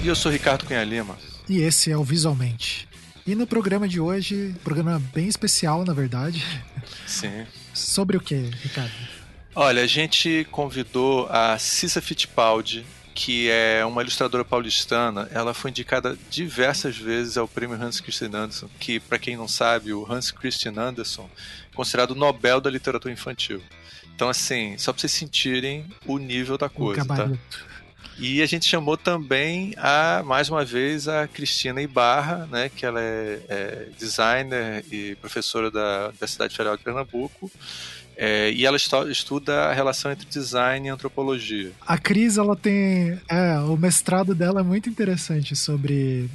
E eu sou Ricardo Cunha Lima. E esse é o Visualmente. E no programa de hoje, programa bem especial, na verdade. Sim. Sobre o que, Ricardo? Olha, a gente convidou a Cissa Fittipaldi, que é uma ilustradora paulistana. Ela foi indicada diversas vezes ao prêmio Hans Christian Andersen, que, para quem não sabe, o Hans Christian Andersen é considerado o Nobel da literatura infantil. Então, assim, só para vocês sentirem o nível da coisa, tá? E a gente chamou também a mais uma vez a Cristina Ibarra, né, que ela é, é designer e professora da Universidade Federal de Pernambuco. É, e ela estuda a relação entre design e antropologia. A Cris, ela tem. É, o mestrado dela é muito interessante sobre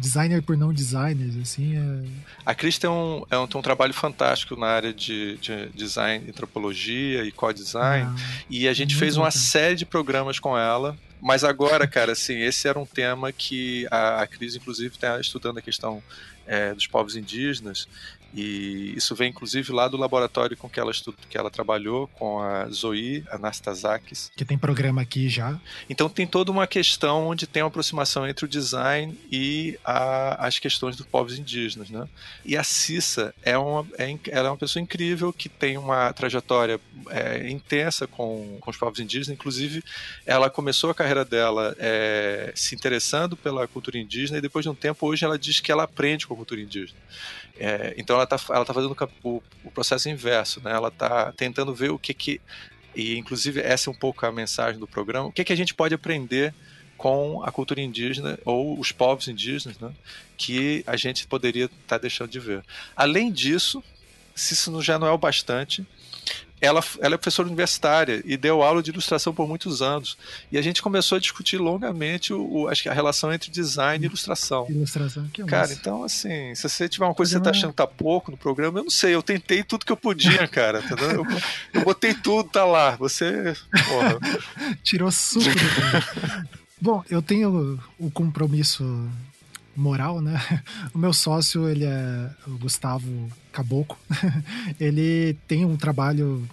designer por não designers, assim. É... A Cris tem um, é um, tem um trabalho fantástico na área de, de design, antropologia e co-design. Ah, e a gente fez uma série de programas com ela. Mas agora, cara, assim, esse era um tema que a, a Cris, inclusive, está estudando a questão é, dos povos indígenas e isso vem inclusive lá do laboratório com que ela estuda, que ela trabalhou com a Zoe Anastasakis. Que tem programa aqui já. Então tem toda uma questão onde tem uma aproximação entre o design e a, as questões dos povos indígenas, né? E a Cissa é uma, é, ela é uma pessoa incrível que tem uma trajetória é, intensa com, com os povos indígenas. Inclusive, ela começou a carreira dela é, se interessando pela cultura indígena e depois de um tempo hoje ela diz que ela aprende com a cultura indígena. É, então ela está ela tá fazendo o, o, processo inverso, né? Ela está tentando ver o que que e inclusive essa é um pouco a mensagem do programa, o que que a gente pode aprender com a cultura indígena ou os povos indígenas, né? Que a gente poderia estar tá deixando de ver. Além disso, se isso já não é o bastante, ela, ela é professora universitária e deu aula de ilustração por muitos anos. E a gente começou a discutir longamente o, o acho que a relação entre design e ilustração. Ilustração, que Cara, massa. então assim, se você tiver uma coisa que você tá achando que tá pouco no programa, eu não sei, eu tentei tudo que eu podia, cara. eu, eu botei tudo, tá lá. Você. Tirou super. Bom, eu tenho o compromisso moral, né? O meu sócio, ele é o Gustavo Caboclo. ele tem um trabalho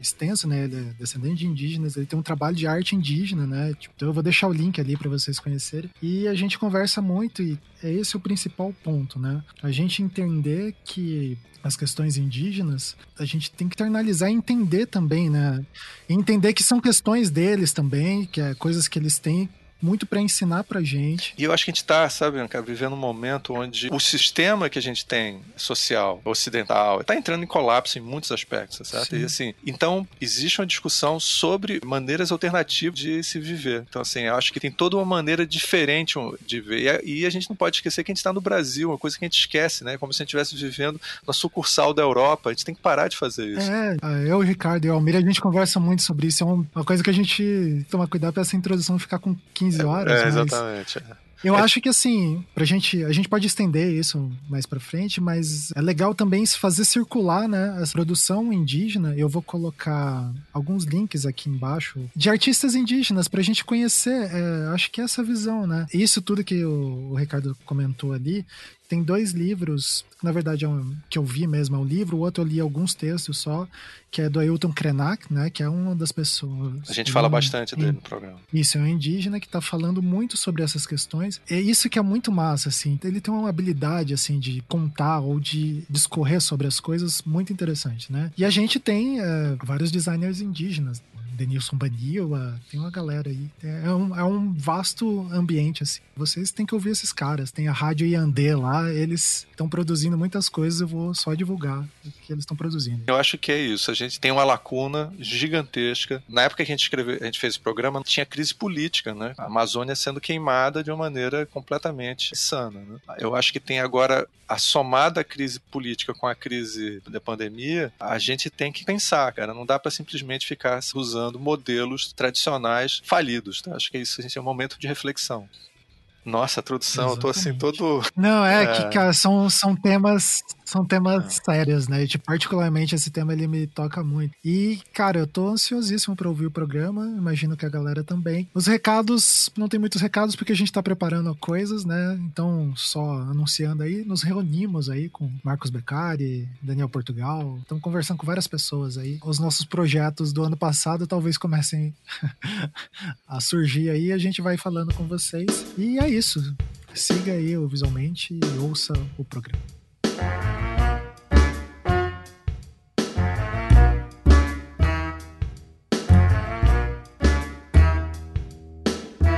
extenso, né? Ele é descendente de indígenas, ele tem um trabalho de arte indígena, né? Tipo, então eu vou deixar o link ali para vocês conhecerem. E a gente conversa muito e é esse o principal ponto, né? A gente entender que as questões indígenas, a gente tem que internalizar e entender também, né? Entender que são questões deles também, que é coisas que eles têm muito para ensinar pra gente. E eu acho que a gente tá, sabe, Bianca, vivendo um momento onde o sistema que a gente tem social, ocidental, está entrando em colapso em muitos aspectos, certo? Sim. E assim, então existe uma discussão sobre maneiras alternativas de se viver. Então, assim, eu acho que tem toda uma maneira diferente de ver. E a, gente não pode esquecer que a gente está no Brasil, uma coisa que a gente esquece, né? Como se a gente estivesse vivendo na sucursal da Europa. A gente tem que parar de fazer isso. É, eu, o Ricardo e o Almir, a gente conversa muito sobre isso. É uma coisa que a gente toma cuidado para essa introdução ficar com 15 15 horas. É, exatamente. Eu é. acho que assim, pra gente, a gente pode estender isso mais para frente, mas é legal também se fazer circular, né, a produção indígena. Eu vou colocar alguns links aqui embaixo de artistas indígenas pra gente conhecer. É, acho que é essa visão, né? Isso tudo que o, o Ricardo comentou ali, tem dois livros, na verdade é um, que eu vi mesmo, é um livro, o outro eu li alguns textos só, que é do Ailton Krenak, né, que é uma das pessoas... A gente fala bastante dele no programa. Isso, é um indígena que está falando muito sobre essas questões, é isso que é muito massa, assim, ele tem uma habilidade, assim, de contar ou de discorrer sobre as coisas muito interessante, né, e a gente tem é, vários designers indígenas, Denilson Banila, tem uma galera aí. É um, é um vasto ambiente, assim. Vocês têm que ouvir esses caras. Tem a Rádio Iandê lá, eles estão produzindo muitas coisas, eu vou só divulgar o que eles estão produzindo. Eu acho que é isso. A gente tem uma lacuna gigantesca. Na época que a gente escreveu, a gente fez o programa, tinha crise política, né? A Amazônia sendo queimada de uma maneira completamente insana. Né? Eu acho que tem agora a somada crise política com a crise da pandemia, a gente tem que pensar, cara. Não dá para simplesmente ficar usando modelos tradicionais falidos. Tá? Acho que é isso, é um momento de reflexão. Nossa, a tradução, Exatamente. eu tô assim todo. Não, é, é, que, cara, são, são temas São temas é. sérios, né? E, particularmente esse tema ele me toca muito. E, cara, eu tô ansiosíssimo para ouvir o programa, imagino que a galera também. Os recados, não tem muitos recados porque a gente tá preparando coisas, né? Então, só anunciando aí, nos reunimos aí com Marcos Beccari, Daniel Portugal, estamos conversando com várias pessoas aí. Os nossos projetos do ano passado talvez comecem a surgir aí, a gente vai falando com vocês. E é isso. Siga aí o Visualmente e ouça o programa.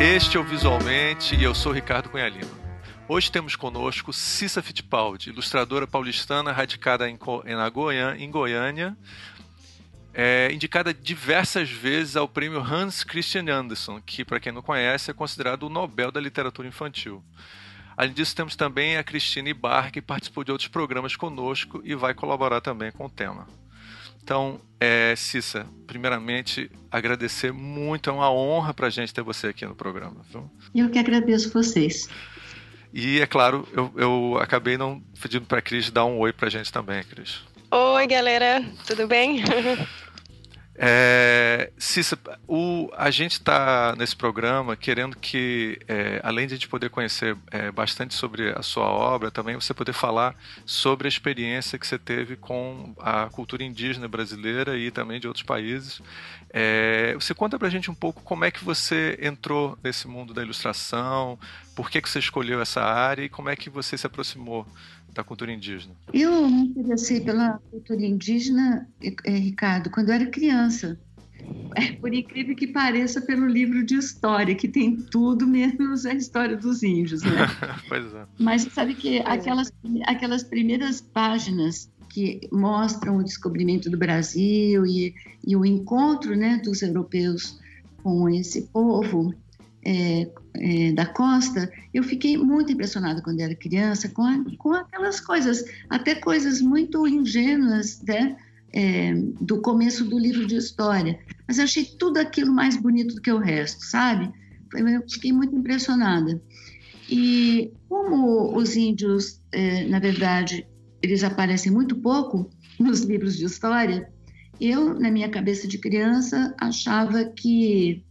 Este é o Visualmente e eu sou Ricardo Cunha Lima. Hoje temos conosco Cissa Fittipaldi, ilustradora paulistana radicada em, em Goiânia, é, indicada diversas vezes ao prêmio Hans Christian Andersen, que, para quem não conhece, é considerado o Nobel da Literatura Infantil. Além disso, temos também a Cristine Barr, que participou de outros programas conosco e vai colaborar também com o tema. Então, é, Cissa, primeiramente, agradecer muito, é uma honra para a gente ter você aqui no programa. Viu? Eu que agradeço vocês. E, é claro, eu, eu acabei não pedindo para a Cris dar um oi para a gente também, Cris. Oi, galera, tudo bem? É, o, a gente está nesse programa querendo que, é, além de a gente poder conhecer é, bastante sobre a sua obra, também você poder falar sobre a experiência que você teve com a cultura indígena brasileira e também de outros países. É, você conta para a gente um pouco como é que você entrou nesse mundo da ilustração, por que, que você escolheu essa área e como é que você se aproximou da cultura indígena? Eu me interessei pela cultura indígena, é, Ricardo, quando eu era criança. É, por incrível que pareça, pelo livro de história, que tem tudo menos a história dos índios, né? pois é. Mas sabe que aquelas, aquelas primeiras páginas que mostram o descobrimento do Brasil e, e o encontro né, dos europeus com esse povo, é, é, da costa, eu fiquei muito impressionada quando era criança com, a, com aquelas coisas, até coisas muito ingênuas, né? É, do começo do livro de história. Mas eu achei tudo aquilo mais bonito do que o resto, sabe? Eu fiquei muito impressionada. E como os índios, é, na verdade, eles aparecem muito pouco nos livros de história, eu, na minha cabeça de criança, achava que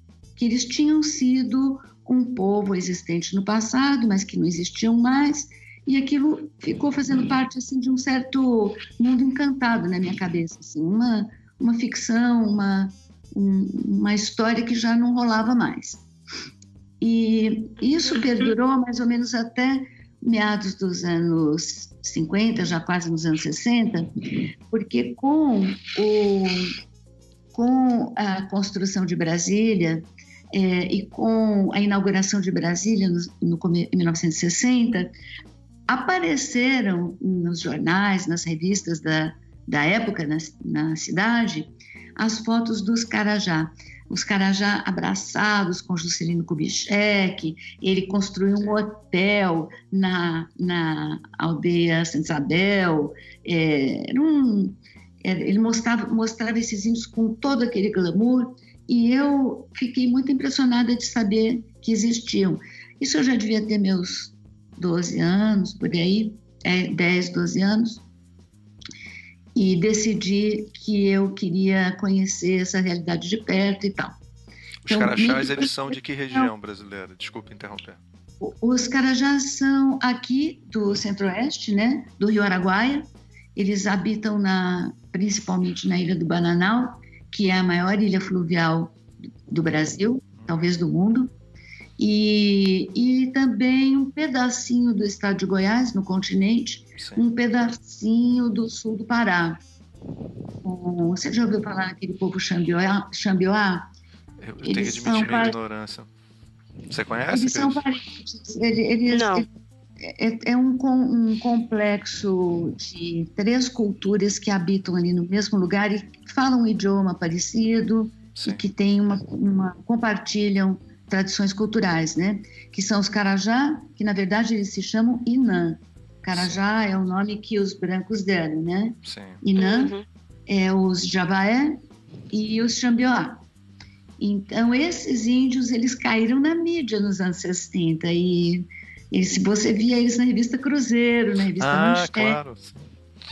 que eles tinham sido um povo existente no passado, mas que não existiam mais, e aquilo ficou fazendo parte assim de um certo mundo encantado na minha cabeça, assim, uma uma ficção, uma um, uma história que já não rolava mais. E isso perdurou mais ou menos até meados dos anos 50, já quase nos anos 60, porque com o com a construção de Brasília é, e com a inauguração de Brasília no, no, em 1960, apareceram nos jornais, nas revistas da, da época na, na cidade, as fotos dos Carajá. Os Carajá abraçados com Juscelino Kubitschek, ele construiu um hotel na, na aldeia Santa Isabel, é, um, ele mostrava, mostrava esses índios com todo aquele glamour, e eu fiquei muito impressionada de saber que existiam. Isso eu já devia ter meus 12 anos, por aí, é, 10, 12 anos, e decidi que eu queria conhecer essa realidade de perto e tal. Os então, Carajás, eles são de que região brasileira? Desculpe interromper. Os Carajás são aqui do centro-oeste, né, do Rio Araguaia. Eles habitam na, principalmente na Ilha do Bananal que é a maior ilha fluvial do Brasil, talvez do mundo, e, e também um pedacinho do estado de Goiás, no continente, Sim. um pedacinho do sul do Pará. Você já ouviu falar daquele povo Xambioá? Xambioá? Eu, tenho que admitir minha ignorância. Você conhece? Eles são parentes. Eles, Não. Eles, é, é um, um, complexo de três culturas que habitam ali no mesmo lugar e falam um idioma parecido Sim. e que tem uma, uma, compartilham tradições culturais, né? Que são os Carajá, que na verdade eles se chamam Inã. Carajá Sim. é o nome que os brancos deram, né? Sim. Inã uhum. é os Javaé e os Xambioá. Então esses índios eles caíram na mídia nos anos 60 e e se você via eles na revista Cruzeiro, na revista ah, Manchete. Claro.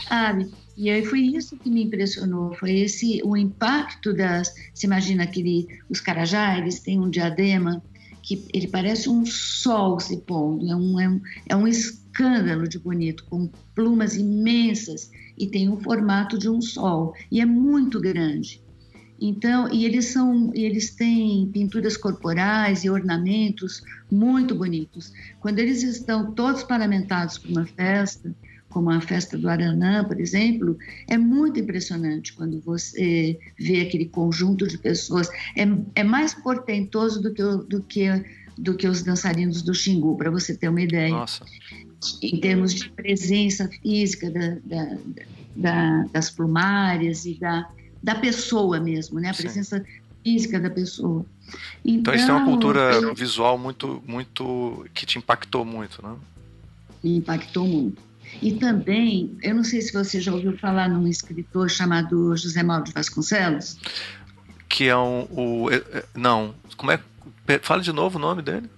Sabe? E aí foi isso que me impressionou, foi esse o impacto das, você imagina aquele os carajás, eles têm um diadema que ele parece um sol se pondo, é um, é um, é um escândalo de bonito, com plumas imensas e tem o formato de um sol e é muito grande. Então, e eles são, eles têm pinturas corporais e ornamentos muito bonitos. Quando eles estão todos paramentados para uma festa, como a festa do Aranã, por exemplo, é muito impressionante quando você vê aquele conjunto de pessoas. É, é mais portentoso do que, do que do que os dançarinos do Xingu, para você ter uma ideia. Nossa. Em termos de presença física da, da, da, das plumárias e da, da pessoa mesmo, né? A presença Sim. física da pessoa. Então, então isso é uma cultura eu... visual muito, muito que te impactou muito, né? Me impactou muito. E também, eu não sei se você já ouviu falar num escritor chamado José Mauro de Vasconcelos. Que é um. O, é, é, não. Como é. Fala de novo o nome dele.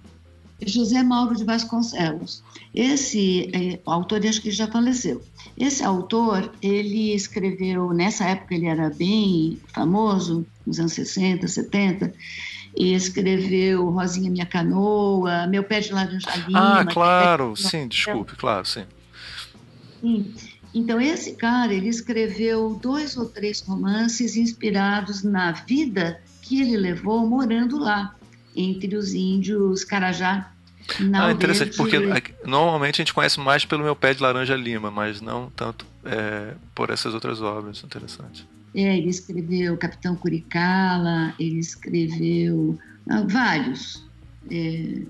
José Mauro de Vasconcelos. Esse é, o autor, acho que já faleceu. Esse autor, ele escreveu, nessa época ele era bem famoso, nos anos 60, 70, e escreveu Rosinha Minha Canoa, Meu Pé de Laranja Lima. Ah, claro, sim, desculpe, claro, sim. Sim. Então, esse cara, ele escreveu dois ou três romances inspirados na vida que ele levou morando lá, entre os índios Carajá. Na ah, interessante, de... porque normalmente a gente conhece mais pelo meu pé de laranja lima, mas não tanto é, por essas outras obras. Interessante. É, ele escreveu Capitão Curicala, ele escreveu ah, vários. É,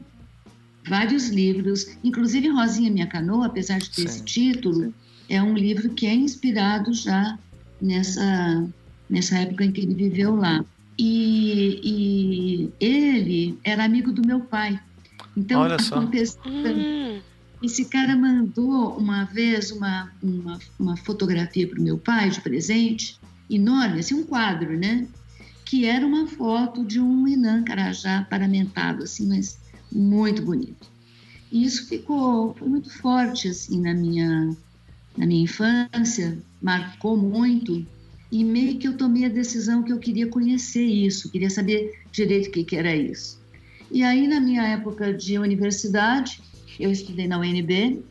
vários livros, inclusive Rosinha Minha Canoa, apesar de ter sim, esse título, sim. é um livro que é inspirado já nessa, nessa época em que ele viveu lá. E, e ele era amigo do meu pai. Então, Olha só. Hum. Esse cara mandou uma vez uma, uma, uma fotografia para o meu pai de presente, enorme, assim, um quadro, né? Que era uma foto de um Inã Carajá paramentado, assim, mas muito bonito. E isso ficou foi muito forte assim na minha na minha infância, marcou muito e meio que eu tomei a decisão que eu queria conhecer isso, queria saber direito o que, que era isso. E aí na minha época de universidade, eu estudei na UNB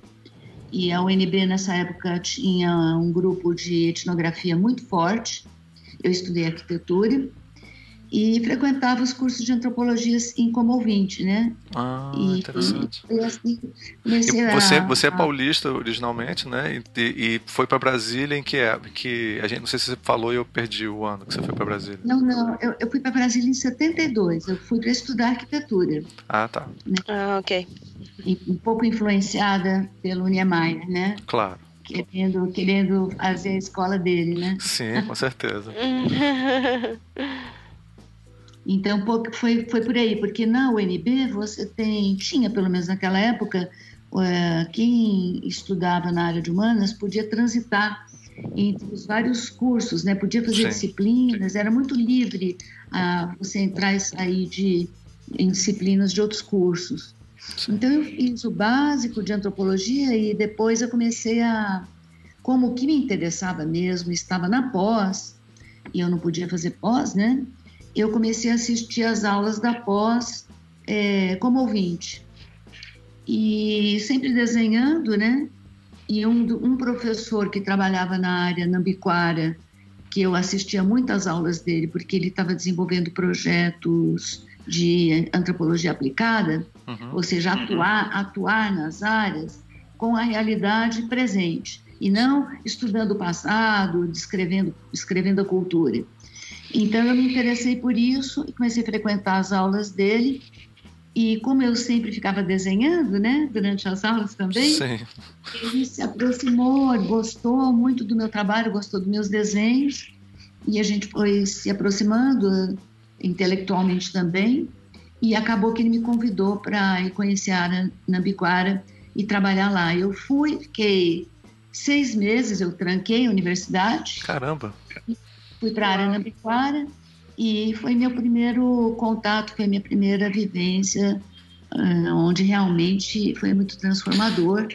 e a UNB nessa época tinha um grupo de etnografia muito forte. Eu estudei arquitetura e frequentava os cursos de antropologia em como ouvinte, né? Ah, e, interessante. E, assim, e você, a, você é paulista originalmente, né? E, e foi para Brasília em que é? Que a gente não sei se você falou e eu perdi o ano que você foi para Brasília. Não, não, eu, eu fui para Brasília em 72. Eu fui para estudar arquitetura. Ah, tá. Né? Ah, ok. E, um pouco influenciada pelo Niemeyer, né? Claro querendo, querendo fazer a escola dele, né? Sim, com certeza. Então foi, foi por aí, porque na UNB você tem, tinha pelo menos naquela época, uh, quem estudava na área de humanas podia transitar entre os vários cursos, né? podia fazer Sim. disciplinas, era muito livre uh, você entrar e sair de, em disciplinas de outros cursos. Sim. Então eu fiz o básico de antropologia e depois eu comecei a. Como o que me interessava mesmo estava na pós, e eu não podia fazer pós, né? Eu comecei a assistir às aulas da pós é, como ouvinte. E sempre desenhando, né? E um, um professor que trabalhava na área Nambiquara, que eu assistia muitas aulas dele, porque ele estava desenvolvendo projetos de antropologia aplicada, uhum. ou seja, atuar, atuar nas áreas com a realidade presente e não estudando o passado, descrevendo, escrevendo a cultura. Então eu me interessei por isso e comecei a frequentar as aulas dele. E como eu sempre ficava desenhando, né, durante as aulas também, Sim. ele se aproximou, gostou muito do meu trabalho, gostou dos meus desenhos, e a gente foi se aproximando eh, intelectualmente também, e acabou que ele me convidou para ir conhecer a Nambiquara e trabalhar lá. Eu fui, fiquei seis meses, eu tranquei a universidade. Caramba! Fui para Aranabiquara e foi meu primeiro contato, foi minha primeira vivência, uh, onde realmente foi muito transformador.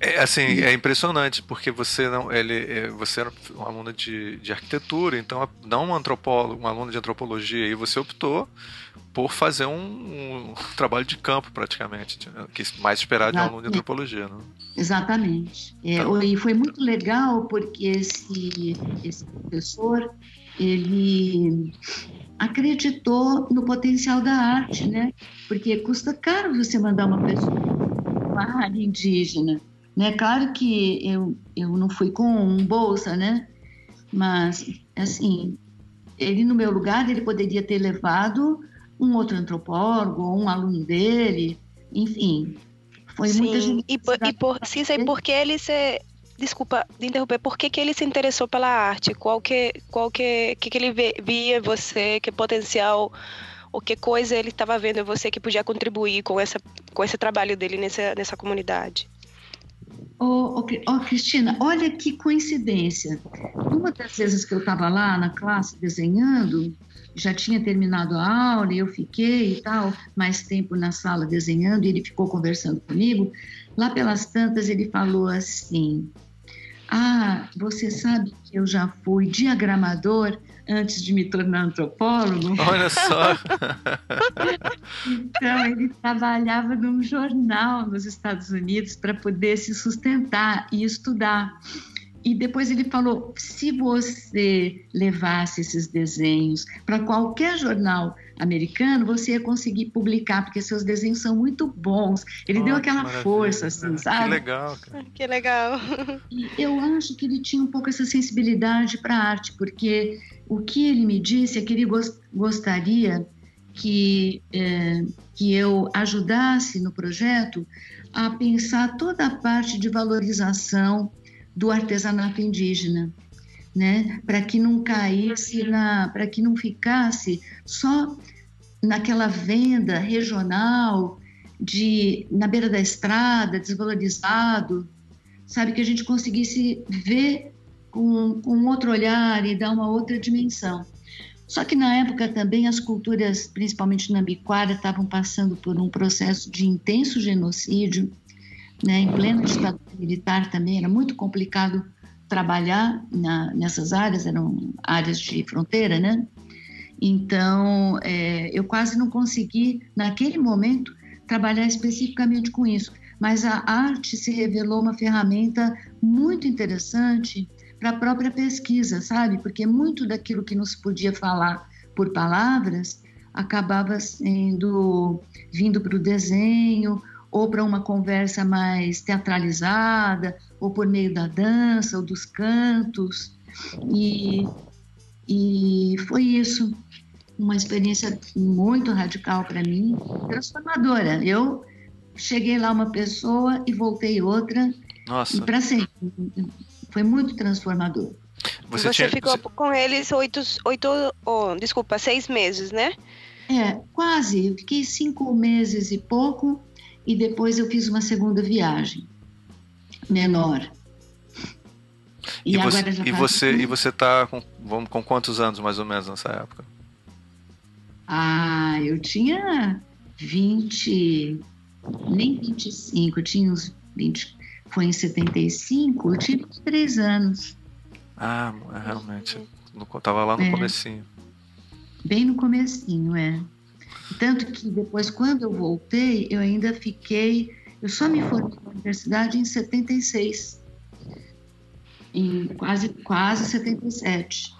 É, assim, é impressionante, porque você não. Ele, é, você era um aluno de, de arquitetura, então não um antropólogo, um aluno de antropologia, e você optou por fazer um, um trabalho de campo, praticamente, que mais esperado de um aluno de antropologia. Não? Exatamente. É, então, e foi muito legal porque esse, esse professor ele acreditou no potencial da arte, né? Porque custa caro você mandar uma pessoa uma área indígena, né? Claro que eu, eu não fui com um bolsa, né? Mas, assim, ele no meu lugar, ele poderia ter levado um outro antropólogo ou um aluno dele, enfim. Foi sim, muita gente. E por, e por, sim, sei por que ele se. Desculpa de interromper, por que, que ele se interessou pela arte? Qual que, qual que, que, que ele via em você? Que potencial ou que coisa ele estava vendo em você que podia contribuir com, essa, com esse trabalho dele nessa, nessa comunidade? Ô, oh, oh, Cristina, olha que coincidência. Uma das vezes que eu estava lá na classe desenhando, já tinha terminado a aula e eu fiquei e tal, mais tempo na sala desenhando e ele ficou conversando comigo. Lá pelas tantas ele falou assim: Ah, você sabe que eu já fui diagramador antes de me tornar antropólogo? Olha só! então ele trabalhava num jornal nos Estados Unidos para poder se sustentar e estudar. E depois ele falou: se você levasse esses desenhos para qualquer jornal americano, você ia conseguir publicar, porque seus desenhos são muito bons. Ele oh, deu aquela força, assim, sabe? Que legal, cara. Que legal. E eu acho que ele tinha um pouco essa sensibilidade para a arte, porque o que ele me disse é que ele gostaria que, é, que eu ajudasse no projeto a pensar toda a parte de valorização do artesanato indígena, né? Para que não caísse na, para que não ficasse só naquela venda regional de na beira da estrada, desvalorizado, sabe que a gente conseguisse ver com, com outro olhar e dar uma outra dimensão. Só que na época também as culturas, principalmente na Biquara, estavam passando por um processo de intenso genocídio né, em pleno ditadura militar também era muito complicado trabalhar na, nessas áreas, eram áreas de fronteira, né? Então, é, eu quase não consegui, naquele momento, trabalhar especificamente com isso. Mas a arte se revelou uma ferramenta muito interessante para a própria pesquisa, sabe? Porque muito daquilo que nos podia falar por palavras acabava sendo vindo para o desenho ou para uma conversa mais teatralizada, ou por meio da dança, ou dos cantos. E, e foi isso, uma experiência muito radical para mim, transformadora. Eu cheguei lá uma pessoa e voltei outra, Nossa. e para sempre. Foi muito transformador. Você, Você tinha... ficou com eles oito, oito oh, desculpa, seis meses, né? É, quase. Eu fiquei cinco meses e pouco e depois eu fiz uma segunda viagem menor. E, e você, e você, e você tá com, vamos, com quantos anos mais ou menos nessa época? Ah, eu tinha 20, nem 25, eu tinha uns 20, foi em 75, eu tinha 23 anos. Ah, realmente, eu tava lá no é, comecinho. Bem no comecinho, é. Tanto que depois, quando eu voltei, eu ainda fiquei. Eu só me formei na universidade em 76. Em quase, quase 77.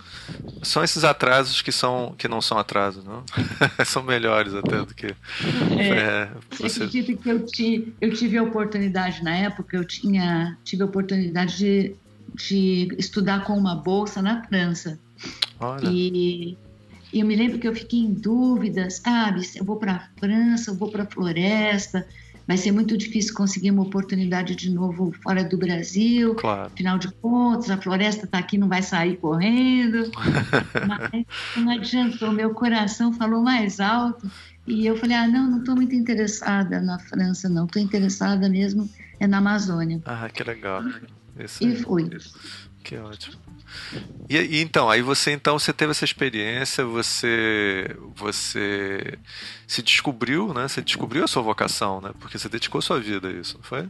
São esses atrasos que, são, que não são atrasos, não? são melhores até do que. É, é, você acredita que eu, eu tive a oportunidade, na época, eu tinha, tive a oportunidade de, de estudar com uma bolsa na França. Olha. E eu me lembro que eu fiquei em dúvida, sabe? Se eu vou para a França, eu vou para a floresta, vai ser muito difícil conseguir uma oportunidade de novo fora do Brasil. Claro. Afinal de contas, a floresta está aqui, não vai sair correndo. Mas não adiantou, meu coração falou mais alto. E eu falei, ah, não, não estou muito interessada na França, não. Estou interessada mesmo é na Amazônia. Ah, que legal. Isso e fui. Que ótimo. E, e, então, aí você então você teve essa experiência, você você se descobriu, né? Você descobriu a sua vocação, né? Porque você dedicou sua vida a isso, não foi?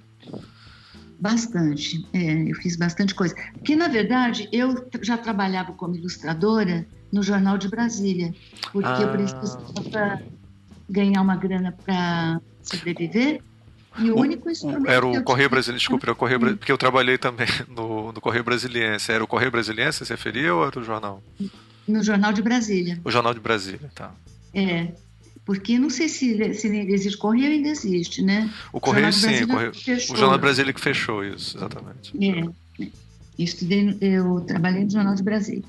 Bastante, é, eu fiz bastante coisa. Porque, na verdade, eu já trabalhava como ilustradora no Jornal de Brasília, porque ah. eu precisava ganhar uma grana para sobreviver. E o, o único instrumento. Era o Correio Brasiliense, desculpa, era o Correio porque eu trabalhei também no, no Correio Brasiliense. Era o Correio Brasiliense, se referia ou era o jornal? No Jornal de Brasília. O Jornal de Brasília, tá. É, porque não sei se, se existe correio ainda existe, né? O correio sim, o, correio, o Jornal Brasília que fechou isso, exatamente. É, eu estudei, eu trabalhei no Jornal de Brasília.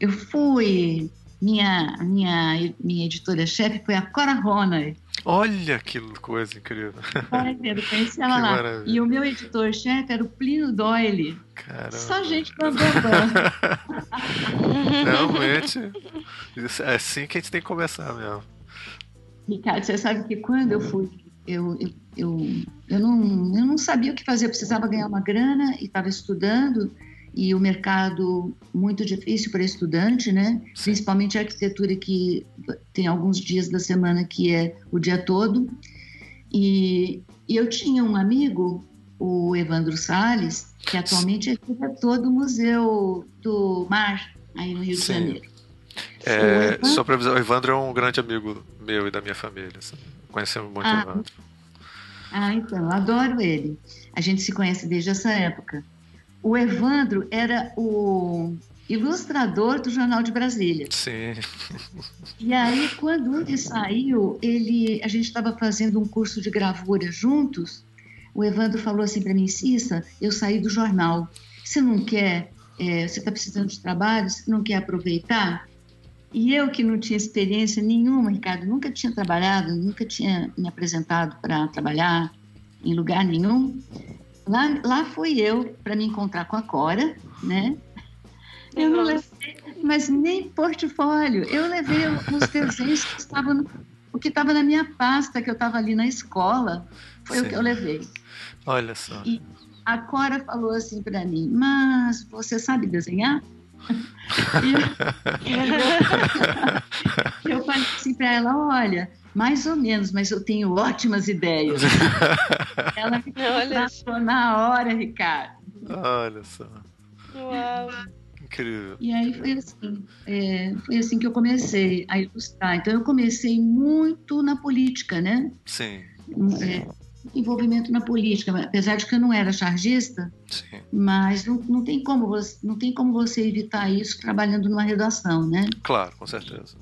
Eu fui minha minha minha editora-chefe foi a Cora Ronner. Olha que coisa incrível. Eu conheci ela lá. Maravilha. E o meu editor-chefe era o Plínio Doyle. Caramba. Só gente bambambam. Realmente. É assim que a gente tem que começar mesmo. Ricardo, você sabe que quando eu fui, eu, eu, eu, eu, não, eu não sabia o que fazer, eu precisava ganhar uma grana e estava estudando e o mercado muito difícil para estudante, né? Principalmente a arquitetura que tem alguns dias da semana que é o dia todo. E, e eu tinha um amigo, o Evandro Sales, que atualmente é diretor do Museu do Mar, aí no Rio Sim. de Janeiro. É, só para avisar, o Evandro é um grande amigo meu e da minha família. Assim. Conhecemos muito ah, o Evandro. Ah, então, adoro ele. A gente se conhece desde essa época. O Evandro era o ilustrador do Jornal de Brasília. Sim. E aí, quando ele saiu, ele, a gente estava fazendo um curso de gravura juntos. O Evandro falou assim para mim, Cissa, eu saí do jornal. Você não quer? É, você está precisando de trabalho? Você não quer aproveitar? E eu que não tinha experiência nenhuma, Ricardo, nunca tinha trabalhado, nunca tinha me apresentado para trabalhar em lugar nenhum. Lá, lá fui eu para me encontrar com a Cora, né? Eu não levei, mas nem portfólio. Eu levei os desenhos que estavam, o que estava na minha pasta, que eu estava ali na escola, foi Sim. o que eu levei. Olha só. E a Cora falou assim para mim: Mas você sabe desenhar? e eu falei assim para ela: olha, mais ou menos, mas eu tenho ótimas ideias. ela me contratou na hora, Ricardo. Olha só. Uau. Incrível. E aí foi assim, é, foi assim que eu comecei a ilustrar. Então eu comecei muito na política, né? Sim. É, envolvimento na política, apesar de que eu não era chargista, Sim. mas não, não, tem como você, não tem como você evitar isso trabalhando numa redação, né? Claro, com certeza.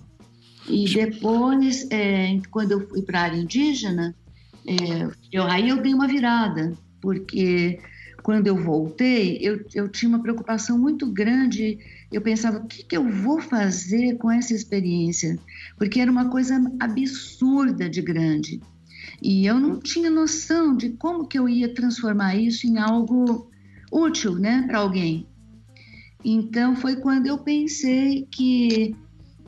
E depois, é, quando eu fui para a área indígena, é, eu, aí eu dei uma virada, porque quando eu voltei, eu, eu tinha uma preocupação muito grande. Eu pensava, o que, que eu vou fazer com essa experiência? Porque era uma coisa absurda de grande. E eu não tinha noção de como que eu ia transformar isso em algo útil, né, para alguém. Então foi quando eu pensei que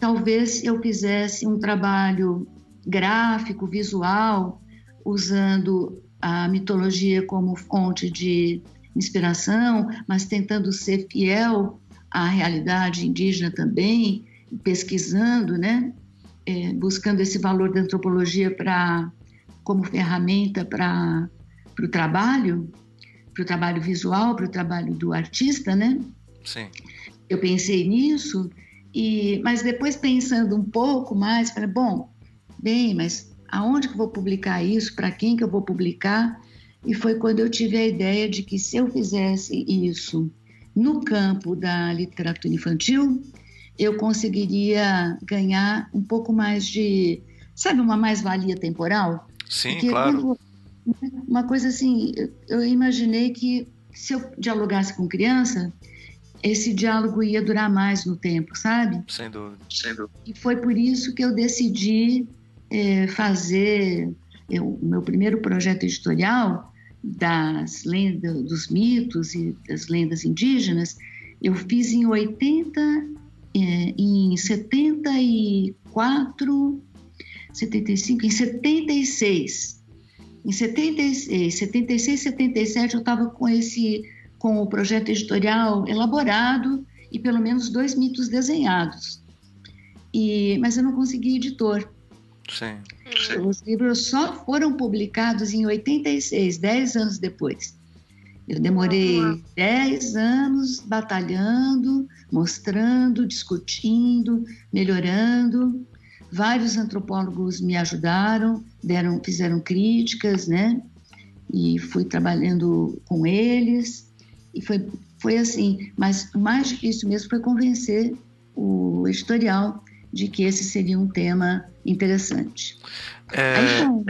talvez eu fizesse um trabalho gráfico, visual, usando a mitologia como fonte de inspiração, mas tentando ser fiel à realidade indígena também, pesquisando, né, é, buscando esse valor da antropologia para como ferramenta para o trabalho, para o trabalho visual, para o trabalho do artista, né? Sim. Eu pensei nisso, e, mas depois pensando um pouco mais, falei, bom, bem, mas aonde que eu vou publicar isso? Para quem que eu vou publicar? E foi quando eu tive a ideia de que se eu fizesse isso no campo da literatura infantil, eu conseguiria ganhar um pouco mais de, sabe, uma mais-valia temporal? Sim, Porque claro. Quando, uma coisa assim, eu imaginei que se eu dialogasse com criança, esse diálogo ia durar mais no tempo, sabe? Sem dúvida, sem dúvida. E foi por isso que eu decidi é, fazer eu, o meu primeiro projeto editorial das lendas, dos mitos e das lendas indígenas. Eu fiz em 80, é, em 74 75, em 76. Em 76, 76, 77 eu estava com esse com o projeto editorial elaborado e pelo menos dois mitos desenhados. E, mas eu não consegui editor. Sim, sim. Os livros só foram publicados em 86, 10 anos depois. Eu demorei 10 anos batalhando, mostrando, discutindo, melhorando. Vários antropólogos me ajudaram, deram, fizeram críticas, né? E fui trabalhando com eles. E foi, foi assim. Mas mais difícil mesmo foi convencer o editorial de que esse seria um tema interessante. É, Aí, bom,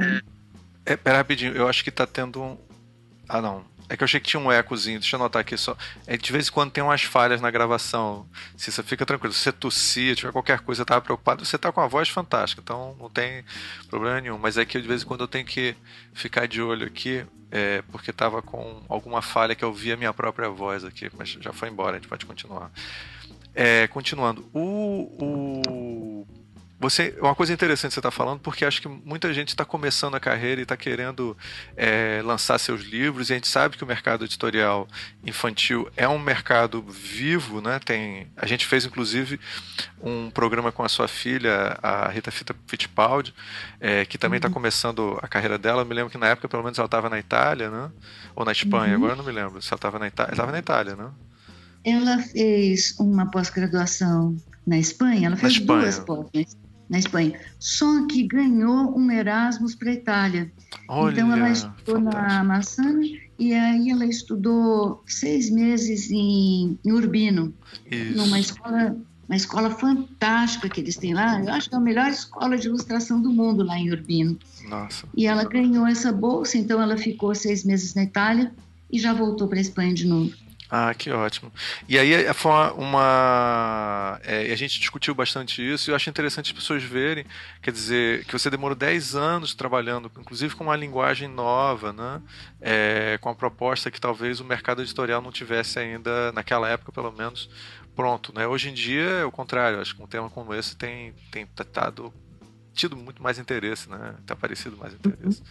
é, pera rapidinho, eu acho que está tendo um. Ah, não. É que eu achei que tinha um ecozinho, deixa eu anotar aqui só. É, de vez em quando tem umas falhas na gravação. Se você fica tranquilo, se você tossir, tiver qualquer coisa, tava preocupado, você tá com uma voz fantástica, então não tem problema nenhum. Mas é que de vez em quando eu tenho que ficar de olho aqui, é, porque tava com alguma falha que eu via minha própria voz aqui, mas já foi embora, a gente pode continuar. É, continuando, o, o você, uma coisa interessante que você está falando, porque acho que muita gente está começando a carreira e está querendo é, lançar seus livros, e a gente sabe que o mercado editorial infantil é um mercado vivo, né? Tem, a gente fez inclusive um programa com a sua filha, a Rita Fita Fittipaldi, é, que também está uhum. começando a carreira dela. Eu me lembro que na época, pelo menos, ela estava na Itália, né? Ou na Espanha, uhum. agora eu não me lembro se ela estava na Itália. Estava na Itália, né? Ela fez uma pós-graduação na Espanha, ela fez duas pós na Espanha. Só que ganhou um Erasmus para a Itália. Olha, então ela estudou fantástico. na Massana e aí ela estudou seis meses em, em Urbino, Isso. numa escola, uma escola fantástica que eles têm lá. Eu acho que é a melhor escola de ilustração do mundo lá em Urbino. Nossa. E ela ganhou essa bolsa, então ela ficou seis meses na Itália e já voltou para a Espanha de novo. Ah, que ótimo. E aí eh, foi uma. uma é, a gente discutiu bastante isso e eu acho interessante as pessoas verem, quer dizer, que você demorou 10 anos trabalhando, inclusive com uma linguagem nova, né? É, com a proposta que talvez o mercado editorial não tivesse ainda, naquela época pelo menos, pronto. Né? Hoje em dia é o contrário, acho que um tema como esse tem, tem tratado, tido muito mais interesse, né? Tem aparecido mais interesse.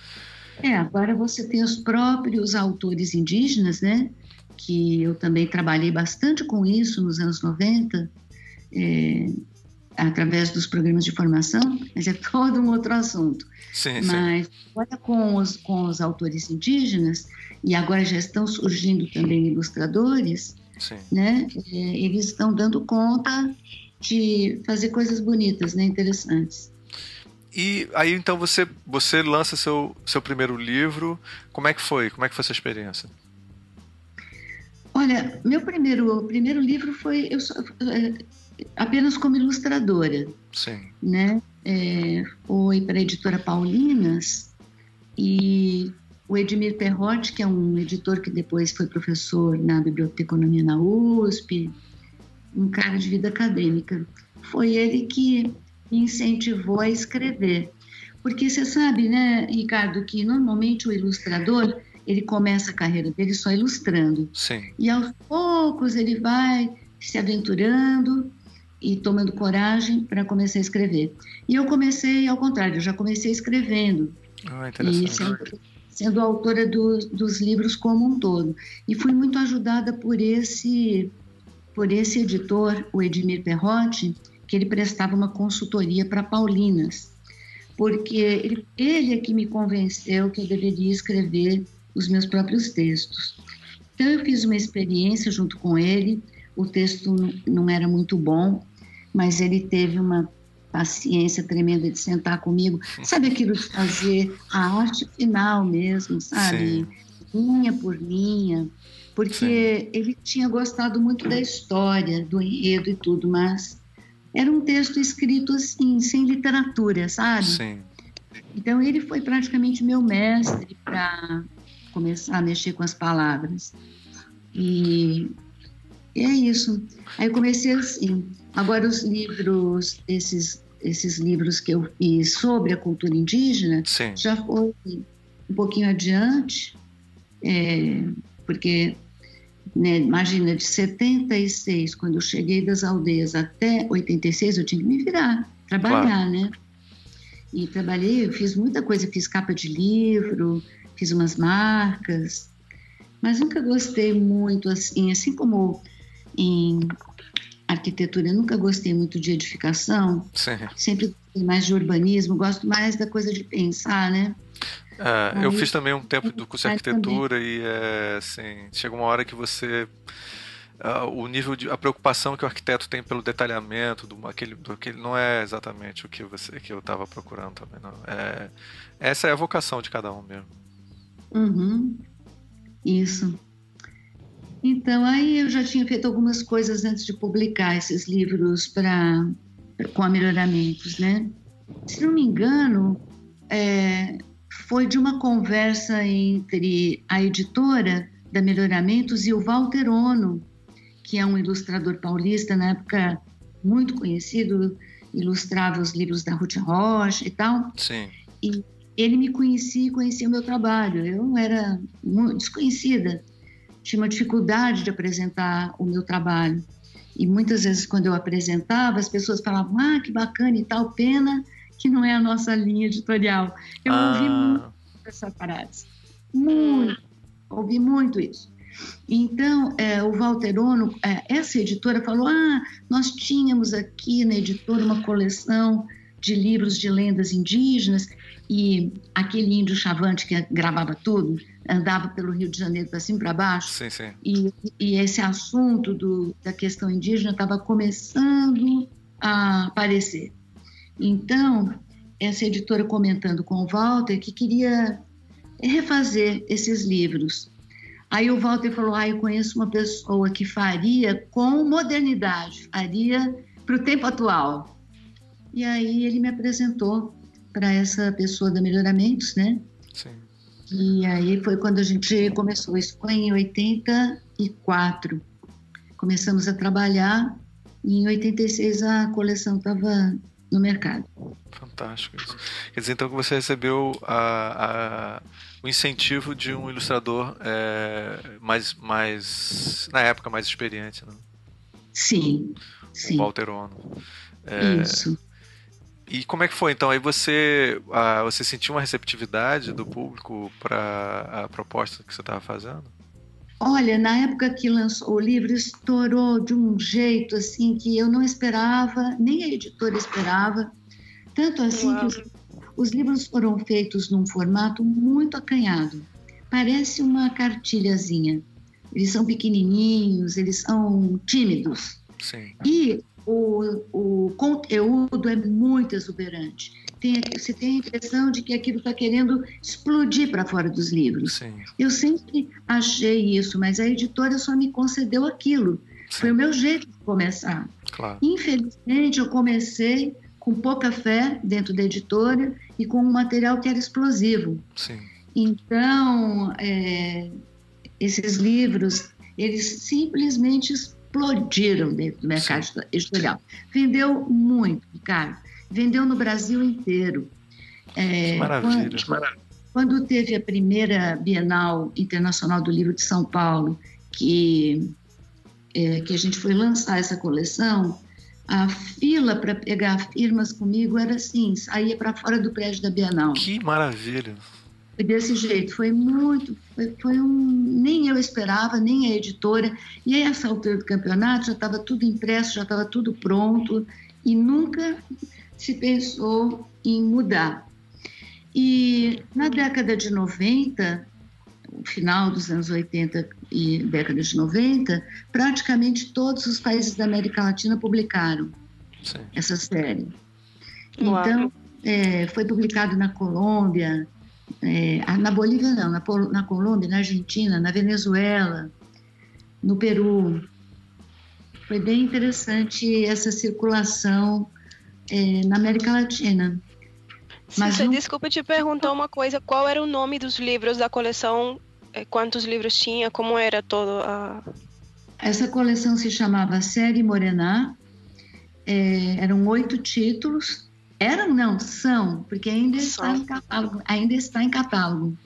É, agora você tem os próprios autores indígenas, né? que eu também trabalhei bastante com isso nos anos 90, é, através dos programas de formação, mas é todo um outro assunto. Sim, mas sim. agora com os, com os autores indígenas, e agora já estão surgindo também ilustradores, sim. né? É, eles estão dando conta de fazer coisas bonitas, né? interessantes. E aí então você você lança seu seu primeiro livro. Como é que foi? Como é que foi essa experiência? Olha, meu primeiro, primeiro livro foi eu só, é, apenas como ilustradora. Sim. Né? É, foi para a editora Paulinas e o Edmir Perrotti, que é um editor que depois foi professor na Biblioteconomia na USP, um cara de vida acadêmica, foi ele que me incentivou a escrever. Porque você sabe, né, Ricardo, que normalmente o ilustrador ele começa a carreira dele só ilustrando. Sim. E aos poucos ele vai se aventurando e tomando coragem para começar a escrever. E eu comecei ao contrário, eu já comecei escrevendo. Ah, interessante. E sendo, sendo autora do, dos livros como um todo. E fui muito ajudada por esse por esse editor, o Edmir Perrotti, que ele prestava uma consultoria para Paulinas, porque ele, ele é que me convenceu que eu deveria escrever os meus próprios textos. Então eu fiz uma experiência junto com ele. O texto não era muito bom, mas ele teve uma paciência tremenda de sentar comigo. Sabe aquilo de fazer a arte final mesmo, sabe? Sim. Linha por linha. Porque Sim. ele tinha gostado muito da história, do enredo e tudo, mas era um texto escrito assim, sem literatura, sabe? Sim. Então ele foi praticamente meu mestre para começar a mexer com as palavras. E é isso. Aí eu comecei assim. Agora os livros, esses esses livros que eu fiz sobre a cultura indígena, Sim. já foi um pouquinho adiante, é, porque né, imagina, de 76, quando eu cheguei das aldeias até 86, eu tinha que me virar, trabalhar, claro. né? E trabalhei, eu fiz muita coisa, fiz capa de livro, fiz umas marcas, mas nunca gostei muito assim, assim como em arquitetura, eu nunca gostei muito de edificação. Sim. Sempre mais de urbanismo, gosto mais da coisa de pensar, né? É, eu fiz também um tempo do curso de arquitetura e é, assim, chega uma hora que você uh, o nível de a preocupação que o arquiteto tem pelo detalhamento do aquele, do aquele não é exatamente o que você que eu estava procurando também não. É, essa é a vocação de cada um mesmo. Uhum. isso. Então aí eu já tinha feito algumas coisas antes de publicar esses livros para com melhoramentos né? Se não me engano é, foi de uma conversa entre a editora da Melhoramentos e o Walter Ono, que é um ilustrador paulista, na época muito conhecido, ilustrava os livros da Ruth Rocha e tal. Sim. E ele me conhecia e conhecia o meu trabalho. Eu era muito desconhecida, tinha uma dificuldade de apresentar o meu trabalho. E muitas vezes, quando eu apresentava, as pessoas falavam: Ah, que bacana e tal, pena que não é a nossa linha editorial. Eu ah. ouvi muito essa parada. Muito. Ouvi muito isso. Então, é, o Walter Ono, é, essa editora falou: ah, nós tínhamos aqui na editora uma coleção de livros de lendas indígenas e aquele índio chavante que gravava tudo andava pelo Rio de Janeiro para cima e para baixo. Sim, sim. E, e esse assunto do, da questão indígena estava começando a aparecer. Então, essa editora comentando com o Walter que queria refazer esses livros. Aí o Walter falou: Ah, eu conheço uma pessoa que faria com modernidade, faria para o tempo atual. E aí ele me apresentou para essa pessoa da Melhoramentos, né? Sim. E aí foi quando a gente começou. Isso foi em 84. Começamos a trabalhar e em 86 a coleção estava no mercado. Fantástico isso. Quer dizer, então que você recebeu a, a, o incentivo de um ilustrador é, mais, mais, na época, mais experiente, né? Sim, o sim. Walter Ono. É, isso. E como é que foi então? Aí você, a, você sentiu uma receptividade do público para a proposta que você estava fazendo? Olha, na época que lançou o livro, estourou de um jeito assim que eu não esperava, nem a editora esperava. Tanto assim Uau. que os, os livros foram feitos num formato muito acanhado. Parece uma cartilhazinha. Eles são pequenininhos, eles são tímidos. Sim. E o, o conteúdo é muito exuberante tem, você tem a impressão de que aquilo está querendo explodir para fora dos livros. Sim. Eu sempre achei isso, mas a editora só me concedeu aquilo. Sim. Foi o meu jeito de começar. Claro. Infelizmente, eu comecei com pouca fé dentro da editora e com um material que era explosivo. Sim. Então, é, esses livros, eles simplesmente explodiram dentro do mercado Sim. editorial. Vendeu muito, Ricardo vendeu no Brasil inteiro. É, maravilha. Quando, quando, teve a primeira Bienal Internacional do Livro de São Paulo, que, é, que a gente foi lançar essa coleção, a fila para pegar firmas comigo era assim, saía para fora do prédio da Bienal. Que maravilha! Foi desse jeito, foi muito, foi, foi, um, nem eu esperava, nem a editora. E aí, essa altura do campeonato, já estava tudo impresso, já estava tudo pronto, e nunca se pensou em mudar. E na década de 90, final dos anos 80 e década de 90, praticamente todos os países da América Latina publicaram Sim. essa série. Então, é, foi publicado na Colômbia, é, na Bolívia não, na, na Colômbia, na Argentina, na Venezuela, no Peru. Foi bem interessante essa circulação é, na América Latina. Mas Cissa, não... desculpa te perguntar uma coisa. Qual era o nome dos livros da coleção? É, quantos livros tinha? Como era todo a... Essa coleção se chamava Série Morená. É, eram oito títulos. Eram, não, são, porque ainda está em catálogo. Ainda está em catálogo.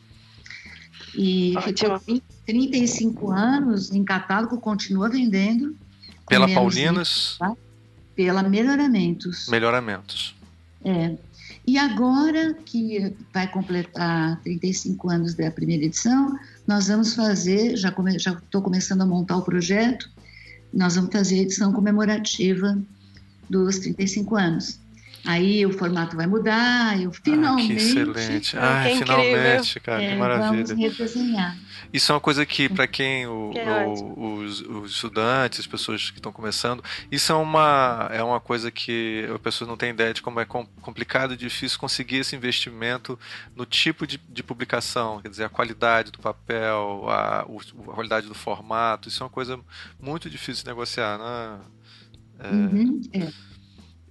E Ótimo. ficou 35 anos em catálogo, continua vendendo. Pela Paulinas? tá? Pela Melhoramentos. Melhoramentos. É. E agora que vai completar 35 anos da primeira edição, nós vamos fazer, já estou já começando a montar o projeto, nós vamos fazer a edição comemorativa dos 35 anos. Aí o formato vai mudar, eu finalmente. Ah, que excelente. Ah, que finalmente, cara, é, que maravilha. Vamos redesenhar. Isso é uma coisa que, para quem o, o, os, os, estudantes, as pessoas que estão começando, isso é uma, é uma coisa que a pessoa não tem ideia de como é complicado e difícil conseguir esse investimento no tipo de, de publicação, quer dizer, a qualidade do papel, a, a qualidade do formato, isso é uma coisa muito difícil de negociar, né? É, uhum, é.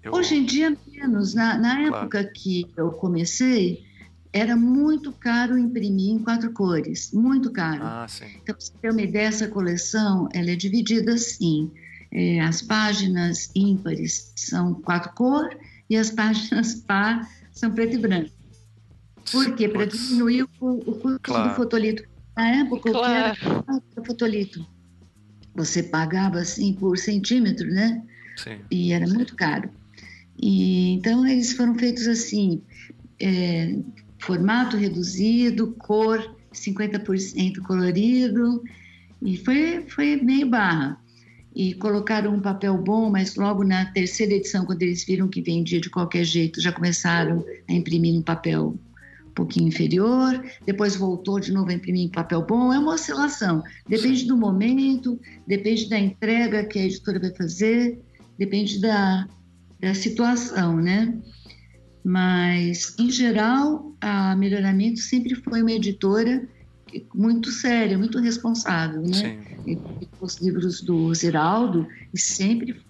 Eu... Hoje em dia, menos. Na, na época claro. que eu comecei, era muito caro imprimir em quatro cores, muito caro. Ah, sim. Então, para você ter uma ideia, essa coleção ela é dividida assim. É, as páginas ímpares são quatro cores e as páginas par são preto e branco. Por quê? Para diminuir o, o custo claro. do fotolito. Na época, claro. o que era fotolito? Você pagava assim por centímetro, né? Sim. E era muito caro. E, então, eles foram feitos assim, é, formato reduzido, cor 50% colorido, e foi, foi meio barra. E colocaram um papel bom, mas logo na terceira edição, quando eles viram que vendia de qualquer jeito, já começaram a imprimir um papel um pouquinho inferior, depois voltou de novo a imprimir em papel bom. É uma oscilação. Depende do momento, depende da entrega que a editora vai fazer, depende da, da situação, né? Mas, em geral, a Melhoramento sempre foi uma editora muito séria, muito responsável, né? Sim. Os livros do Ziraldo sempre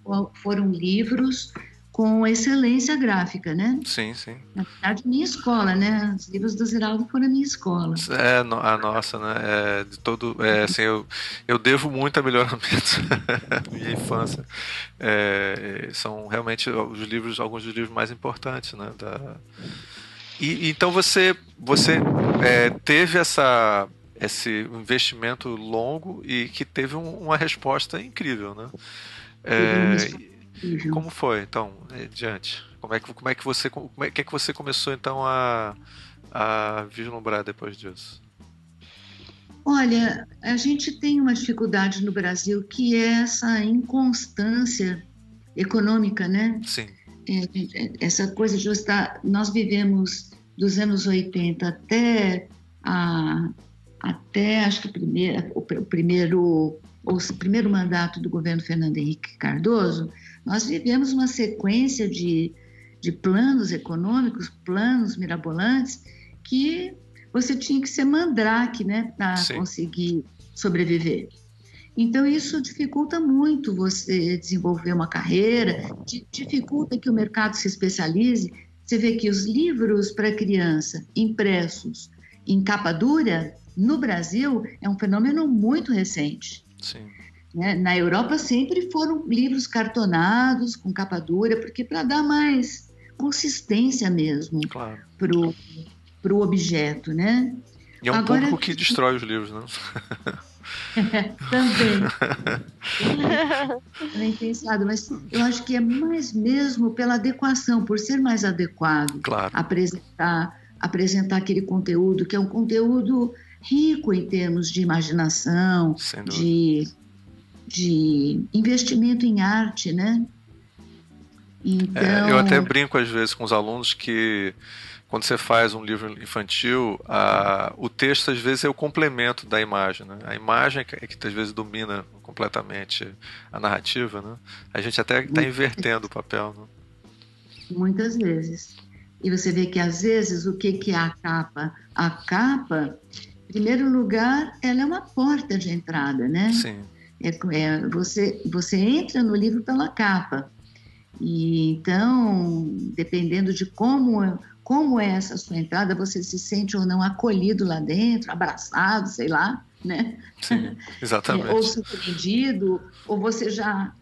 foram livros com excelência gráfica, né? Sim, sim. Na verdade, minha escola, né? Os livros do Ziraldo foram a minha escola. É, a nossa, né? É, de todo, é, assim, eu, eu devo muito a melhoramento minha infância. É, são realmente os livros, alguns dos livros mais importantes, né? Da... E, então você, você é, teve essa esse investimento longo e que teve um, uma resposta incrível, né? É, Uhum. Como foi, então, diante? Como é que, como é que você, como é, que, é que você começou então a, a vislumbrar depois disso? Olha, a gente tem uma dificuldade no Brasil que é essa inconstância econômica, né? Sim. É, essa coisa de estar, nós vivemos dos anos 80 até a, até acho que o, o primeiro o primeiro mandato do governo Fernando Henrique Cardoso, nós vivemos uma sequência de, de planos econômicos, planos mirabolantes, que você tinha que ser mandrake né, para conseguir sobreviver. Então, isso dificulta muito você desenvolver uma carreira, dificulta que o mercado se especialize. Você vê que os livros para criança impressos em capa dura, no Brasil, é um fenômeno muito recente. Sim. Né? Na Europa sempre foram livros cartonados, com capa dura, porque para dar mais consistência mesmo claro. para o objeto, né? E é um Agora, público que destrói os livros, né? também. Bem pensado, mas eu acho que é mais mesmo pela adequação, por ser mais adequado claro. apresentar, apresentar aquele conteúdo, que é um conteúdo rico em termos de imaginação, de de investimento em arte, né? Então... É, eu até brinco às vezes com os alunos que quando você faz um livro infantil, a, o texto às vezes é o complemento da imagem. Né? A imagem é que, é às vezes domina completamente a narrativa. Né? A gente até está invertendo o papel. Né? Muitas vezes. E você vê que às vezes o que, que é a capa? A capa, em primeiro lugar, ela é uma porta de entrada, né? Sim. É, é, você, você entra no livro pela capa. E então, dependendo de como, como é essa sua entrada, você se sente ou não acolhido lá dentro, abraçado, sei lá, né? Sim, exatamente. ou surpreendido, ou você já.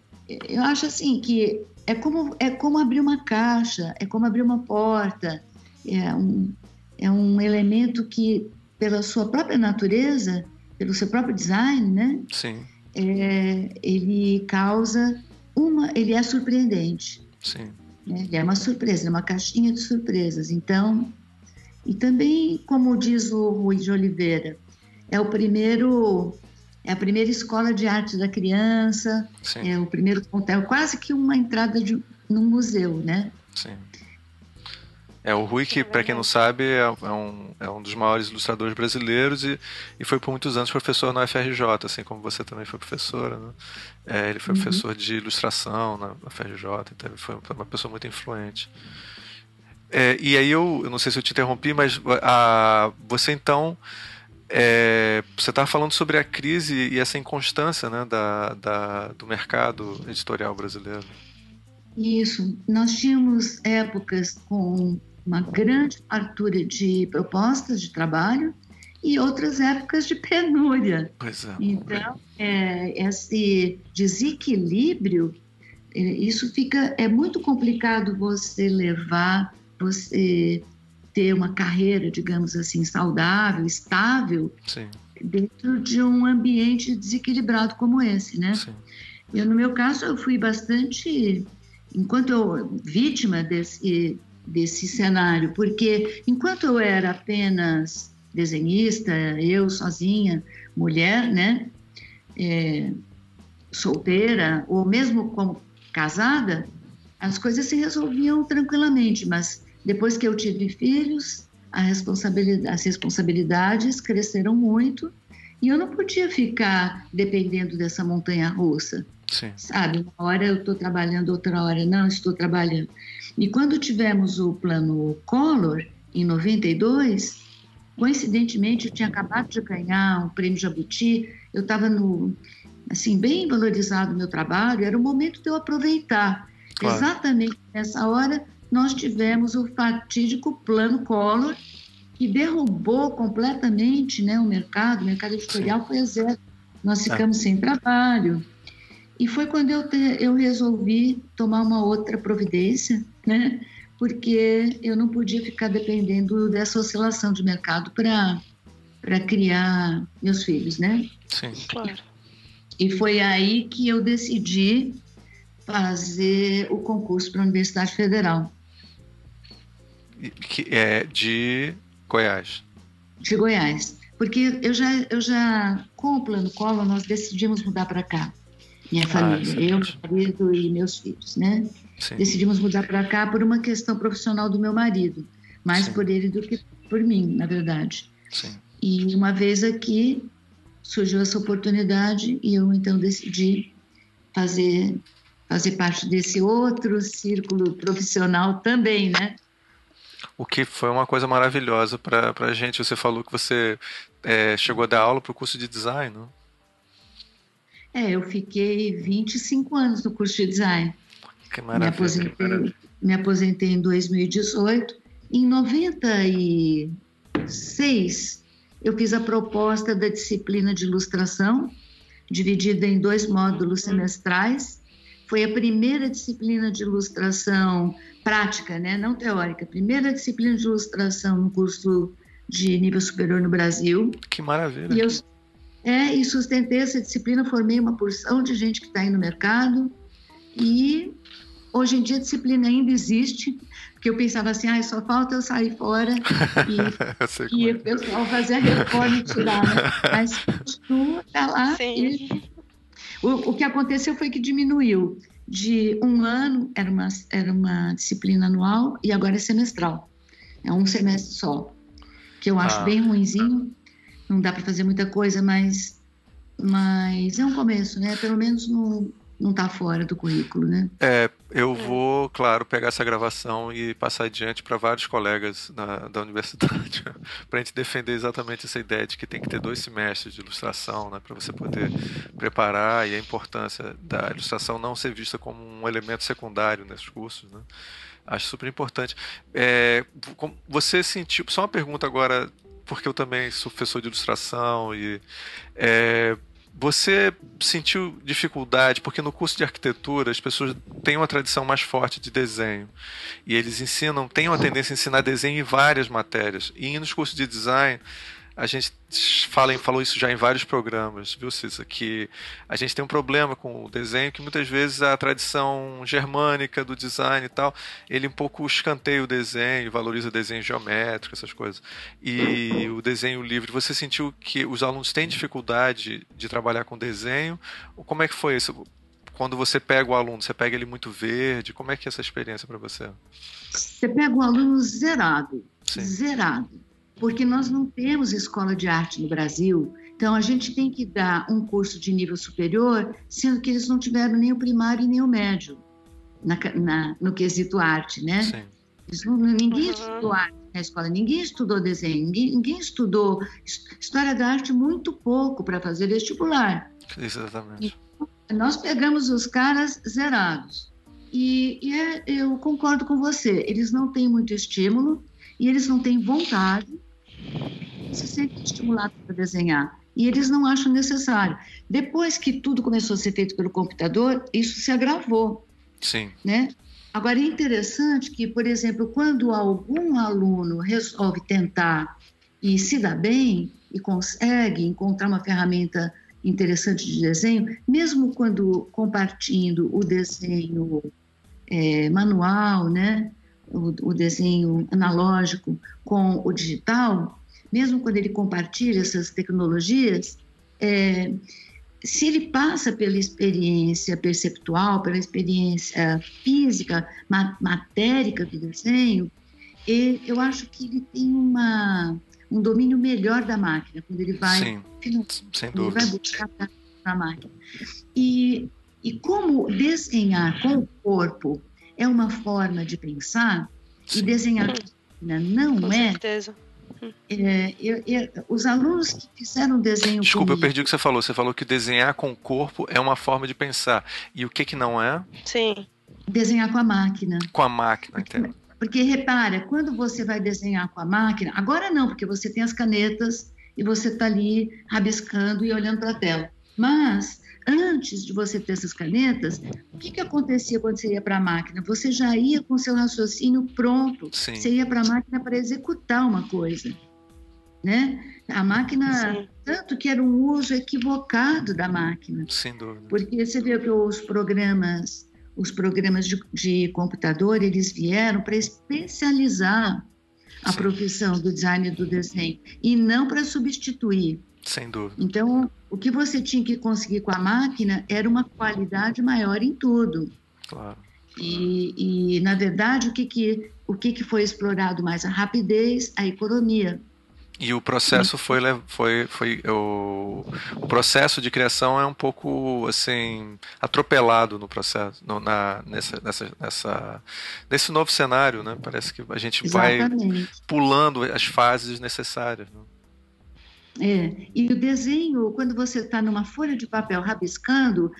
Eu acho assim que é como, é como abrir uma caixa, é como abrir uma porta. É um, é um elemento que, pela sua própria natureza, pelo seu próprio design, né? Sim é, ele causa uma, ele é surpreendente. Sim. Né? Ele é uma surpresa, é uma caixinha de surpresas. Então, e também, como diz o Rui de Oliveira, é o primeiro, é a primeira escola de arte da criança, Sim. é o primeiro é quase que uma entrada de num museu, né? Sim. É, o Rui, que, para quem não sabe, é, é, um, é um dos maiores ilustradores brasileiros e, e foi por muitos anos professor na UFRJ, assim como você também foi professora. Né? É, ele foi uhum. professor de ilustração na UFRJ, então foi uma pessoa muito influente. É, e aí eu, eu não sei se eu te interrompi, mas a, você então é, você estava falando sobre a crise e essa inconstância né, da, da, do mercado editorial brasileiro. Isso. Nós tínhamos épocas com uma grande fartura de propostas de trabalho e outras épocas de penúria. Pois é. Então, é, esse desequilíbrio, é, isso fica é muito complicado você levar, você ter uma carreira, digamos assim, saudável, estável, Sim. dentro de um ambiente desequilibrado como esse, né? Sim. Eu, no meu caso, eu fui bastante, enquanto eu vítima desse desse cenário, porque enquanto eu era apenas desenhista, eu sozinha, mulher, né, é, solteira ou mesmo como casada, as coisas se resolviam tranquilamente, mas depois que eu tive filhos, responsabilidade, as responsabilidades cresceram muito e eu não podia ficar dependendo dessa montanha russa. Sim. Sabe, uma hora eu estou trabalhando, outra hora não estou trabalhando. E quando tivemos o plano Collor, em 92, coincidentemente eu tinha acabado de ganhar um prêmio Jabuti, eu estava no assim bem valorizado o meu trabalho, era o momento de eu aproveitar. Claro. Exatamente nessa hora nós tivemos o fatídico plano Collor que derrubou completamente né, o mercado, o mercado editorial Sim. foi a zero. Nós é. ficamos é. sem trabalho. E foi quando eu, te, eu resolvi tomar uma outra providência, né? Porque eu não podia ficar dependendo dessa oscilação de mercado para para criar meus filhos, né? Sim, claro. E foi aí que eu decidi fazer o concurso para a Universidade Federal. Que é de Goiás. De Goiás. Porque eu já, eu já com o plano Collor, nós decidimos mudar para cá minha ah, família, ah, eu, meu marido e meus filhos, né? Sim. Decidimos mudar para cá por uma questão profissional do meu marido, mais sim. por ele do que por mim, na verdade. Sim. E uma vez aqui surgiu essa oportunidade e eu então decidi fazer fazer parte desse outro círculo profissional também, né? O que foi uma coisa maravilhosa para a gente. Você falou que você é, chegou a dar aula para o curso de design, não? É, eu fiquei 25 anos no curso de design. Que maravilha. Me aposentei, me aposentei em 2018. Em 96, eu fiz a proposta da disciplina de ilustração, dividida em dois módulos semestrais. Foi a primeira disciplina de ilustração prática, né? não teórica, primeira disciplina de ilustração no curso de nível superior no Brasil. Que maravilha. E eu, é, e sustentei essa disciplina, formei uma porção de gente que está aí no mercado e hoje em dia a disciplina ainda existe, porque eu pensava assim, ah, só falta eu sair fora e, e é. o pessoal fazer a reforma e tirar, né? Mas continua, está lá. E... O, o que aconteceu foi que diminuiu de um ano, era uma, era uma disciplina anual, e agora é semestral. É um semestre só, que eu acho ah. bem ruinzinho, não dá para fazer muita coisa, mas, mas é um começo, né? Pelo menos não, não tá fora do currículo, né? É, eu vou, claro, pegar essa gravação e passar adiante para vários colegas na, da universidade, para a gente defender exatamente essa ideia de que tem que ter dois semestres de ilustração, né, para você poder preparar e a importância da ilustração não ser vista como um elemento secundário nesses cursos, né? Acho super importante. É, você sentiu, só uma pergunta agora porque eu também sou professor de ilustração e é, você sentiu dificuldade? Porque no curso de arquitetura as pessoas têm uma tradição mais forte de desenho. E eles ensinam, têm uma tendência a ensinar desenho em várias matérias. E nos cursos de design a gente fala, falou isso já em vários programas, viu, Cissa? Que a gente tem um problema com o desenho que muitas vezes a tradição germânica do design e tal, ele um pouco escanteia o desenho, valoriza o desenho geométrico, essas coisas. E o desenho livre, você sentiu que os alunos têm dificuldade de trabalhar com desenho? Como é que foi isso? Quando você pega o aluno, você pega ele muito verde? Como é que é essa experiência para você? Você pega o aluno zerado, Sim. zerado, porque nós não temos escola de arte no Brasil. Então a gente tem que dar um curso de nível superior, sendo que eles não tiveram nem o primário e nem o médio na, na no quesito arte, né? Sim. Não, ninguém uhum. estudou arte na escola, ninguém estudou desenho, ninguém, ninguém estudou história da arte muito pouco para fazer vestibular. Exatamente. E nós pegamos os caras zerados. E, e é, eu concordo com você, eles não têm muito estímulo e eles não têm vontade, se sentem estimulados para desenhar e eles não acham necessário. Depois que tudo começou a ser feito pelo computador, isso se agravou. Sim. Né? Agora, é interessante que, por exemplo, quando algum aluno resolve tentar e se dá bem e consegue encontrar uma ferramenta interessante de desenho, mesmo quando compartilhando o desenho é, manual, né, o, o, desenho analógico com o digital, mesmo quando ele compartilha essas tecnologias, é, se ele passa pela experiência perceptual, pela experiência física, matérica do desenho, ele, eu acho que ele tem uma, um domínio melhor da máquina, quando ele vai, Sim, sem dúvida. Ele vai buscar na máquina. E, e como desenhar com o corpo é uma forma de pensar, Sim. e desenhar com a máquina não com é, certeza. É, eu, eu, os alunos que fizeram desenho. Desculpa, comigo, eu perdi o que você falou. Você falou que desenhar com o corpo é uma forma de pensar. E o que que não é? Sim. Desenhar com a máquina. Com a máquina, entendo. Porque repara, quando você vai desenhar com a máquina, agora não, porque você tem as canetas e você está ali rabiscando e olhando para a tela. Mas antes de você ter essas canetas, o que, que acontecia quando você ia para a máquina? Você já ia com seu raciocínio pronto. Sim. Você ia para a máquina para executar uma coisa. Né? A máquina, Sim. tanto que era um uso equivocado da máquina. Sem dúvida. Porque você vê que os programas, os programas de, de computador, eles vieram para especializar a Sim. profissão do design e do desenho e não para substituir. Sem dúvida. Então, o que você tinha que conseguir com a máquina era uma qualidade maior em tudo. Claro. E, e na verdade, o que, que, o que, que foi explorado mais? A rapidez, a economia. E o processo foi, foi, foi o, o processo de criação é um pouco assim atropelado no processo, no, na, nessa, nessa, nessa, nesse novo cenário, né? Parece que a gente Exatamente. vai pulando as fases necessárias. Né? É, e o desenho, quando você está numa folha de papel rabiscando,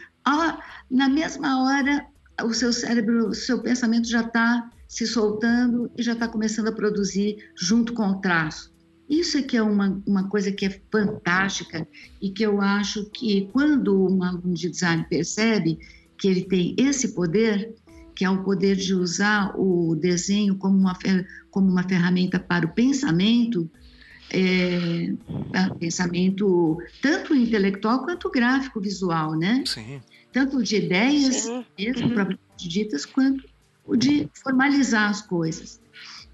na mesma hora o seu cérebro, o seu pensamento já está se soltando e já está começando a produzir junto com o traço. Isso é que é uma, uma coisa que é fantástica e que eu acho que quando um aluno de design percebe que ele tem esse poder, que é o poder de usar o desenho como uma, como uma ferramenta para o pensamento, é, pensamento tanto intelectual quanto gráfico visual, né? Sim. Tanto de ideias Sim. mesmo uhum. propriamente ditas quanto o de formalizar as coisas.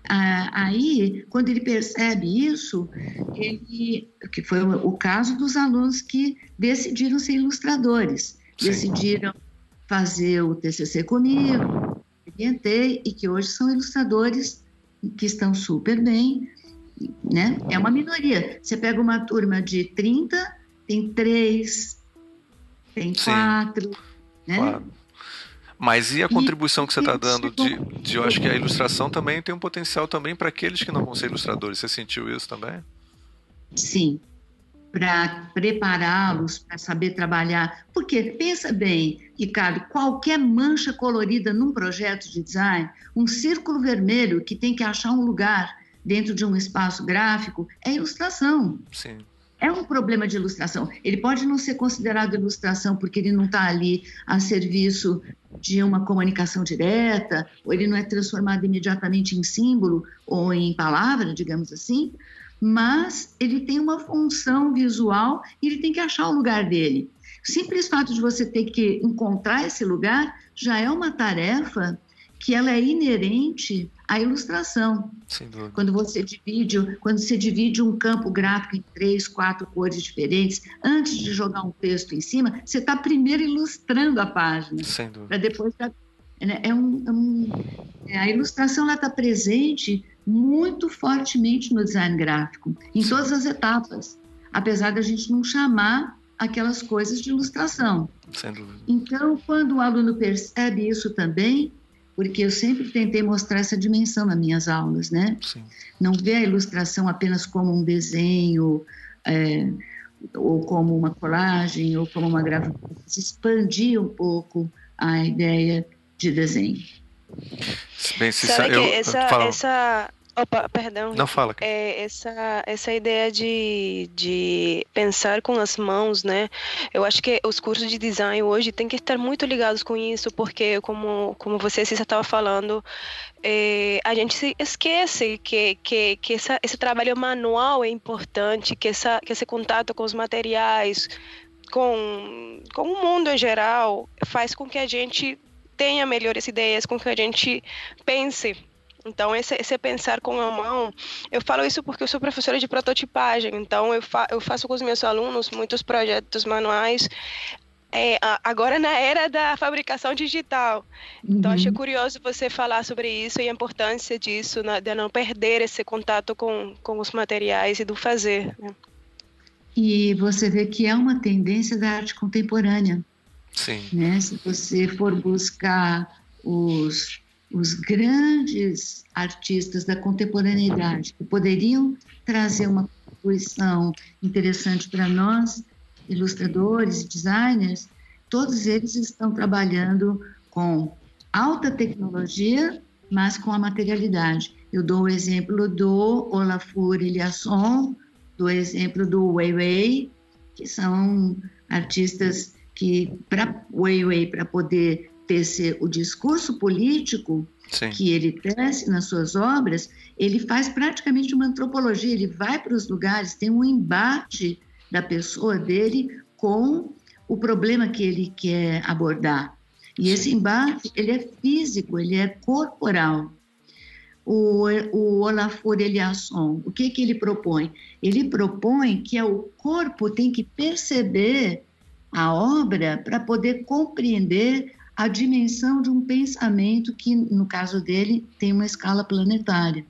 Ah, aí, quando ele percebe isso, ele, que foi o, o, caso dos alunos que decidiram ser ilustradores, Sim. decidiram fazer o TCC comigo, orientei e que hoje são ilustradores que estão super bem, né? É uma minoria. Você pega uma turma de 30, tem três, tem Sim. quatro, né? Claro. Mas e a contribuição que você está dando de, de, eu acho que a ilustração também tem um potencial também para aqueles que não vão ser ilustradores. Você sentiu isso também? Sim, para prepará-los para saber trabalhar. Porque pensa bem, Ricardo, qualquer mancha colorida num projeto de design, um círculo vermelho que tem que achar um lugar dentro de um espaço gráfico é ilustração. Sim. É um problema de ilustração. Ele pode não ser considerado ilustração porque ele não está ali a serviço de uma comunicação direta, ou ele não é transformado imediatamente em símbolo ou em palavra, digamos assim, mas ele tem uma função visual e ele tem que achar o lugar dele. O simples fato de você ter que encontrar esse lugar já é uma tarefa que ela é inerente à ilustração. Quando você divide, quando você divide um campo gráfico em três, quatro cores diferentes, antes de jogar um texto em cima, você está primeiro ilustrando a página, para depois né, é um, é um, é, a ilustração está presente muito fortemente no design gráfico, em todas as etapas, apesar da gente não chamar aquelas coisas de ilustração. Sem dúvida. Então, quando o aluno percebe isso também, porque eu sempre tentei mostrar essa dimensão nas minhas aulas, né? Sim. Não ver a ilustração apenas como um desenho, é, ou como uma colagem, ou como uma gravura, expandir um pouco a ideia de desenho. Bem, se Sabe eu, que essa, essa, Opa, perdão. Não fala. É, essa, essa ideia de, de pensar com as mãos, né? Eu acho que os cursos de design hoje têm que estar muito ligados com isso, porque, como, como você estava falando, é, a gente se esquece que, que, que essa, esse trabalho manual é importante, que, essa, que esse contato com os materiais, com, com o mundo em geral, faz com que a gente tenha melhores ideias, com que a gente pense então, esse, esse pensar com a mão, eu falo isso porque eu sou professora de prototipagem, então eu, fa, eu faço com os meus alunos muitos projetos manuais é, agora na era da fabricação digital. Então, uhum. achei curioso você falar sobre isso e a importância disso, né, de não perder esse contato com, com os materiais e do fazer. Né? E você vê que é uma tendência da arte contemporânea. Sim. Né? Se você for buscar os os grandes artistas da contemporaneidade que poderiam trazer uma contribuição interessante para nós, ilustradores, designers, todos eles estão trabalhando com alta tecnologia, mas com a materialidade. Eu dou o exemplo do Olafur Eliasson, do exemplo do Weiwei, que são artistas que, para Weiwei, para poder o discurso político Sim. que ele tece nas suas obras, ele faz praticamente uma antropologia, ele vai para os lugares, tem um embate da pessoa dele com o problema que ele quer abordar. E esse embate, ele é físico, ele é corporal. O, o Olafur Eliasson, o que, que ele propõe? Ele propõe que o corpo tem que perceber a obra para poder compreender a dimensão de um pensamento que, no caso dele, tem uma escala planetária.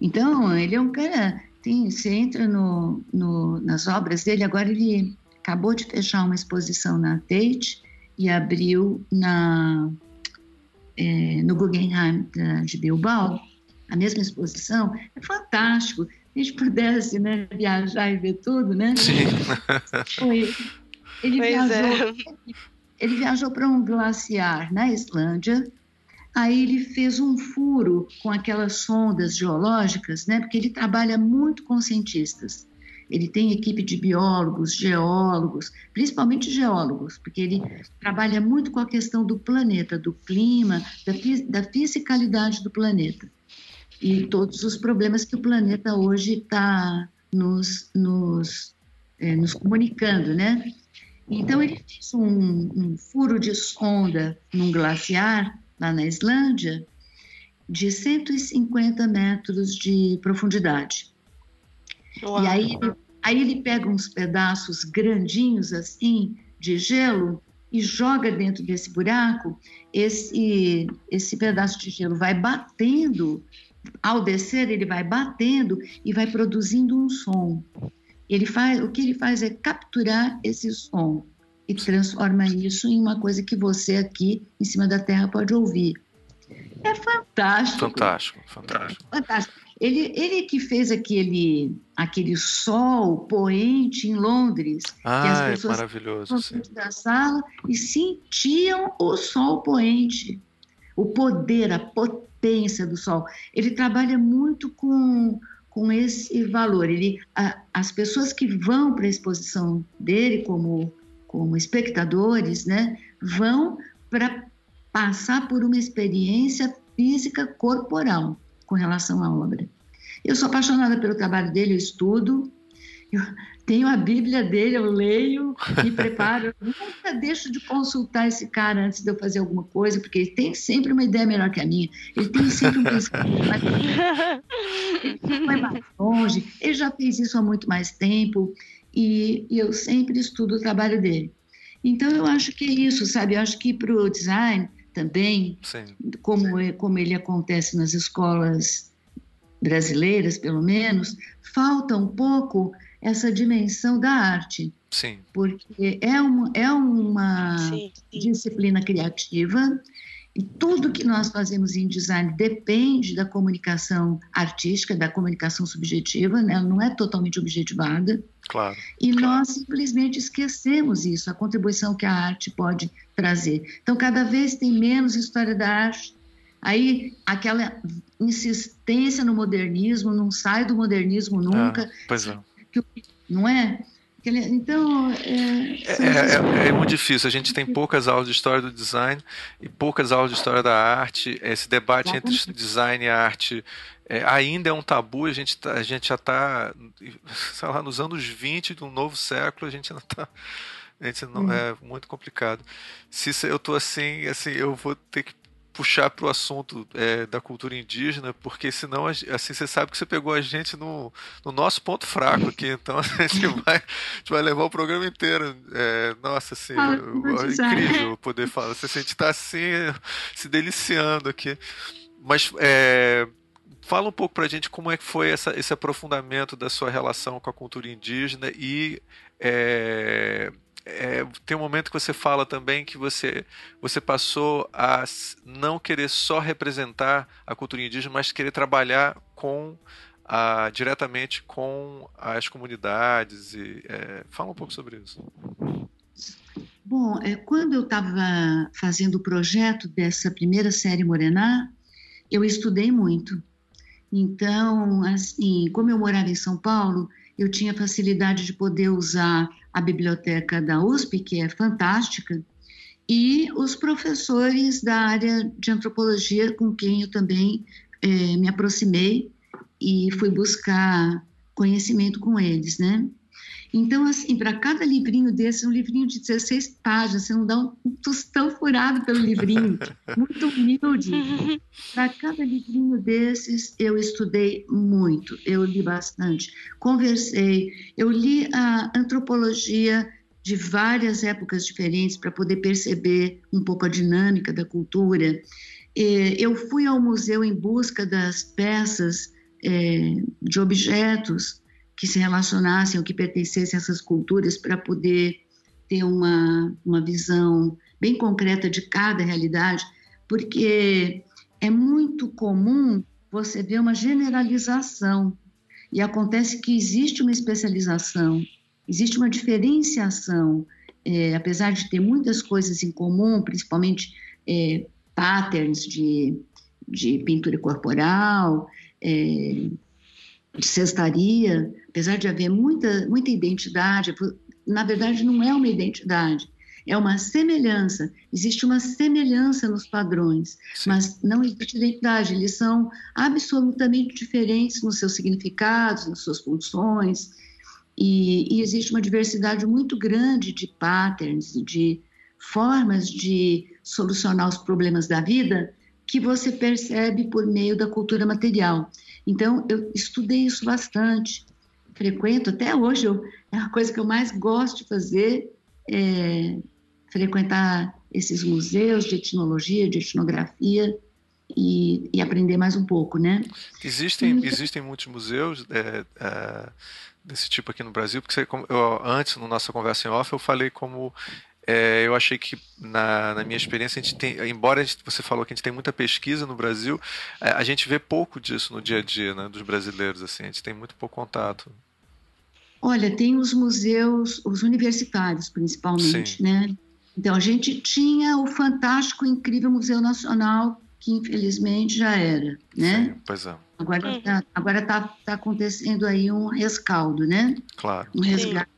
Então, ele é um cara. Tem, você entra no, no, nas obras dele, agora ele acabou de fechar uma exposição na Tate e abriu na, é, no Guggenheim de Bilbao, a mesma exposição. É fantástico. Se a gente pudesse né, viajar e ver tudo, né? Sim. Foi, ele pois viajou. É ele viajou para um glaciar na Islândia, aí ele fez um furo com aquelas sondas geológicas, né? Porque ele trabalha muito com cientistas. Ele tem equipe de biólogos, geólogos, principalmente geólogos, porque ele trabalha muito com a questão do planeta, do clima, da, da fisicalidade do planeta e todos os problemas que o planeta hoje está nos, nos, é, nos comunicando, né? Então, ele fez um, um furo de sonda num glaciar, lá na Islândia, de 150 metros de profundidade. Uau. E aí, aí ele pega uns pedaços grandinhos assim de gelo e joga dentro desse buraco. Esse, esse pedaço de gelo vai batendo, ao descer, ele vai batendo e vai produzindo um som. Ele faz, o que ele faz é capturar esse som e transforma isso em uma coisa que você aqui em cima da Terra pode ouvir. É fantástico. Fantástico, fantástico. Fantástico. Ele, ele que fez aquele, aquele sol poente em Londres. Ah, que as pessoas é maravilhoso. Sim. da sala e sentiam o sol poente. O poder, a potência do sol. Ele trabalha muito com com esse valor. Ele, a, as pessoas que vão para a exposição dele como, como espectadores, né, vão para passar por uma experiência física corporal com relação à obra. Eu sou apaixonada pelo trabalho dele, eu estudo. Eu tenho a Bíblia dele, eu leio, me preparo. Eu nunca deixo de consultar esse cara antes de eu fazer alguma coisa, porque ele tem sempre uma ideia melhor que a minha. Ele tem sempre um pensamento mais... Ele foi mais longe, ele já fez isso há muito mais tempo, e, e eu sempre estudo o trabalho dele. Então, eu acho que é isso, sabe? Eu acho que para o design também, como, é, como ele acontece nas escolas brasileiras, pelo menos, falta um pouco essa dimensão da arte. Sim. Porque é uma, é uma sim, sim. disciplina criativa e tudo que nós fazemos em design depende da comunicação artística, da comunicação subjetiva, né? ela não é totalmente objetivada. Claro. E claro. nós simplesmente esquecemos isso, a contribuição que a arte pode trazer. Então, cada vez tem menos história da arte. Aí, aquela insistência no modernismo, não sai do modernismo nunca. Ah, pois é não é? Então, é, é, é, é, muito difícil. A gente tem poucas aulas de história do design e poucas aulas de história da arte. Esse debate entre design e arte é, ainda é um tabu. A gente, tá, a gente já está, sei lá, nos anos 20 do novo século, a gente ainda está. Gente não, é muito complicado. Se eu estou assim, assim, eu vou ter que puxar para o assunto é, da cultura indígena, porque senão, assim, você sabe que você pegou a gente no, no nosso ponto fraco aqui, então a gente vai, a gente vai levar o programa inteiro. É, nossa, assim, ah, é incrível poder falar. Você sente está assim, se deliciando aqui. Mas é, fala um pouco para a gente como é que foi essa, esse aprofundamento da sua relação com a cultura indígena e é, tem um momento que você fala também que você, você passou a não querer só representar a cultura indígena, mas querer trabalhar com a, diretamente com as comunidades. E, é, fala um pouco sobre isso. Bom, é, quando eu estava fazendo o projeto dessa primeira série Morená, eu estudei muito. Então, assim, como eu morava em São Paulo, eu tinha facilidade de poder usar a biblioteca da USP, que é fantástica, e os professores da área de antropologia com quem eu também é, me aproximei e fui buscar conhecimento com eles, né? Então, assim, para cada livrinho desse, um livrinho de 16 páginas, você não dá um tostão furado pelo livrinho, muito humilde. Para cada livrinho desses, eu estudei muito, eu li bastante, conversei, eu li a antropologia de várias épocas diferentes para poder perceber um pouco a dinâmica da cultura. Eu fui ao museu em busca das peças é, de objetos que se relacionassem ou que pertencessem a essas culturas para poder ter uma, uma visão bem concreta de cada realidade, porque é muito comum você ver uma generalização. E acontece que existe uma especialização, existe uma diferenciação, é, apesar de ter muitas coisas em comum, principalmente é, patterns de, de pintura corporal, é, de cestaria, apesar de haver muita, muita identidade, na verdade não é uma identidade, é uma semelhança. Existe uma semelhança nos padrões, Sim. mas não existe identidade. Eles são absolutamente diferentes nos seus significados, nas suas funções, e, e existe uma diversidade muito grande de patterns, de formas de solucionar os problemas da vida que você percebe por meio da cultura material. Então, eu estudei isso bastante, frequento, até hoje, eu, é a coisa que eu mais gosto de fazer, é frequentar esses museus de etnologia, de etnografia, e, e, aprender mais um pouco, né? Existem, então, existem muitos museus é, é, desse tipo aqui no Brasil, porque você, eu, antes, na nossa conversa em off, eu falei como é, eu achei que, na, na, minha experiência, a gente tem, embora a gente, você falou que a gente tem muita pesquisa no Brasil, é, a gente vê pouco disso no dia a dia né, dos brasileiros. Assim, a gente tem muito pouco contato. Olha, tem os museus, os universitários principalmente, Sim. né? Então, a gente tinha o fantástico, incrível Museu Nacional, que infelizmente já era, né? Sim, pois é. Agora está agora tá, tá acontecendo aí um rescaldo, né? Claro. Um resgate,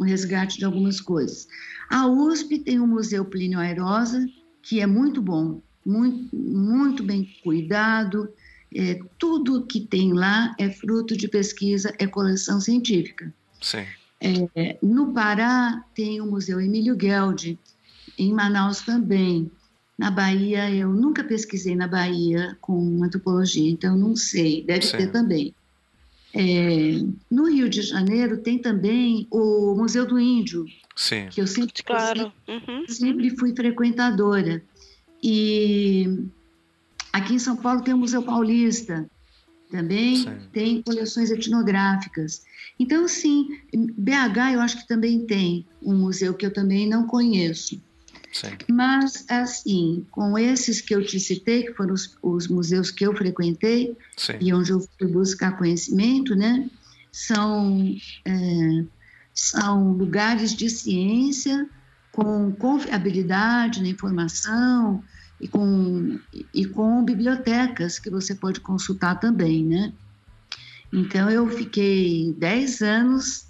um resgate de algumas coisas. A USP tem o Museu Plínio Airosa, que é muito bom, muito, muito bem cuidado. É, tudo que tem lá é fruto de pesquisa, é coleção científica. Sim. É, no Pará tem o Museu Emílio Gueldi, em Manaus também. Na Bahia, eu nunca pesquisei na Bahia com antropologia, então não sei, deve Sim. ter também. É, no Rio de Janeiro tem também o Museu do Índio, Sim. que eu sempre, claro. sempre, uhum. sempre fui frequentadora. E aqui em São Paulo tem o Museu Paulista, também sim. tem coleções etnográficas. Então, sim, BH eu acho que também tem um museu que eu também não conheço. Sim. Mas, assim, com esses que eu te citei, que foram os, os museus que eu frequentei sim. e onde eu fui buscar conhecimento, né, são, é, são lugares de ciência com confiabilidade na informação, e com, e com bibliotecas que você pode consultar também, né? Então eu fiquei 10 anos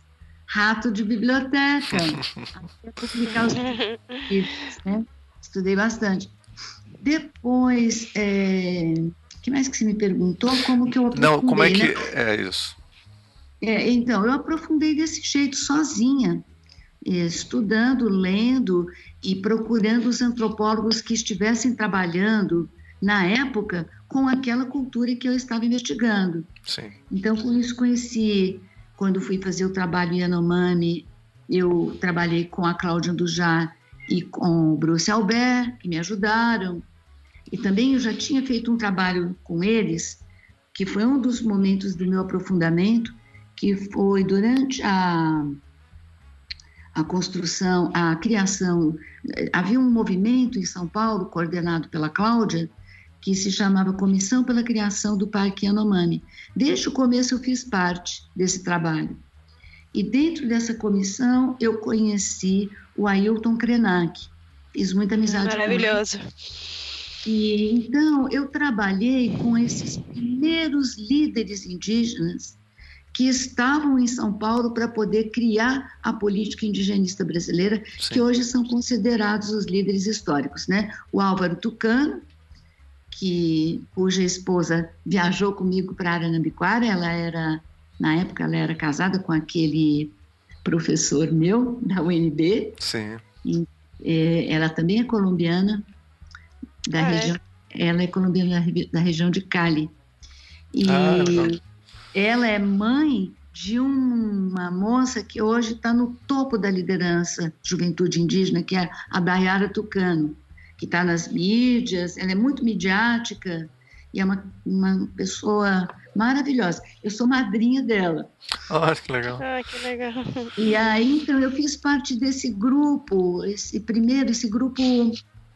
rato de biblioteca, até publicar os livros, né? Estudei bastante. Depois, é... que mais que você me perguntou? Como que eu aprofundei? Não, como é que né? é isso? É, então, eu aprofundei desse jeito, sozinha, estudando, lendo e procurando os antropólogos que estivessem trabalhando na época com aquela cultura que eu estava investigando. Sim. Então, com isso conheci, quando fui fazer o trabalho em Yanomami, eu trabalhei com a Cláudia Dujá e com o Bruce Albert, que me ajudaram. E também eu já tinha feito um trabalho com eles, que foi um dos momentos do meu aprofundamento, que foi durante a a construção, a criação. Havia um movimento em São Paulo, coordenado pela Cláudia, que se chamava Comissão pela Criação do Parque Yanomami. Desde o começo eu fiz parte desse trabalho. E dentro dessa comissão eu conheci o Ailton Krenak. Fiz muita amizade Maravilhoso. com ele. E então eu trabalhei com esses primeiros líderes indígenas que estavam em São Paulo para poder criar a política indigenista brasileira, Sim. que hoje são considerados os líderes históricos, né? O Álvaro Tucano, que cuja esposa viajou comigo para Aranambiquara, ela era na época ela era casada com aquele professor meu da UNB. Sim. E, é, ela também é colombiana da ah, é? região. É? Ela é colombiana da, da região de Cali. E ah, ela é mãe de uma moça que hoje está no topo da liderança juventude indígena, que é a Dayara Tucano, que está nas mídias, ela é muito midiática e é uma, uma pessoa maravilhosa. Eu sou madrinha dela. Olha que legal. Ah, que legal. E aí, então, eu fiz parte desse grupo, esse primeiro, esse grupo,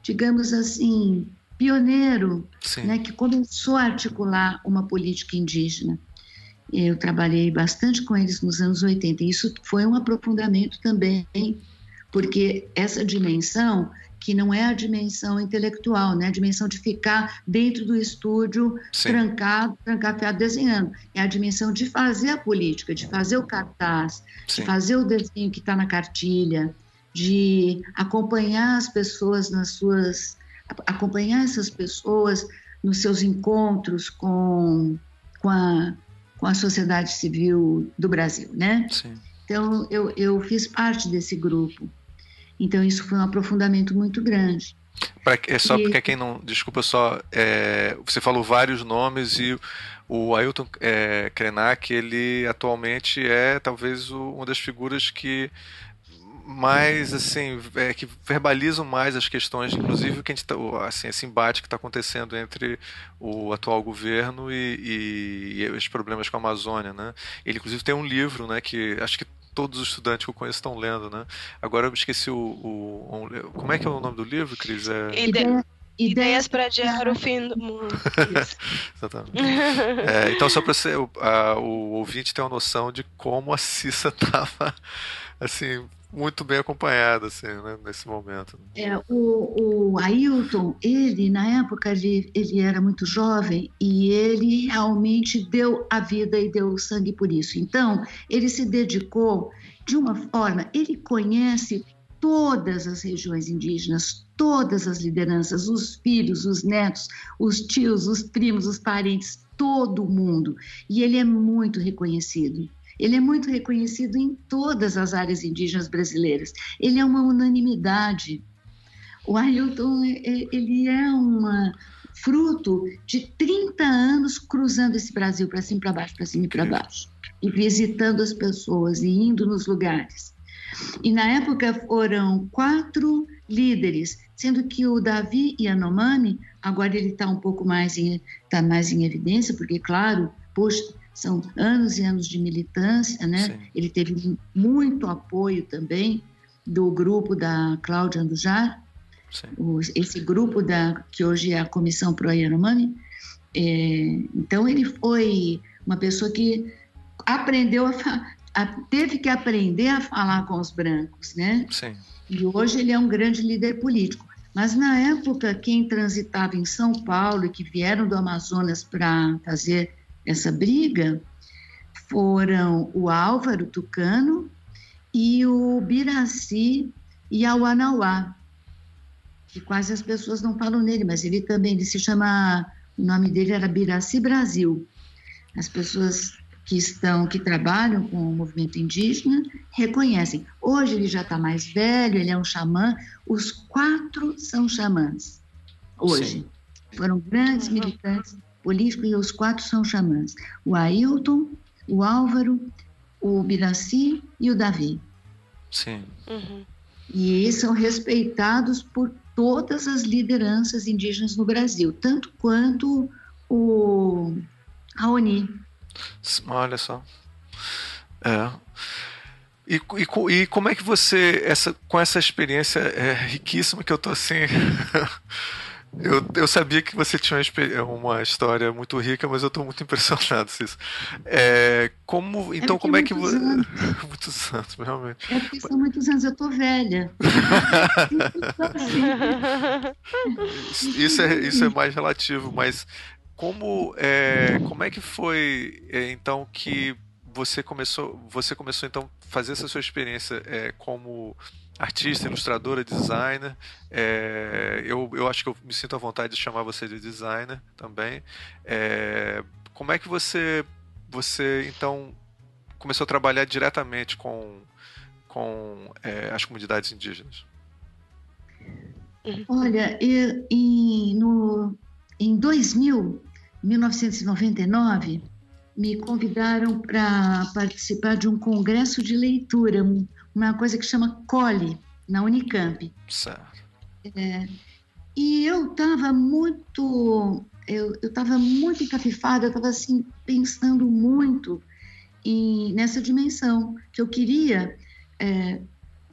digamos assim, pioneiro, né, que começou a articular uma política indígena. Eu trabalhei bastante com eles nos anos 80. E isso foi um aprofundamento também, porque essa dimensão, que não é a dimensão intelectual, né? a dimensão de ficar dentro do estúdio, Sim. trancado, trancafiado, desenhando. É a dimensão de fazer a política, de fazer o cartaz, Sim. de fazer o desenho que está na cartilha, de acompanhar as pessoas nas suas. acompanhar essas pessoas nos seus encontros com, com a com a sociedade civil do Brasil, né? Sim. Então, eu, eu fiz parte desse grupo. Então, isso foi um aprofundamento muito grande. Pra, é só e... porque quem não. Desculpa só. É, você falou vários nomes e o Ailton é, Krenak, ele atualmente é talvez o, uma das figuras que mais assim é, que verbalizam mais as questões, inclusive que a gente tá, assim esse embate que está acontecendo entre o atual governo e, e, e, os problemas com a Amazônia, né? Ele inclusive tem um livro, né, que acho que todos os estudantes que eu conheço estão lendo, né? Agora eu esqueci o, o, o como é que é o nome do livro, Cris? É... Ide Ideias para adiar o fim do mundo. Exatamente. É, então, só para o, o ouvinte ter uma noção de como a Cissa estava assim, muito bem acompanhada, assim, né, nesse momento. É, o, o Ailton, ele, na época, ele, ele era muito jovem e ele realmente deu a vida e deu o sangue por isso. Então, ele se dedicou de uma forma, ele conhece todas as regiões indígenas, todas as lideranças, os filhos, os netos, os tios, os primos, os parentes, todo mundo. E ele é muito reconhecido. Ele é muito reconhecido em todas as áreas indígenas brasileiras. Ele é uma unanimidade. O Ailton, é, é, ele é uma fruto de 30 anos cruzando esse Brasil para cima para baixo, para cima e para baixo, e visitando as pessoas e indo nos lugares. E na época foram quatro líderes, sendo que o Davi Yanomami, agora ele está um pouco mais em, tá mais em evidência, porque, claro, poxa, são anos e anos de militância, né? Sim. Ele teve muito apoio também do grupo da Cláudia Andujar, o, esse grupo da que hoje é a Comissão Pro Yanomami. É, então ele foi uma pessoa que aprendeu a, a, teve que aprender a falar com os brancos, né? Sim. E hoje ele é um grande líder político. Mas na época, quem transitava em São Paulo e que vieram do Amazonas para fazer essa briga foram o Álvaro Tucano e o Biraci e a Wanauá, que quase as pessoas não falam nele, mas ele também, ele se chama, o nome dele era Biraci Brasil. As pessoas que estão, que trabalham com o movimento indígena, reconhecem. Hoje ele já está mais velho, ele é um xamã. Os quatro são xamãs. Hoje Sim. foram grandes militantes políticos e os quatro são xamãs. O Ailton, o Álvaro, o Biraci e o Davi. Sim. Uhum. E eles são respeitados por todas as lideranças indígenas no Brasil, tanto quanto o a ONI. Olha só. É. E, e, e, como é que você, essa, com essa experiência é, riquíssima que eu tô assim. eu, eu sabia que você tinha uma história muito rica, mas eu estou muito impressionado com isso. É, como, é então, é como é que você. muitos anos, realmente. É porque são muitos anos, eu tô velha. isso, é, isso é mais relativo, mas como, é, como é que foi é, então que você começou você começou então a fazer essa sua experiência é, como artista, ilustradora, designer. É, eu, eu acho que eu me sinto à vontade de chamar você de designer também. É, como é que você você então começou a trabalhar diretamente com com é, as comunidades indígenas? Olha, eu, em, no, em 2000, 1999, me convidaram para participar de um congresso de leitura, uma coisa que chama COLE, na Unicamp. Certo. É, e eu estava muito, eu estava muito encafifada, eu estava assim, pensando muito em, nessa dimensão, que eu queria é,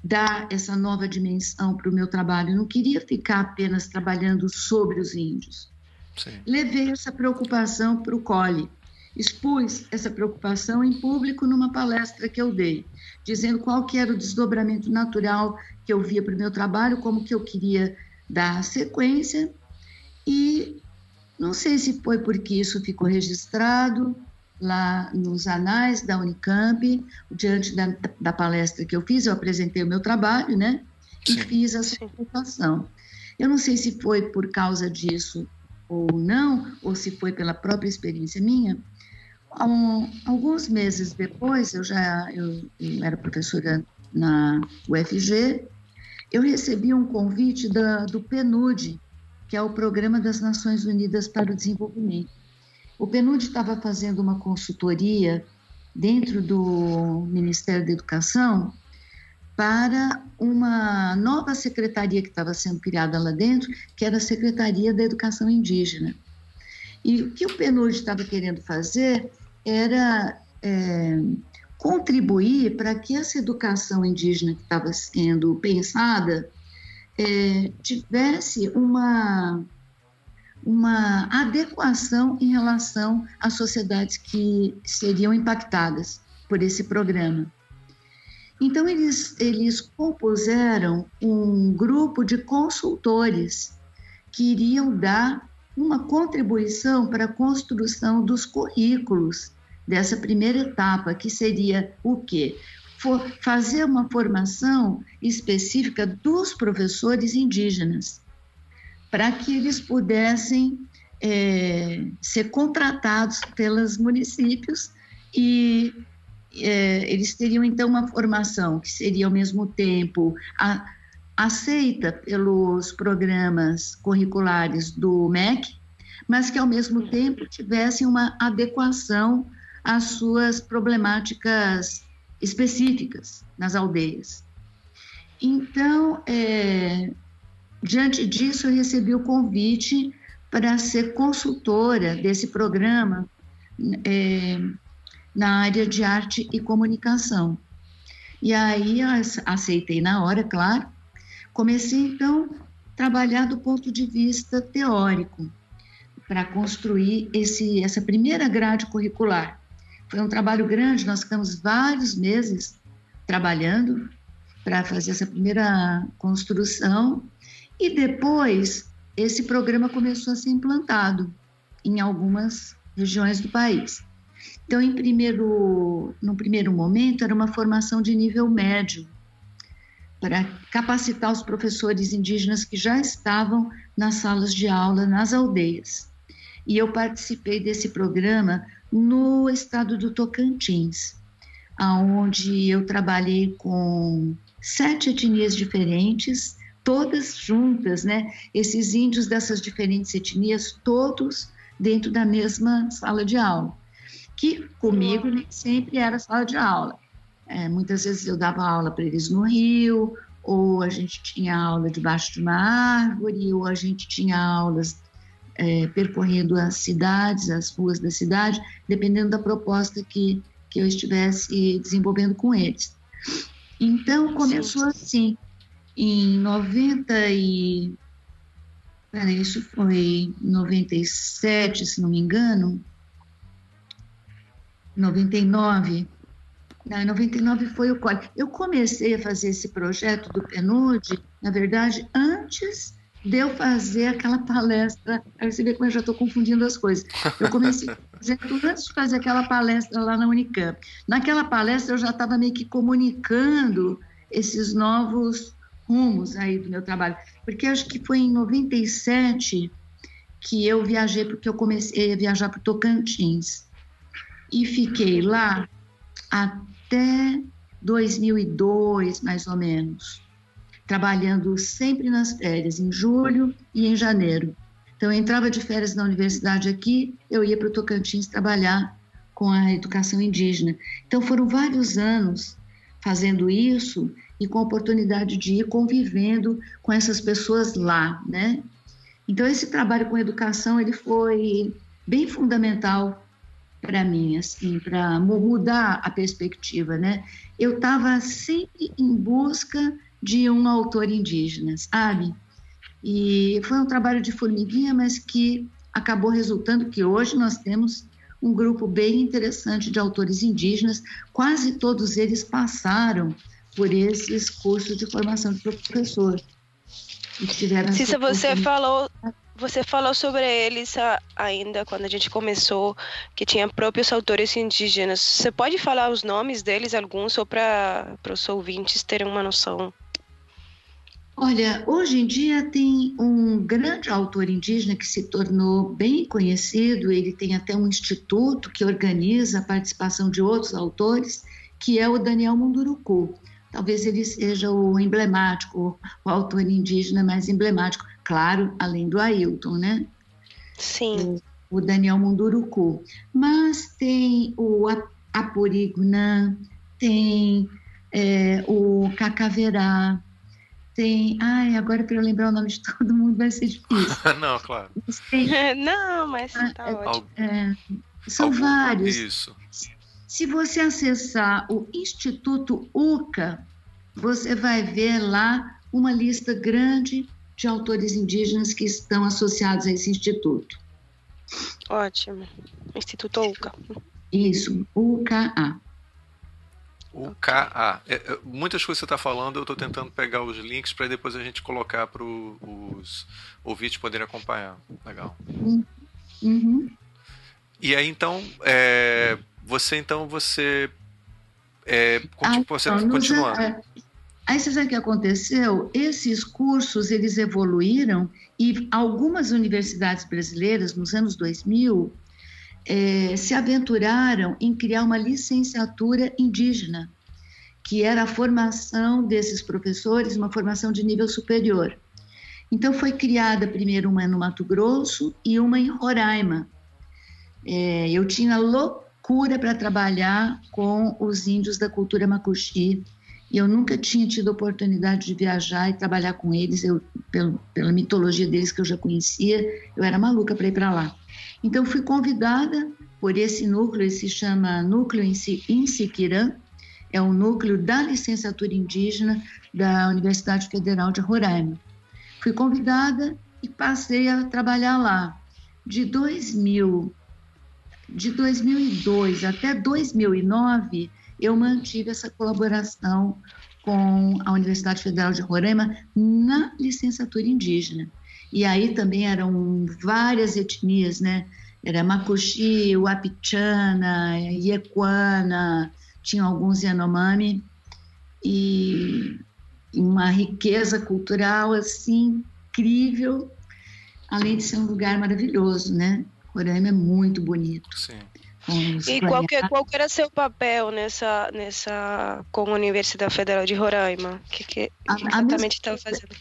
dar essa nova dimensão para o meu trabalho, eu não queria ficar apenas trabalhando sobre os índios. Sim. Levei essa preocupação para o COLE. Expus essa preocupação em público numa palestra que eu dei, dizendo qual que era o desdobramento natural que eu via para o meu trabalho, como que eu queria dar sequência. E não sei se foi porque isso ficou registrado lá nos anais da Unicamp, diante da, da palestra que eu fiz, eu apresentei o meu trabalho, né? E Sim. fiz essa preocupação. Eu não sei se foi por causa disso ou não, ou se foi pela própria experiência minha, um, alguns meses depois, eu já eu, eu era professora na UFG, eu recebi um convite da, do PNUD, que é o Programa das Nações Unidas para o Desenvolvimento. O PNUD estava fazendo uma consultoria dentro do Ministério da Educação para uma nova secretaria que estava sendo criada lá dentro, que era a Secretaria da Educação Indígena. E o que o PNUD estava querendo fazer era é, contribuir para que essa educação indígena que estava sendo pensada é, tivesse uma, uma adequação em relação às sociedades que seriam impactadas por esse programa. Então, eles, eles compuseram um grupo de consultores que iriam dar uma contribuição para a construção dos currículos dessa primeira etapa, que seria o quê? For fazer uma formação específica dos professores indígenas, para que eles pudessem é, ser contratados pelos municípios e é, eles teriam então uma formação que seria ao mesmo tempo a, aceita pelos programas curriculares do MEC, mas que ao mesmo tempo tivessem uma adequação às suas problemáticas específicas nas aldeias. Então, é, diante disso, eu recebi o convite para ser consultora desse programa é, na área de arte e comunicação. E aí aceitei na hora, claro. Comecei então a trabalhar do ponto de vista teórico para construir esse, essa primeira grade curricular. Foi um trabalho grande, nós ficamos vários meses trabalhando para fazer essa primeira construção e depois esse programa começou a ser implantado em algumas regiões do país. Então, em primeiro, no primeiro momento, era uma formação de nível médio, para capacitar os professores indígenas que já estavam nas salas de aula nas aldeias. E eu participei desse programa no estado do Tocantins, aonde eu trabalhei com sete etnias diferentes, todas juntas, né? Esses índios dessas diferentes etnias, todos dentro da mesma sala de aula que comigo nem sempre era sala de aula. É, muitas vezes eu dava aula para eles no Rio, ou a gente tinha aula debaixo de uma árvore, ou a gente tinha aulas é, percorrendo as cidades, as ruas da cidade, dependendo da proposta que, que eu estivesse desenvolvendo com eles. Então, começou assim, em 90 e... Peraí, isso foi 97, se não me engano, 99. Não, 99 foi o código. Eu comecei a fazer esse projeto do PNUD, na verdade, antes de eu fazer aquela palestra. Aí você vê como eu já estou confundindo as coisas. Eu comecei fazer tudo antes de fazer aquela palestra lá na Unicamp. Naquela palestra eu já estava meio que comunicando esses novos rumos aí do meu trabalho. Porque acho que foi em 97 que eu viajei, porque eu comecei a viajar para Tocantins e fiquei lá até 2002, mais ou menos, trabalhando sempre nas férias, em julho e em janeiro. Então, eu entrava de férias na universidade aqui, eu ia para o Tocantins trabalhar com a educação indígena. Então, foram vários anos fazendo isso e com a oportunidade de ir convivendo com essas pessoas lá, né? Então, esse trabalho com educação, ele foi bem fundamental para mim, assim, para mudar a perspectiva, né? Eu estava sempre em busca de um autor indígena, sabe? E foi um trabalho de formiguinha, mas que acabou resultando que hoje nós temos um grupo bem interessante de autores indígenas, quase todos eles passaram por esses cursos de formação de professor. Cissa, você falou você falou sobre eles ainda quando a gente começou, que tinha próprios autores indígenas. Você pode falar os nomes deles, alguns, só para os ouvintes terem uma noção? Olha, hoje em dia tem um grande autor indígena que se tornou bem conhecido, ele tem até um instituto que organiza a participação de outros autores, que é o Daniel Munduruku. Talvez ele seja o emblemático, o autor indígena mais emblemático claro, além do Ailton, né? Sim. O, o Daniel Munduruku. Mas tem o Apuriguna, tem é, o Cacaverá, tem. Ai, agora para eu lembrar o nome de todo mundo vai ser difícil. Não, claro. Tem, Não, mas ah, tá é, ótimo. É, são Algum, vários. Isso. Se você acessar o Instituto UCA, você vai ver lá uma lista grande de autores indígenas que estão associados a esse instituto. Ótimo. Instituto UCA. Isso, UCA. UKA. É, é, muitas coisas que você está falando, eu estou tentando pegar os links para depois a gente colocar para os ouvintes poderem acompanhar. Legal. Uhum. E aí então, é, você então você é, ah, você então, continuando. Aí você sabe o que aconteceu? Esses cursos, eles evoluíram e algumas universidades brasileiras, nos anos 2000, é, se aventuraram em criar uma licenciatura indígena, que era a formação desses professores, uma formação de nível superior. Então, foi criada primeiro uma no Mato Grosso e uma em Roraima. É, eu tinha loucura para trabalhar com os índios da cultura macuxi, e eu nunca tinha tido oportunidade de viajar e trabalhar com eles, eu, pelo, pela mitologia deles que eu já conhecia, eu era maluca para ir para lá. Então, fui convidada por esse núcleo, ele se chama Núcleo Insiquirã, é um núcleo da licenciatura indígena da Universidade Federal de Roraima. Fui convidada e passei a trabalhar lá. De 2000, de 2002 até 2009, eu mantive essa colaboração com a Universidade Federal de Roraima na licenciatura indígena. E aí também eram várias etnias, né? Era Makuxi, Wapichana, Iequana, tinha alguns Yanomami, e uma riqueza cultural assim incrível, além de ser um lugar maravilhoso, né? Roraima é muito bonito. Sim. E qual, que, qual que era seu papel nessa, nessa com a Universidade Federal de Roraima? O que, que, exatamente estava fazendo?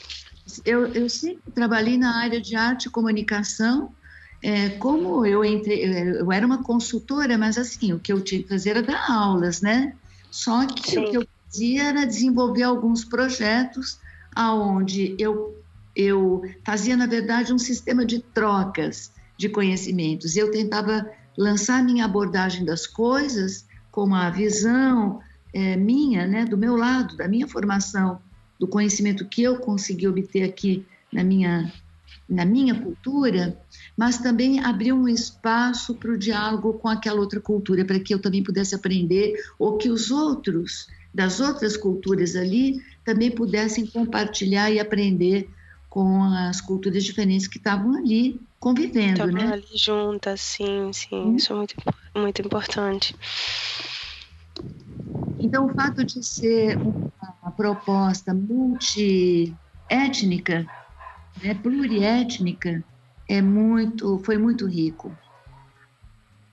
Eu, eu sempre trabalhei na área de arte e comunicação. É, como eu entrei, eu era uma consultora, mas assim, o que eu tinha que fazer era dar aulas, né? Só que Sim. o que eu fazia era desenvolver alguns projetos aonde eu eu fazia na verdade um sistema de trocas de conhecimentos. Eu tentava lançar minha abordagem das coisas com a visão é, minha, né, do meu lado, da minha formação, do conhecimento que eu consegui obter aqui na minha na minha cultura, mas também abrir um espaço para o diálogo com aquela outra cultura, para que eu também pudesse aprender, ou que os outros das outras culturas ali também pudessem compartilhar e aprender com as culturas diferentes que estavam ali convivendo, estavam né? ali juntas, sim, sim, hum. isso é muito, muito importante. Então, o fato de ser uma proposta multiétnica, né, pluriétnica, é muito, foi muito rico.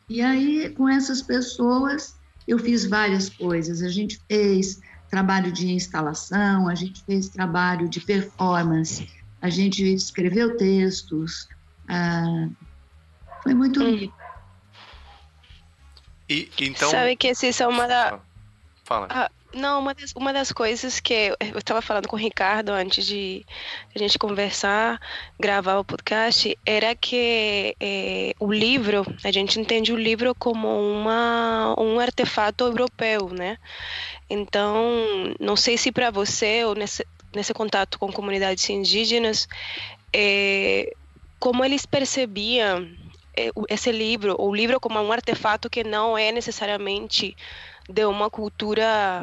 E aí, com essas pessoas, eu fiz várias coisas. A gente fez trabalho de instalação, a gente fez trabalho de performance, a gente escreveu textos. Ah, foi muito hum. E, então... Sabe que esses são uma da... Fala. Ah, não, uma das, uma das coisas que eu estava falando com o Ricardo antes de a gente conversar, gravar o podcast, era que é, o livro, a gente entende o livro como uma, um artefato europeu, né? Então, não sei se para você ou nesse, nesse contato com comunidades indígenas, é, como eles percebiam é, esse livro, o livro como um artefato que não é necessariamente de uma cultura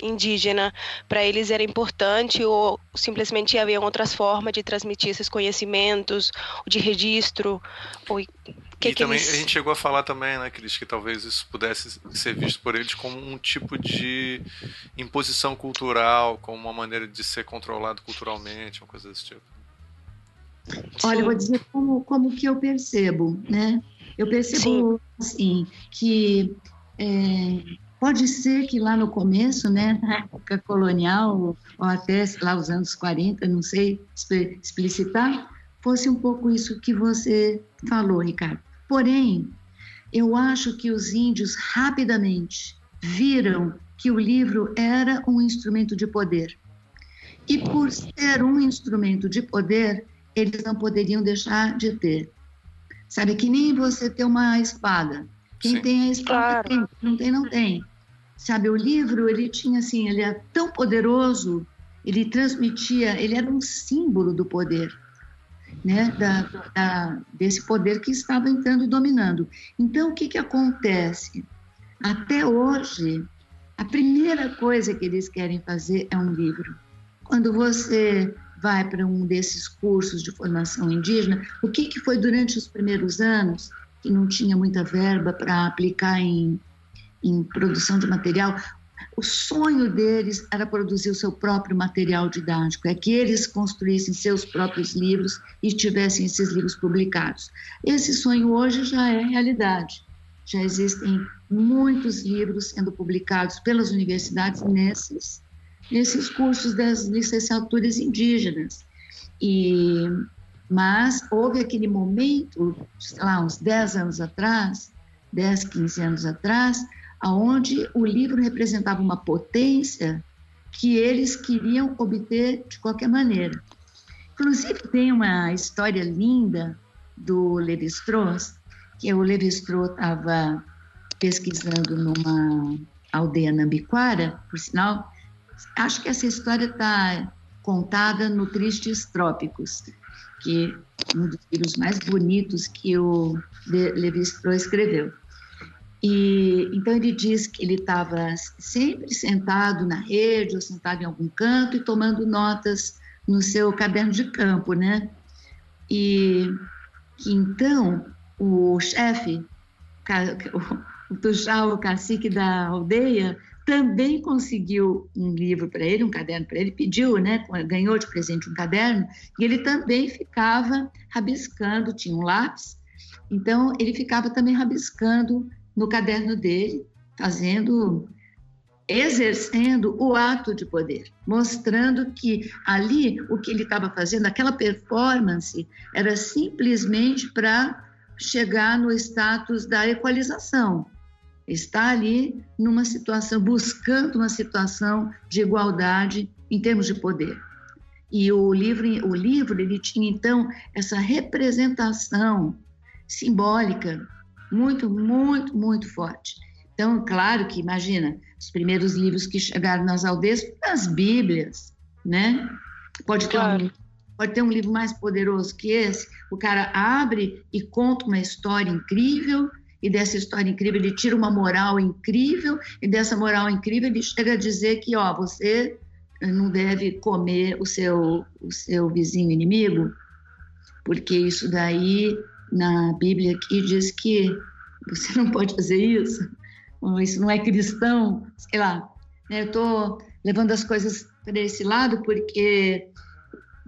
indígena, para eles era importante ou simplesmente havia outras formas de transmitir esses conhecimentos, de registro, ou que e que também eles... a gente chegou a falar também, né, Cris, que talvez isso pudesse ser visto por eles como um tipo de imposição cultural, como uma maneira de ser controlado culturalmente, uma coisa desse tipo. Olha, eu vou dizer como, como que eu percebo, né? Eu percebo, Sim. assim, que é, pode ser que lá no começo, né, na época colonial, ou até lá os anos 40, não sei explicitar, fosse um pouco isso que você falou, Ricardo. Porém, eu acho que os índios rapidamente viram que o livro era um instrumento de poder. E por ser um instrumento de poder, eles não poderiam deixar de ter. Sabe, que nem você ter uma espada. Quem Sim. tem a espada claro. tem, não tem, não tem. Sabe, o livro, ele tinha assim, ele é tão poderoso, ele transmitia, ele era um símbolo do poder né, da, da, desse poder que estava entrando e dominando. Então, o que, que acontece? Até hoje, a primeira coisa que eles querem fazer é um livro. Quando você vai para um desses cursos de formação indígena, o que, que foi durante os primeiros anos, que não tinha muita verba para aplicar em, em produção de material, o sonho deles era produzir o seu próprio material didático, é que eles construíssem seus próprios livros e tivessem esses livros publicados. Esse sonho hoje já é realidade. Já existem muitos livros sendo publicados pelas universidades nesses, nesses cursos das licenciaturas indígenas. E, mas houve aquele momento, lá, uns 10 anos atrás, 10, 15 anos atrás, aonde o livro representava uma potência que eles queriam obter de qualquer maneira. Inclusive tem uma história linda do Levi-Strauss, que o Levi-Strauss estava pesquisando numa aldeia nambiquara, por sinal, acho que essa história está contada no Tristes Trópicos, que é um dos livros mais bonitos que o Levi-Strauss escreveu. E então ele diz que ele estava sempre sentado na rede ou sentado em algum canto e tomando notas no seu caderno de campo, né? E que então o chefe, o, Tuxá, o cacique da aldeia, também conseguiu um livro para ele, um caderno para ele, pediu, né, ganhou de presente um caderno, e ele também ficava rabiscando, tinha um lápis, então ele ficava também rabiscando no caderno dele, fazendo, exercendo o ato de poder, mostrando que ali o que ele estava fazendo, aquela performance, era simplesmente para chegar no status da equalização. Está ali numa situação, buscando uma situação de igualdade em termos de poder. E o livro, o livro ele tinha então essa representação simbólica muito, muito, muito forte. Então, claro que, imagina, os primeiros livros que chegaram nas aldeias, as Bíblias, né? Pode claro. ter, um, pode ter um livro mais poderoso que esse. O cara abre e conta uma história incrível, e dessa história incrível ele tira uma moral incrível, e dessa moral incrível ele chega a dizer que, ó, você não deve comer o seu, o seu vizinho inimigo, porque isso daí na Bíblia aqui diz que você não pode fazer isso, isso não é cristão, sei lá. Né? Eu estou levando as coisas para esse lado porque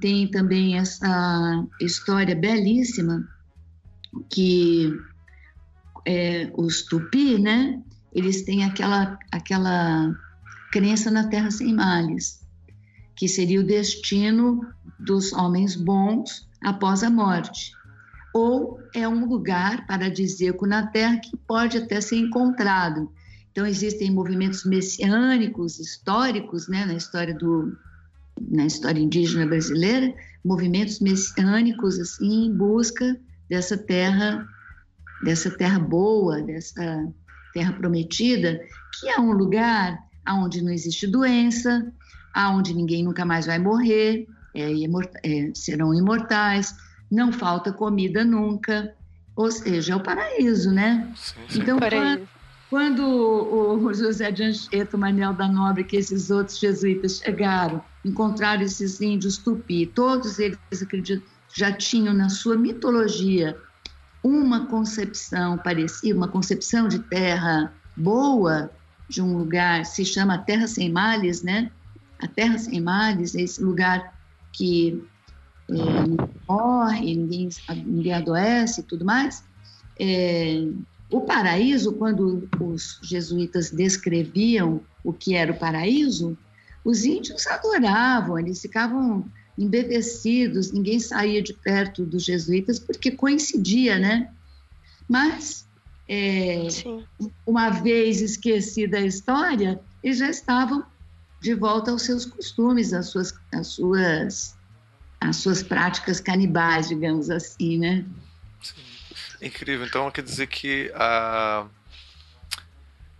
tem também essa história belíssima que é, os tupi, né? Eles têm aquela aquela crença na terra sem males, que seria o destino dos homens bons após a morte ou é um lugar paradisíaco na Terra que pode até ser encontrado. Então existem movimentos messiânicos históricos, né, na história do na história indígena brasileira, movimentos messiânicos assim em busca dessa terra, dessa terra boa, dessa terra prometida, que é um lugar aonde não existe doença, aonde ninguém nunca mais vai morrer, é, é, serão imortais, não falta comida nunca, ou seja, é o paraíso, né? Sim, sim. Então, paraíso. quando o José de Anchieta, o Manuel da Nobre, que esses outros jesuítas chegaram, encontraram esses índios tupi, todos eles, acredito, já tinham na sua mitologia uma concepção parecida, uma concepção de terra boa, de um lugar, se chama Terra Sem Males, né? A Terra Sem Males é esse lugar que é, morre, ninguém, ninguém adoece e tudo mais. É, o paraíso, quando os jesuítas descreviam o que era o paraíso, os índios adoravam, eles ficavam embevecidos, ninguém saía de perto dos jesuítas porque coincidia, né? Mas, é, uma vez esquecida a história, eles já estavam de volta aos seus costumes, às suas, às suas as suas práticas canibais, digamos assim, né? Sim. Incrível. Então quer dizer que a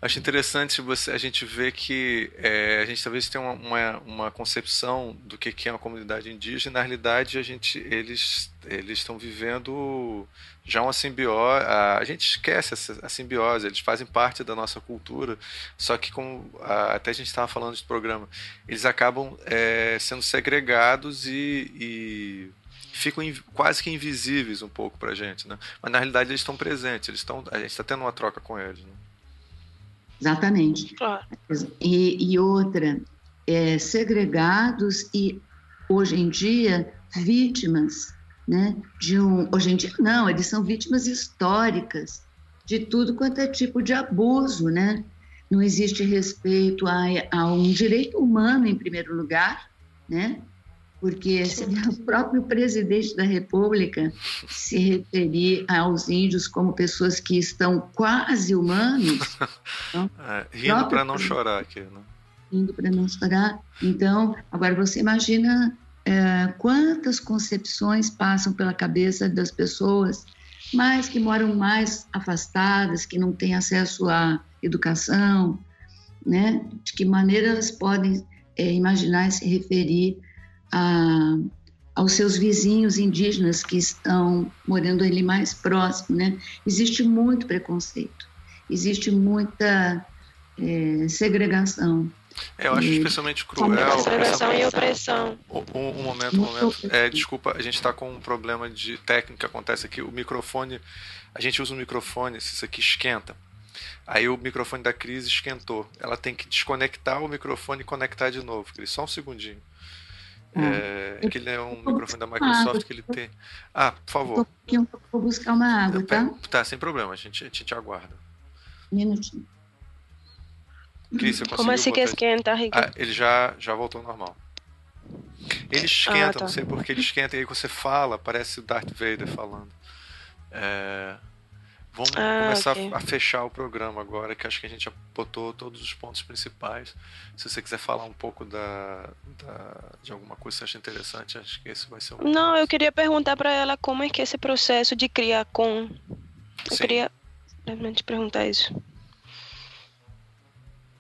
Acho interessante você, a gente ver que é, a gente talvez tenha uma, uma, uma, concepção do que, que é uma comunidade indígena. Na realidade, a gente, eles estão vivendo já uma simbiose. A, a gente esquece essa, a simbiose, eles fazem parte da nossa cultura. Só que, como a, até a gente estava falando de programa, eles acabam é, sendo segregados e, e ficam quase que invisíveis um pouco para a gente. Né? Mas, na realidade, eles estão presentes. Eles estão, a gente está tendo uma troca com eles. Né? Exatamente. Claro. E, e outra, é, segregados e, hoje em dia, vítimas, né? De um, hoje em dia, não, eles são vítimas históricas de tudo quanto é tipo de abuso, né? Não existe respeito a, a um direito humano, em primeiro lugar, né? Porque se o próprio presidente da República se referir aos índios como pessoas que estão quase humanos. Então, é, rindo para não chorar aqui, né? Rindo para não chorar. Então, agora você imagina é, quantas concepções passam pela cabeça das pessoas, mas que moram mais afastadas, que não têm acesso à educação, né? De que maneira elas podem é, imaginar e se referir a, aos seus vizinhos indígenas que estão morando ali mais próximo, né? Existe muito preconceito, existe muita é, segregação. É, eu acho especialmente cruel. Segregação e opressão. Um, um momento, um momento. É, desculpa, a gente está com um problema de técnica acontece aqui. O microfone, a gente usa um microfone, se isso aqui esquenta. Aí o microfone da Cris esquentou. Ela tem que desconectar o microfone e conectar de novo. Cris, só um segundinho. É, que ele é um microfone da Microsoft que ele tem. Ah, por favor. Eu vou buscar uma água, tá? Tá, sem problema, a gente, a gente aguarda. Minutinho. Cris, você Como assim que esquenta, Rick? Ah, ele já, já voltou ao normal. Ele esquenta, ah, tá. não sei porque ele esquenta, e aí você fala, parece o Darth Vader falando. É... Vamos ah, começar okay. a fechar o programa agora, que acho que a gente já botou todos os pontos principais. Se você quiser falar um pouco da, da de alguma coisa que você acha interessante, acho que esse vai ser um. Não, eu queria perguntar para ela como é que é esse processo de criar com. Eu Sim. queria realmente perguntar isso.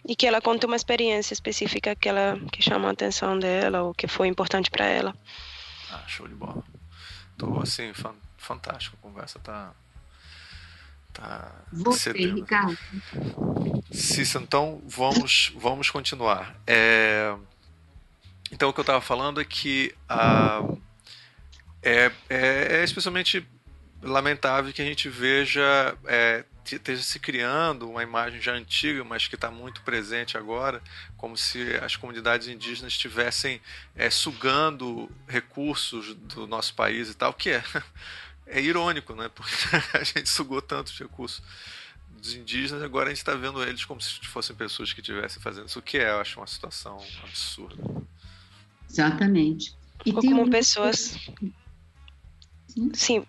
E que ela conte uma experiência específica que ela que chama a atenção dela ou que foi importante para ela. Ah, show de bola. Tô assim, fan, fantástico. A conversa tá Tá Você, Ricardo. Cissa, então vamos, vamos continuar. É... Então o que eu estava falando é que a... é, é, é, especialmente lamentável que a gente veja é, esteja se criando uma imagem já antiga, mas que está muito presente agora, como se as comunidades indígenas estivessem é, sugando recursos do nosso país e tal, que é é irônico, né? Porque a gente sugou tantos recursos dos indígenas, agora a gente está vendo eles como se fossem pessoas que estivessem fazendo isso, o que é, eu acho, uma situação absurda. Exatamente. E Ou como um... pessoas. Sim. Sim.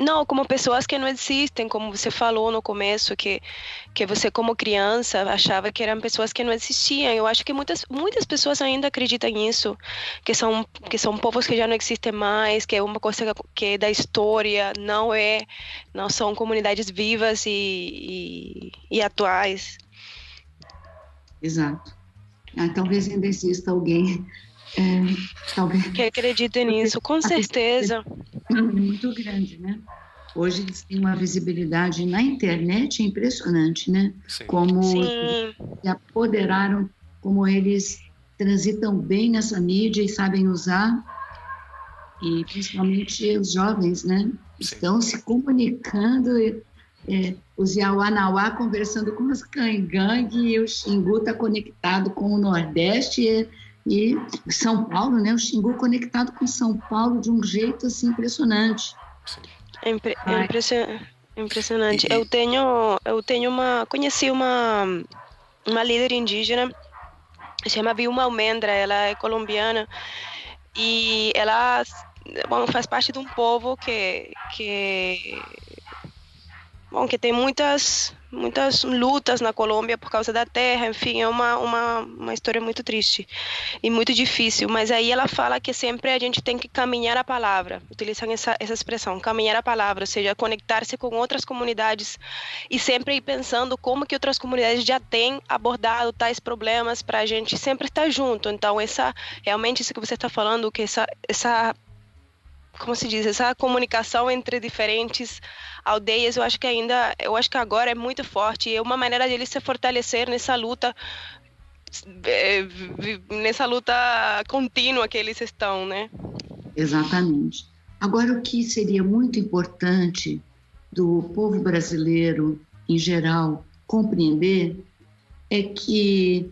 Não, como pessoas que não existem, como você falou no começo, que, que você como criança achava que eram pessoas que não existiam. Eu acho que muitas, muitas pessoas ainda acreditam nisso, que são, que são povos que já não existem mais, que é uma coisa que é da história, não é, não são comunidades vivas e, e, e atuais. Exato. Ah, talvez ainda exista alguém é, talvez. Que acredita nisso, com certeza. Muito grande, né? Hoje eles têm uma visibilidade na internet impressionante, né? Sim. Como Sim. se apoderaram, como eles transitam bem nessa mídia e sabem usar. E principalmente os jovens, né? Sim. Estão se comunicando. É, os Yauanauá conversando com os Cangangue e o Xingu está conectado com o Nordeste. E, e São Paulo, né? O Xingu conectado com São Paulo de um jeito assim impressionante. É, impre é impressionante. impressionante. Eu tenho, eu tenho uma, conheci uma, uma líder indígena, se chama Vilma Almendra, ela é colombiana e ela bom, faz parte de um povo que que bom, que tem muitas muitas lutas na Colômbia por causa da terra, enfim, é uma, uma, uma história muito triste e muito difícil. Mas aí ela fala que sempre a gente tem que caminhar a palavra, utilizam essa, essa expressão, caminhar a palavra, ou seja, conectar-se com outras comunidades e sempre ir pensando como que outras comunidades já têm abordado tais problemas para a gente sempre estar junto. Então, essa realmente isso que você está falando, que essa, essa como se diz, essa comunicação entre diferentes aldeias, eu acho que ainda, eu acho que agora é muito forte é uma maneira de eles se fortalecer nessa luta é, nessa luta contínua que eles estão, né? Exatamente. Agora, o que seria muito importante do povo brasileiro em geral compreender é que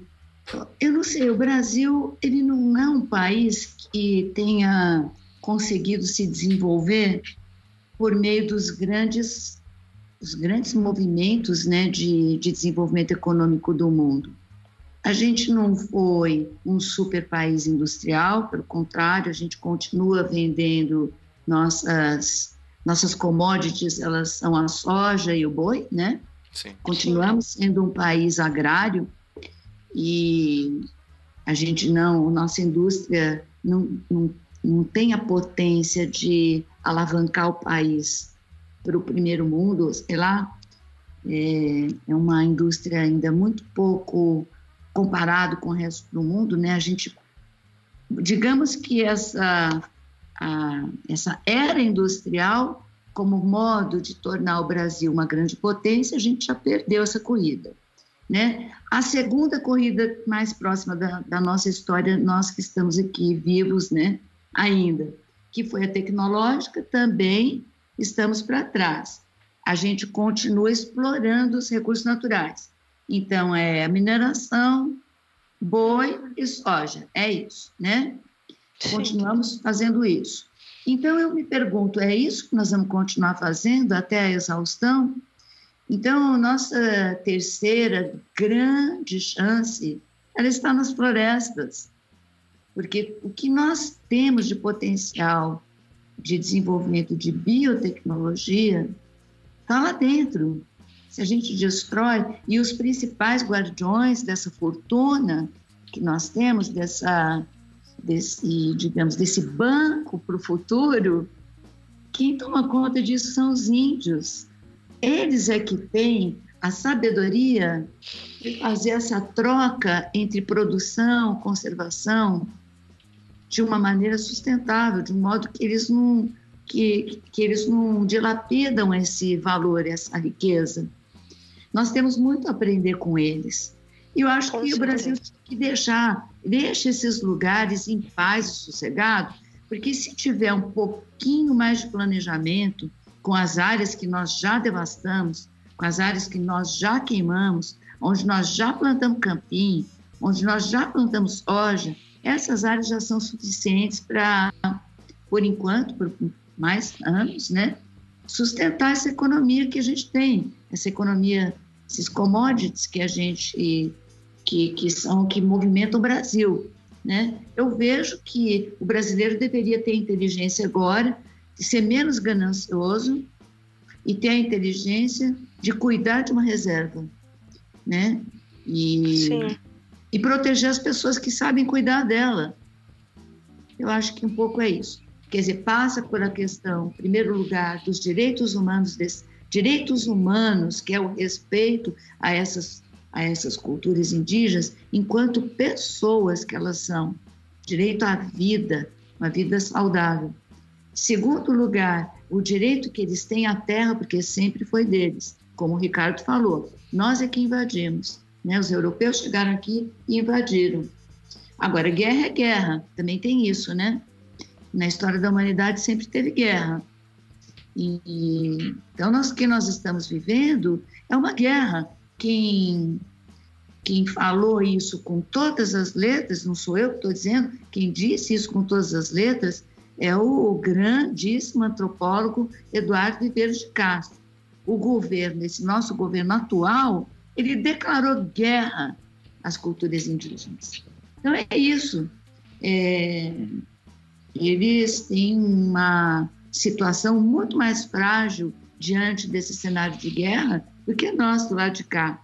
eu não sei, o Brasil ele não é um país que tenha conseguido se desenvolver por meio dos grandes, os grandes movimentos né, de, de desenvolvimento econômico do mundo. A gente não foi um super país industrial, pelo contrário, a gente continua vendendo nossas nossas commodities, elas são a soja e o boi, né? Sim. Continuamos sendo um país agrário e a gente não, nossa indústria não, não, não tem a potência de alavancar o país para o primeiro mundo, sei lá, é, é uma indústria ainda muito pouco comparado com o resto do mundo, né? A gente, digamos que essa a, essa era industrial como modo de tornar o Brasil uma grande potência, a gente já perdeu essa corrida. Né? A segunda corrida mais próxima da, da nossa história, nós que estamos aqui vivos né, ainda, que foi a tecnológica, também estamos para trás. A gente continua explorando os recursos naturais. Então, é a mineração, boi e soja, é isso, né? Continuamos fazendo isso. Então, eu me pergunto, é isso que nós vamos continuar fazendo até a exaustão? Então, nossa terceira grande chance, ela está nas florestas, porque o que nós temos de potencial de desenvolvimento de biotecnologia está lá dentro. Se a gente destrói, e os principais guardiões dessa fortuna que nós temos, dessa, desse, digamos, desse banco para o futuro, quem toma conta disso são os índios. Eles é que têm a sabedoria de fazer essa troca entre produção, conservação, de uma maneira sustentável, de um modo que eles não que, que eles não dilapidam esse valor, essa riqueza. Nós temos muito a aprender com eles. E eu acho com que certeza. o Brasil tem que deixar, deixa esses lugares em paz e sossegado, porque se tiver um pouquinho mais de planejamento, com as áreas que nós já devastamos, com as áreas que nós já queimamos, onde nós já plantamos capim, onde nós já plantamos soja, essas áreas já são suficientes para, por enquanto, por mais anos, né, sustentar essa economia que a gente tem, essa economia, esses commodities que a gente que, que são que movimentam o Brasil, né? Eu vejo que o brasileiro deveria ter inteligência agora de ser menos ganancioso e ter a inteligência de cuidar de uma reserva, né? E, Sim. E proteger as pessoas que sabem cuidar dela. Eu acho que um pouco é isso. Quer dizer, passa por a questão, em primeiro lugar, dos direitos humanos, des, direitos humanos, que é o respeito a essas, a essas culturas indígenas, enquanto pessoas que elas são. Direito à vida, uma vida saudável. Segundo lugar, o direito que eles têm à terra, porque sempre foi deles. Como o Ricardo falou, nós é que invadimos. Né? Os europeus chegaram aqui e invadiram. Agora, guerra é guerra, também tem isso, né? Na história da humanidade sempre teve guerra. E, então, nós, o que nós estamos vivendo é uma guerra. Quem, quem falou isso com todas as letras, não sou eu que estou dizendo, quem disse isso com todas as letras é o grandíssimo antropólogo Eduardo Ribeiro de Castro. O governo, esse nosso governo atual, ele declarou guerra às culturas indígenas. Então é isso. É, eles têm uma situação muito mais frágil diante desse cenário de guerra do que nós do lado de cá.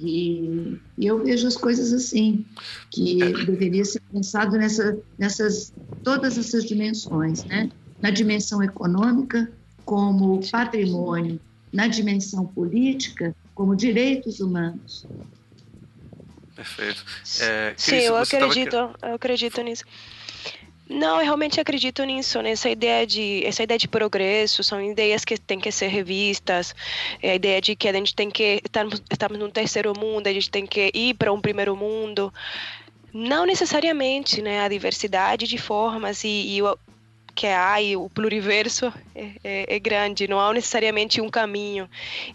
E, e, eu vejo as coisas assim, que deveria ser pensado nessa, nessas todas essas dimensões, né? Na dimensão econômica, como patrimônio, na dimensão política, como direitos humanos. Perfeito. É, Sim, eu acredito, tava... eu acredito nisso. Não, eu realmente acredito nisso, nessa ideia de essa ideia de progresso, são ideias que têm que ser revistas, é a ideia de que a gente tem que estamos estamos no terceiro mundo, a gente tem que ir para um primeiro mundo. Não necessariamente, né, a diversidade de formas e, e que há e o pluriverso é, é, é, grande, não há necessariamente um caminho.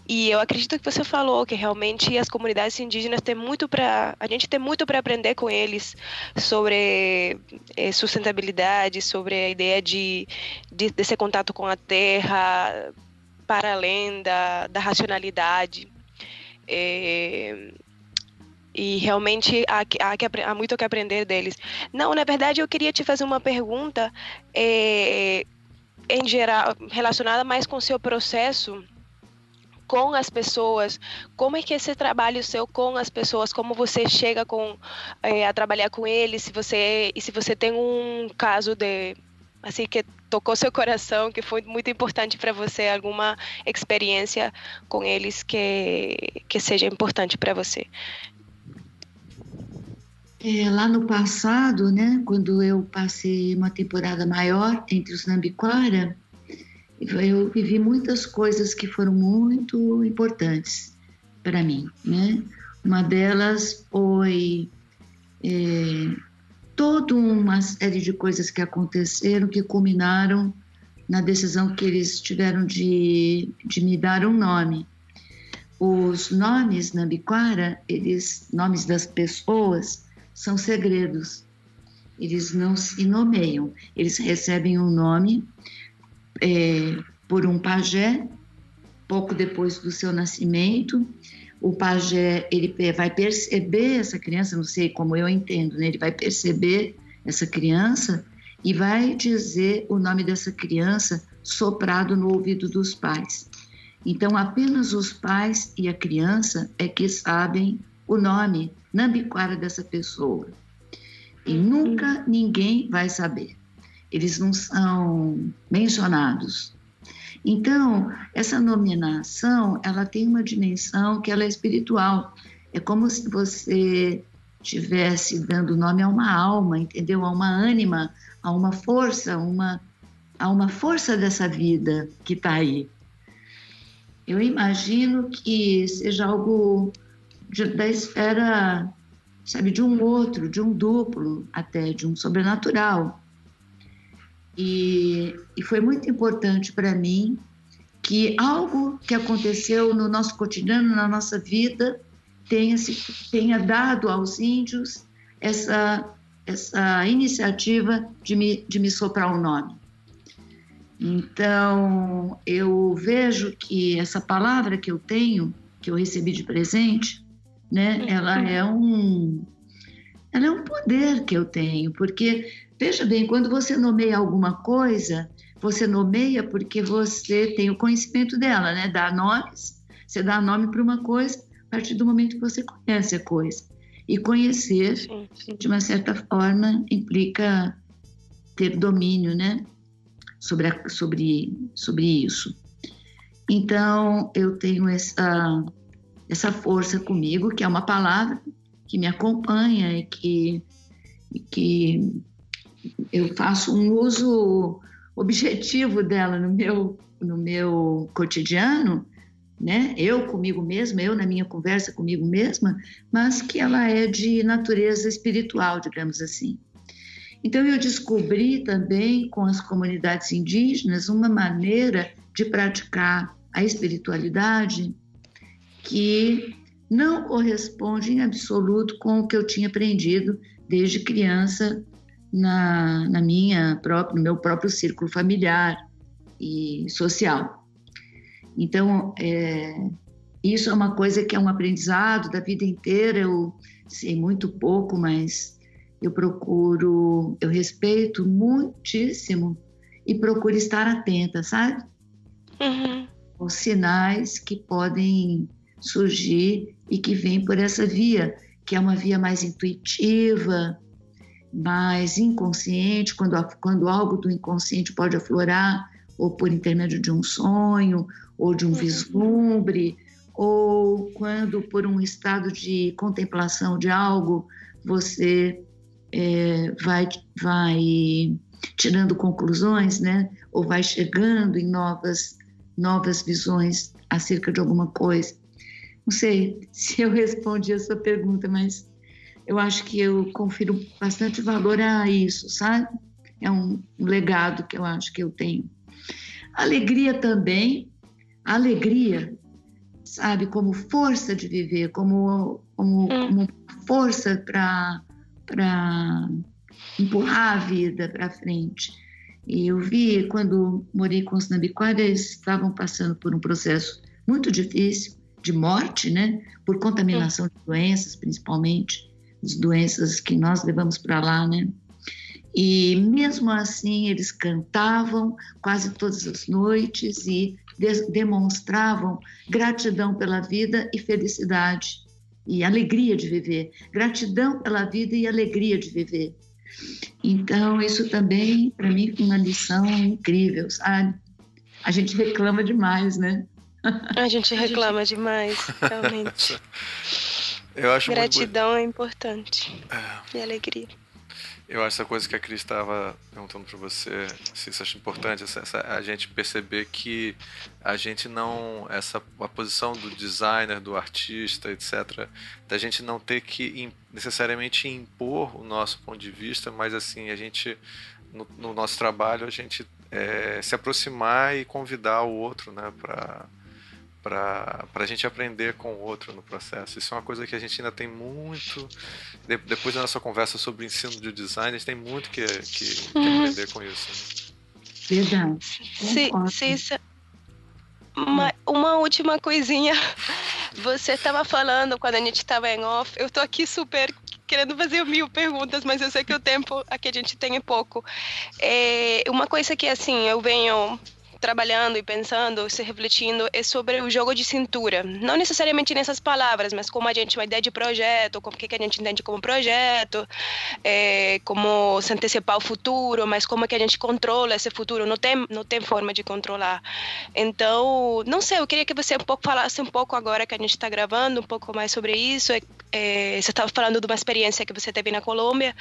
E eu acredito que você falou que realmente as comunidades indígenas têm muito para a gente tem muito para aprender com eles sobre é, sustentabilidade, sobre a ideia de, de desse contato com a terra para além da, da racionalidade. É, e realmente há, há, há, muito que aprender deles. Não, na verdade, eu queria te fazer uma pergunta, é, em geral, relacionada mais com o seu processo com as pessoas, como é que é esse trabalho seu com as pessoas, como você chega com é, a trabalhar com eles, se você e se você tem um caso de assim que tocou seu coração, que foi muito importante para você, alguma experiência com eles que que seja importante para você. É, lá no passado, né, quando eu passei uma temporada maior entre os Nambiquara, eu vivi muitas coisas que foram muito importantes para mim, né? Uma delas foi é, toda uma série de coisas que aconteceram que culminaram na decisão que eles tiveram de, de me dar um nome. Os nomes Nambiquara, eles, nomes das pessoas, são segredos. Eles não se nomeiam, eles recebem um nome é, por um pajé, pouco depois do seu nascimento. O pajé ele vai perceber essa criança, não sei como eu entendo, né? ele vai perceber essa criança e vai dizer o nome dessa criança soprado no ouvido dos pais. Então, apenas os pais e a criança é que sabem o nome Nambiquara dessa pessoa. E nunca ninguém vai saber. Eles não são mencionados. Então, essa nominação, ela tem uma dimensão que ela é espiritual. É como se você estivesse dando nome a uma alma, entendeu? A uma ânima, a uma força, uma, a uma força dessa vida que está aí. Eu imagino que seja algo de, da esfera, sabe, de um outro, de um duplo, até de um sobrenatural. E, e foi muito importante para mim que algo que aconteceu no nosso cotidiano, na nossa vida, tenha, se, tenha dado aos índios essa, essa iniciativa de me, de me soprar o um nome. Então, eu vejo que essa palavra que eu tenho, que eu recebi de presente, né? Ela é um ela é um poder que eu tenho, porque veja bem, quando você nomeia alguma coisa, você nomeia porque você tem o conhecimento dela, né? Dá nomes, você dá nome para uma coisa a partir do momento que você conhece a coisa. E conhecer, sim, sim. de uma certa forma, implica ter domínio, né? Sobre, a, sobre, sobre isso. Então, eu tenho essa essa força comigo, que é uma palavra que me acompanha e que, e que eu faço um uso objetivo dela no meu, no meu cotidiano, né? Eu comigo mesma, eu na minha conversa comigo mesma, mas que ela é de natureza espiritual, digamos assim. Então eu descobri também com as comunidades indígenas uma maneira de praticar a espiritualidade que não corresponde em absoluto com o que eu tinha aprendido desde criança na, na minha própria, no meu próprio círculo familiar e social. Então, é, isso é uma coisa que é um aprendizado da vida inteira. Eu sei muito pouco, mas eu procuro, eu respeito muitíssimo e procuro estar atenta, sabe? Uhum. Os sinais que podem surgir e que vem por essa via, que é uma via mais intuitiva, mais inconsciente, quando, quando algo do inconsciente pode aflorar, ou por intermédio de um sonho, ou de um uhum. vislumbre, ou quando por um estado de contemplação de algo você é, vai, vai tirando conclusões, né? ou vai chegando em novas, novas visões acerca de alguma coisa. Não sei se eu respondi a sua pergunta, mas eu acho que eu confiro bastante valor a isso, sabe? é um legado que eu acho que eu tenho. Alegria também, alegria, sabe, como força de viver, como, como, hum. como força para empurrar a vida para frente. E eu vi, quando morei com os Nambiquara, eles estavam passando por um processo muito difícil de morte, né? Por contaminação de doenças, principalmente, as doenças que nós levamos para lá, né? E mesmo assim, eles cantavam quase todas as noites e de demonstravam gratidão pela vida e felicidade e alegria de viver. Gratidão pela vida e alegria de viver. Então, isso também, para mim, foi uma lição incrível, sabe? A gente reclama demais, né? A gente reclama a gente... demais, realmente. Eu acho Gratidão muito... é importante. É. E alegria. Eu acho essa coisa que a Cris estava perguntando para você, se você acha importante, essa, essa, a gente perceber que a gente não, essa a posição do designer, do artista, etc, da gente não ter que necessariamente impor o nosso ponto de vista, mas assim a gente no, no nosso trabalho a gente é, se aproximar e convidar o outro, né, para para a gente aprender com o outro no processo. Isso é uma coisa que a gente ainda tem muito. De, depois da nossa conversa sobre o ensino de design, a gente tem muito que, que, que uhum. aprender com isso. Né? Verdade. Se, se isso... uma, uma última coisinha. Você estava falando quando a gente estava em off. Eu estou aqui super querendo fazer mil perguntas, mas eu sei que o tempo aqui a gente tem é pouco. É, uma coisa que assim eu venho trabalhando e pensando, se refletindo, é sobre o jogo de cintura. Não necessariamente nessas palavras, mas como a gente, uma ideia de projeto, como que a gente entende como projeto, é, como se antecipar o futuro, mas como é que a gente controla esse futuro, não tem, não tem forma de controlar. Então, não sei, eu queria que você um pouco falasse um pouco agora que a gente está gravando, um pouco mais sobre isso. É, é, você estava falando de uma experiência que você teve na Colômbia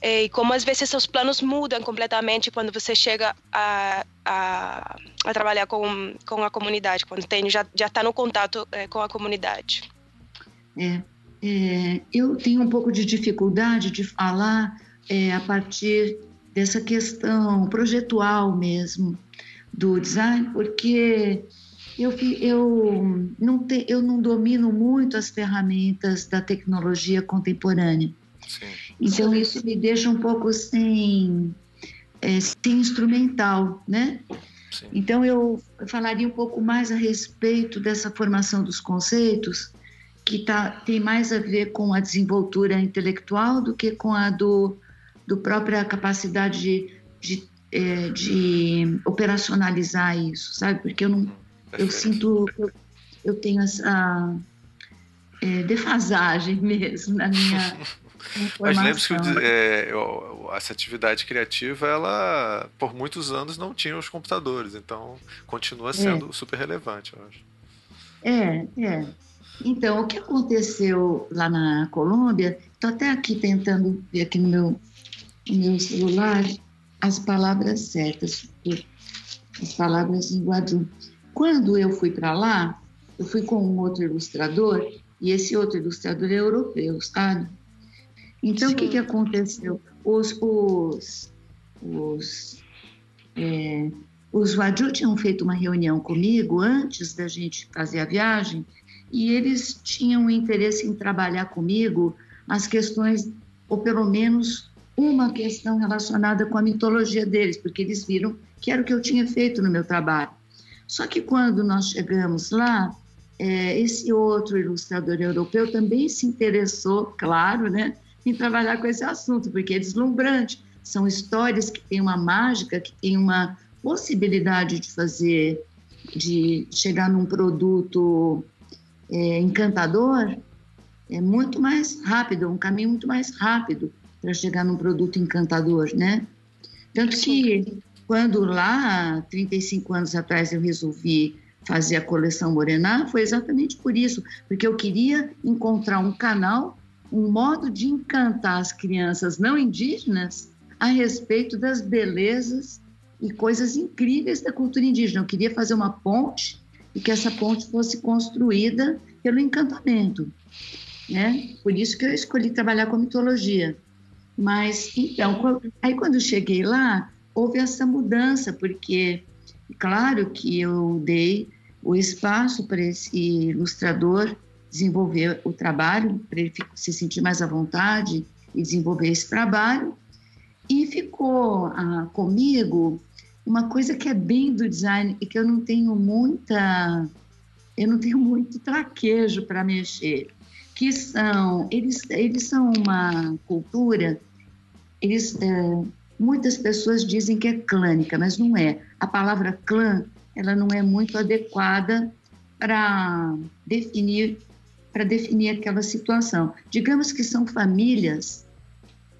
é, e como às vezes seus planos mudam completamente quando você chega a a, a trabalhar com, com a comunidade, quando tem, já está no contato é, com a comunidade. É, é, eu tenho um pouco de dificuldade de falar é, a partir dessa questão projetual mesmo do design, porque eu, eu, não, te, eu não domino muito as ferramentas da tecnologia contemporânea. Sim. Então, isso me deixa um pouco sem é, instrumental, né? Sim. Então eu falaria um pouco mais a respeito dessa formação dos conceitos, que tá, tem mais a ver com a desenvoltura intelectual do que com a do, do própria capacidade de, de, é, de operacionalizar isso, sabe? Porque eu não, eu sinto, eu, eu tenho essa é, defasagem mesmo na minha Mas lembre-se que é, essa atividade criativa, ela por muitos anos não tinha os computadores, então continua é. sendo é. super relevante, eu acho. É, é. Então, o que aconteceu lá na Colômbia, estou até aqui tentando ver aqui no meu, no meu celular as palavras certas, as palavras em Guadu. Quando eu fui para lá, eu fui com um outro ilustrador, e esse outro ilustrador é europeu, sabe? Então, Sim. o que, que aconteceu? Os, os, os, é, os Wadu tinham feito uma reunião comigo antes da gente fazer a viagem e eles tinham interesse em trabalhar comigo as questões, ou pelo menos uma questão relacionada com a mitologia deles, porque eles viram que era o que eu tinha feito no meu trabalho. Só que quando nós chegamos lá, é, esse outro ilustrador europeu também se interessou, claro, né, em trabalhar com esse assunto, porque é deslumbrante. São histórias que têm uma mágica, que têm uma possibilidade de fazer, de chegar num produto é, encantador, é muito mais rápido, um caminho muito mais rápido para chegar num produto encantador, né? Tanto que quando lá, 35 anos atrás, eu resolvi fazer a coleção Morená, foi exatamente por isso, porque eu queria encontrar um canal um modo de encantar as crianças não indígenas a respeito das belezas e coisas incríveis da cultura indígena. Eu queria fazer uma ponte e que essa ponte fosse construída pelo encantamento. Né? Por isso que eu escolhi trabalhar com mitologia. Mas, então, aí quando eu cheguei lá, houve essa mudança, porque, claro que eu dei o espaço para esse ilustrador desenvolver o trabalho, para ele se sentir mais à vontade e desenvolver esse trabalho. E ficou ah, comigo uma coisa que é bem do design e que eu não tenho muita, eu não tenho muito traquejo para mexer, que são eles eles são uma cultura, eles é, muitas pessoas dizem que é clânica, mas não é. A palavra clã ela não é muito adequada para definir para definir aquela situação. Digamos que são famílias,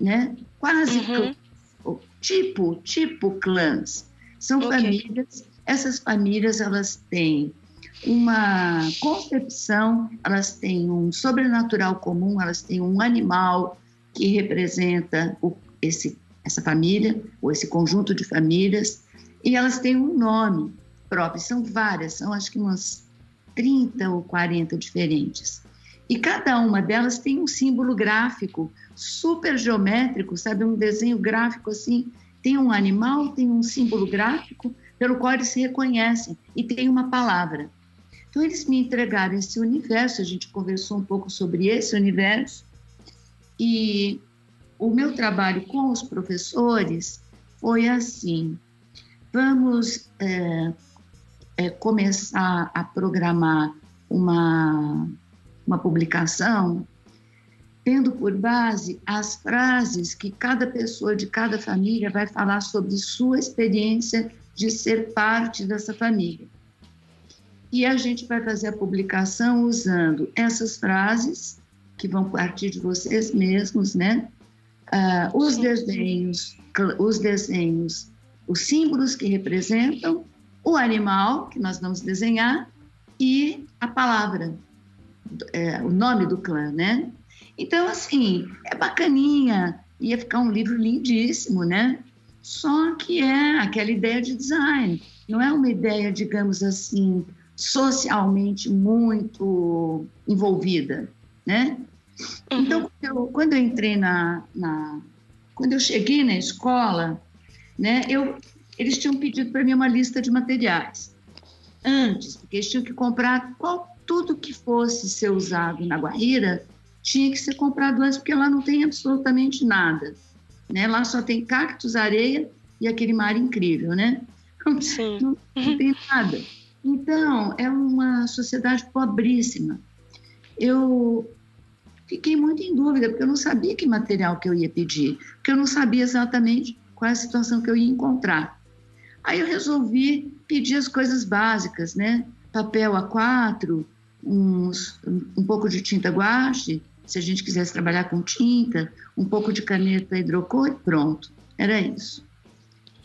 né? Quase uhum. tipo tipo clãs. São okay. famílias. Essas famílias elas têm uma concepção, elas têm um sobrenatural comum, elas têm um animal que representa o, esse, essa família ou esse conjunto de famílias e elas têm um nome próprio. São várias, são acho que umas 30 ou 40 diferentes. E cada uma delas tem um símbolo gráfico super geométrico, sabe? Um desenho gráfico assim. Tem um animal, tem um símbolo gráfico pelo qual eles se reconhecem e tem uma palavra. Então, eles me entregaram esse universo, a gente conversou um pouco sobre esse universo, e o meu trabalho com os professores foi assim: vamos é, é, começar a programar uma, uma publicação tendo por base as frases que cada pessoa de cada família vai falar sobre sua experiência de ser parte dessa família. E a gente vai fazer a publicação usando essas frases, que vão partir de vocês mesmos, né? Uh, os desenhos, os desenhos, os símbolos que representam o animal que nós vamos desenhar e a palavra, é, o nome do clã, né? Então, assim, é bacaninha, ia ficar um livro lindíssimo, né? Só que é aquela ideia de design, não é uma ideia, digamos assim, socialmente muito envolvida, né? Uhum. Então, eu, quando eu entrei na, na, quando eu cheguei na escola, né, eu eles tinham pedido para mim uma lista de materiais antes, porque eles tinham que comprar qual, tudo que fosse ser usado na Guaíra tinha que ser comprado antes, porque lá não tem absolutamente nada. Né? Lá só tem cactos, areia e aquele mar incrível, né? Sim. Não, não tem nada. Então, é uma sociedade pobríssima. Eu fiquei muito em dúvida, porque eu não sabia que material que eu ia pedir, porque eu não sabia exatamente qual é a situação que eu ia encontrar. Aí eu resolvi pedir as coisas básicas, né? Papel A4, uns, um pouco de tinta guache, se a gente quisesse trabalhar com tinta, um pouco de caneta hidrocor e pronto. Era isso.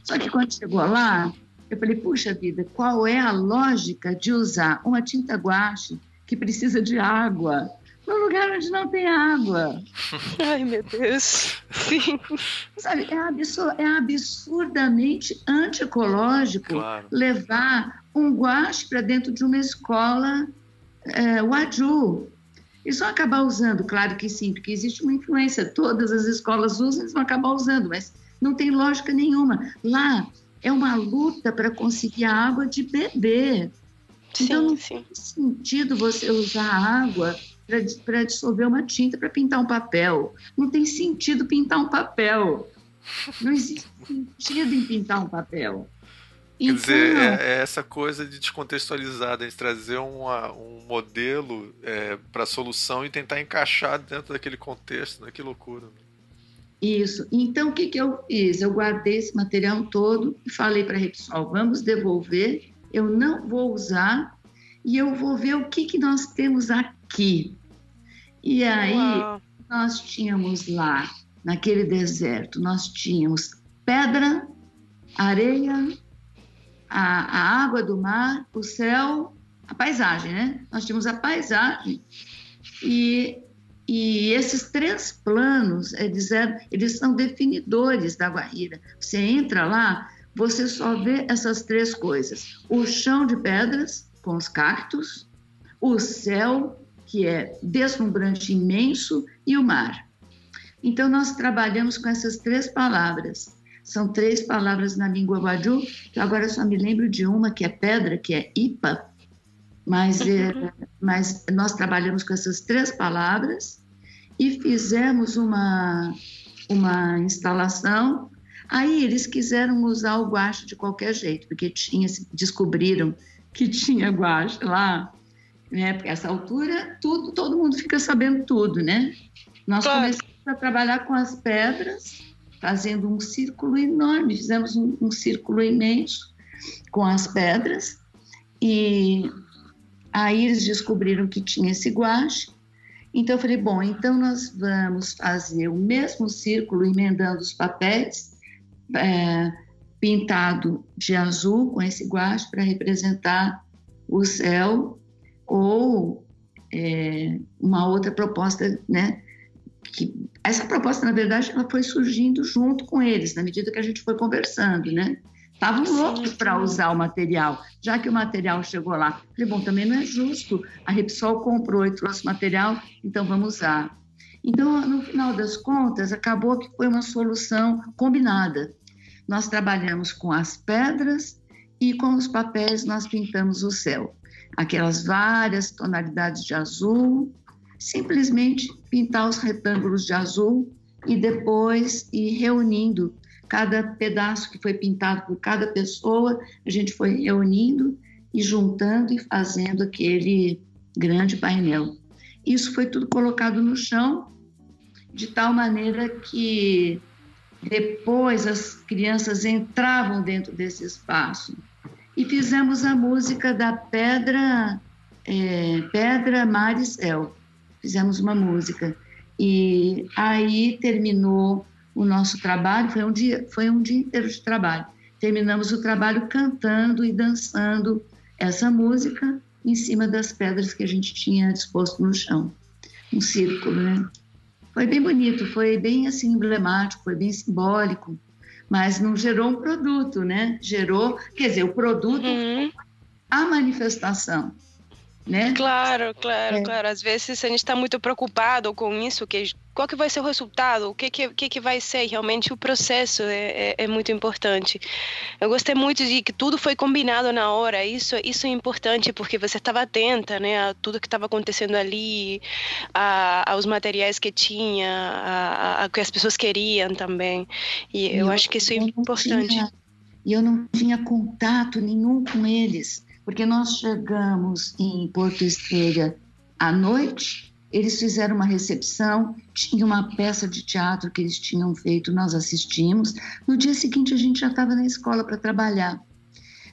Só que quando chegou lá, eu falei, puxa vida, qual é a lógica de usar uma tinta guache que precisa de água num lugar onde não tem água. Ai, meu Deus. Sim. Sabe, é, absur é absurdamente antiecológico claro. levar um guache para dentro de uma escola é, waju. Eles vão acabar usando, claro que sim, porque existe uma influência. Todas as escolas usam, eles vão acabar usando, mas não tem lógica nenhuma. Lá é uma luta para conseguir água de beber. Sim, então não sim. tem sentido você usar água para dissolver uma tinta para pintar um papel. Não tem sentido pintar um papel. Não existe sentido em pintar um papel. Quer então, dizer, é, é, essa coisa de descontextualizar, de trazer uma, um modelo é, para a solução e tentar encaixar dentro daquele contexto, né? Que loucura. Isso. Então, o que, que eu fiz? Eu guardei esse material todo e falei para a Repsol, vamos devolver, eu não vou usar e eu vou ver o que, que nós temos aqui. E aí Uau. nós tínhamos lá, naquele deserto, nós tínhamos pedra, areia, a, a água do mar, o céu, a paisagem, né? Nós tínhamos a paisagem e, e esses três planos, eles, é, eles são definidores da Guaíra. Você entra lá, você só vê essas três coisas: o chão de pedras com os cactos, o céu que é deslumbrante, imenso, e o mar. Então, nós trabalhamos com essas três palavras. São três palavras na língua Waju, que agora só me lembro de uma, que é pedra, que é Ipa, mas, é, mas nós trabalhamos com essas três palavras e fizemos uma, uma instalação. Aí eles quiseram usar o guache de qualquer jeito, porque tinha, descobriram que tinha guache lá, né? Porque essa altura tudo, todo mundo fica sabendo tudo, né? Nós claro. começamos a trabalhar com as pedras, fazendo um círculo enorme, fizemos um, um círculo imenso com as pedras e Aí eles descobriram que tinha esse guache. Então eu falei, bom, então nós vamos fazer o mesmo círculo emendando os papéis, é, pintado de azul com esse guache para representar o céu ou é, uma outra proposta, né? Que, essa proposta, na verdade, ela foi surgindo junto com eles, na medida que a gente foi conversando, né? Estavam loucos para usar o material, já que o material chegou lá. Falei, bom, também não é justo. A Repsol comprou e trouxe material, então vamos usar. Então, no final das contas, acabou que foi uma solução combinada. Nós trabalhamos com as pedras e com os papéis nós pintamos o céu. Aquelas várias tonalidades de azul, simplesmente pintar os retângulos de azul e depois ir reunindo cada pedaço que foi pintado por cada pessoa, a gente foi reunindo e juntando e fazendo aquele grande painel. Isso foi tudo colocado no chão, de tal maneira que depois as crianças entravam dentro desse espaço. E fizemos a música da Pedra, é, Pedra, Mar e Céu. Fizemos uma música. E aí terminou o nosso trabalho, foi um dia, foi um dia inteiro de trabalho. Terminamos o trabalho cantando e dançando essa música em cima das pedras que a gente tinha disposto no chão. Um círculo, né? Foi bem bonito, foi bem assim emblemático, foi bem simbólico, mas não gerou um produto, né? Gerou, quer dizer, o produto, uhum. a manifestação né? Claro, claro, é. claro. Às vezes a gente está muito preocupado com isso, que qual que vai ser o resultado, o que que, que, que vai ser realmente o processo é, é, é, muito importante. Eu gostei muito de que tudo foi combinado na hora. Isso isso é importante porque você estava atenta, né, a tudo que estava acontecendo ali, a, aos materiais que tinha, a, a, que as pessoas queriam também. E eu, eu acho que isso é importante. E eu não tinha contato nenhum com eles porque nós chegamos em Porto Estrela à noite, eles fizeram uma recepção, tinha uma peça de teatro que eles tinham feito, nós assistimos. No dia seguinte a gente já estava na escola para trabalhar.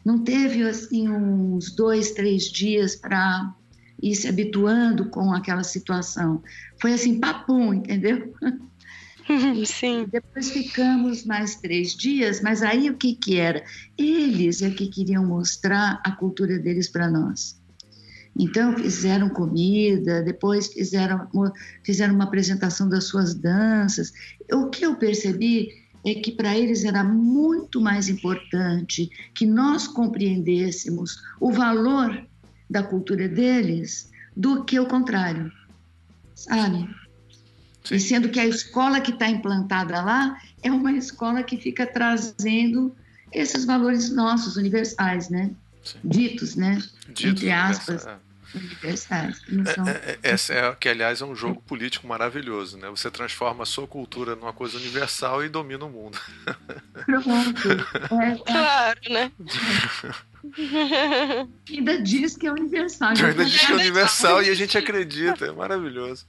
Não teve assim uns dois, três dias para ir se habituando com aquela situação. Foi assim, papum, entendeu? Sim. Depois ficamos mais três dias, mas aí o que que era? Eles é que queriam mostrar a cultura deles para nós. Então fizeram comida, depois fizeram fizeram uma apresentação das suas danças. O que eu percebi é que para eles era muito mais importante que nós compreendêssemos o valor da cultura deles do que o contrário, sabe? Sim. E sendo que a escola que está implantada lá é uma escola que fica trazendo esses valores nossos, universais, né? Sim. Ditos, né? Dito, Entre aspas. É. Universais. São... É, é, essa é que, aliás, é um jogo político maravilhoso, né? Você transforma a sua cultura numa coisa universal e domina o mundo. Pronto. É, é. claro, né? ainda diz que é universal. Ainda diz que é universal e a gente acredita, é maravilhoso.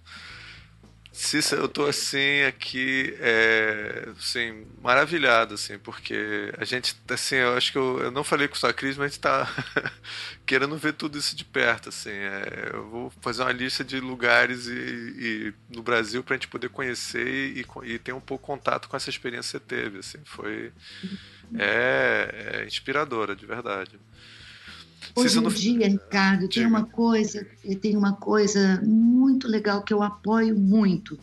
Cícero, eu tô assim aqui, é, assim, maravilhado, assim, porque a gente, assim, eu acho que eu, eu não falei com sua Cris, mas a gente tá querendo ver tudo isso de perto, assim, é, eu vou fazer uma lista de lugares e, e no Brasil para a gente poder conhecer e, e, ter um pouco contato com essa experiência que você teve, assim, foi é, é inspiradora, de verdade. Hoje em dia, Ricardo, tem uma coisa, tem uma coisa muito legal que eu apoio muito,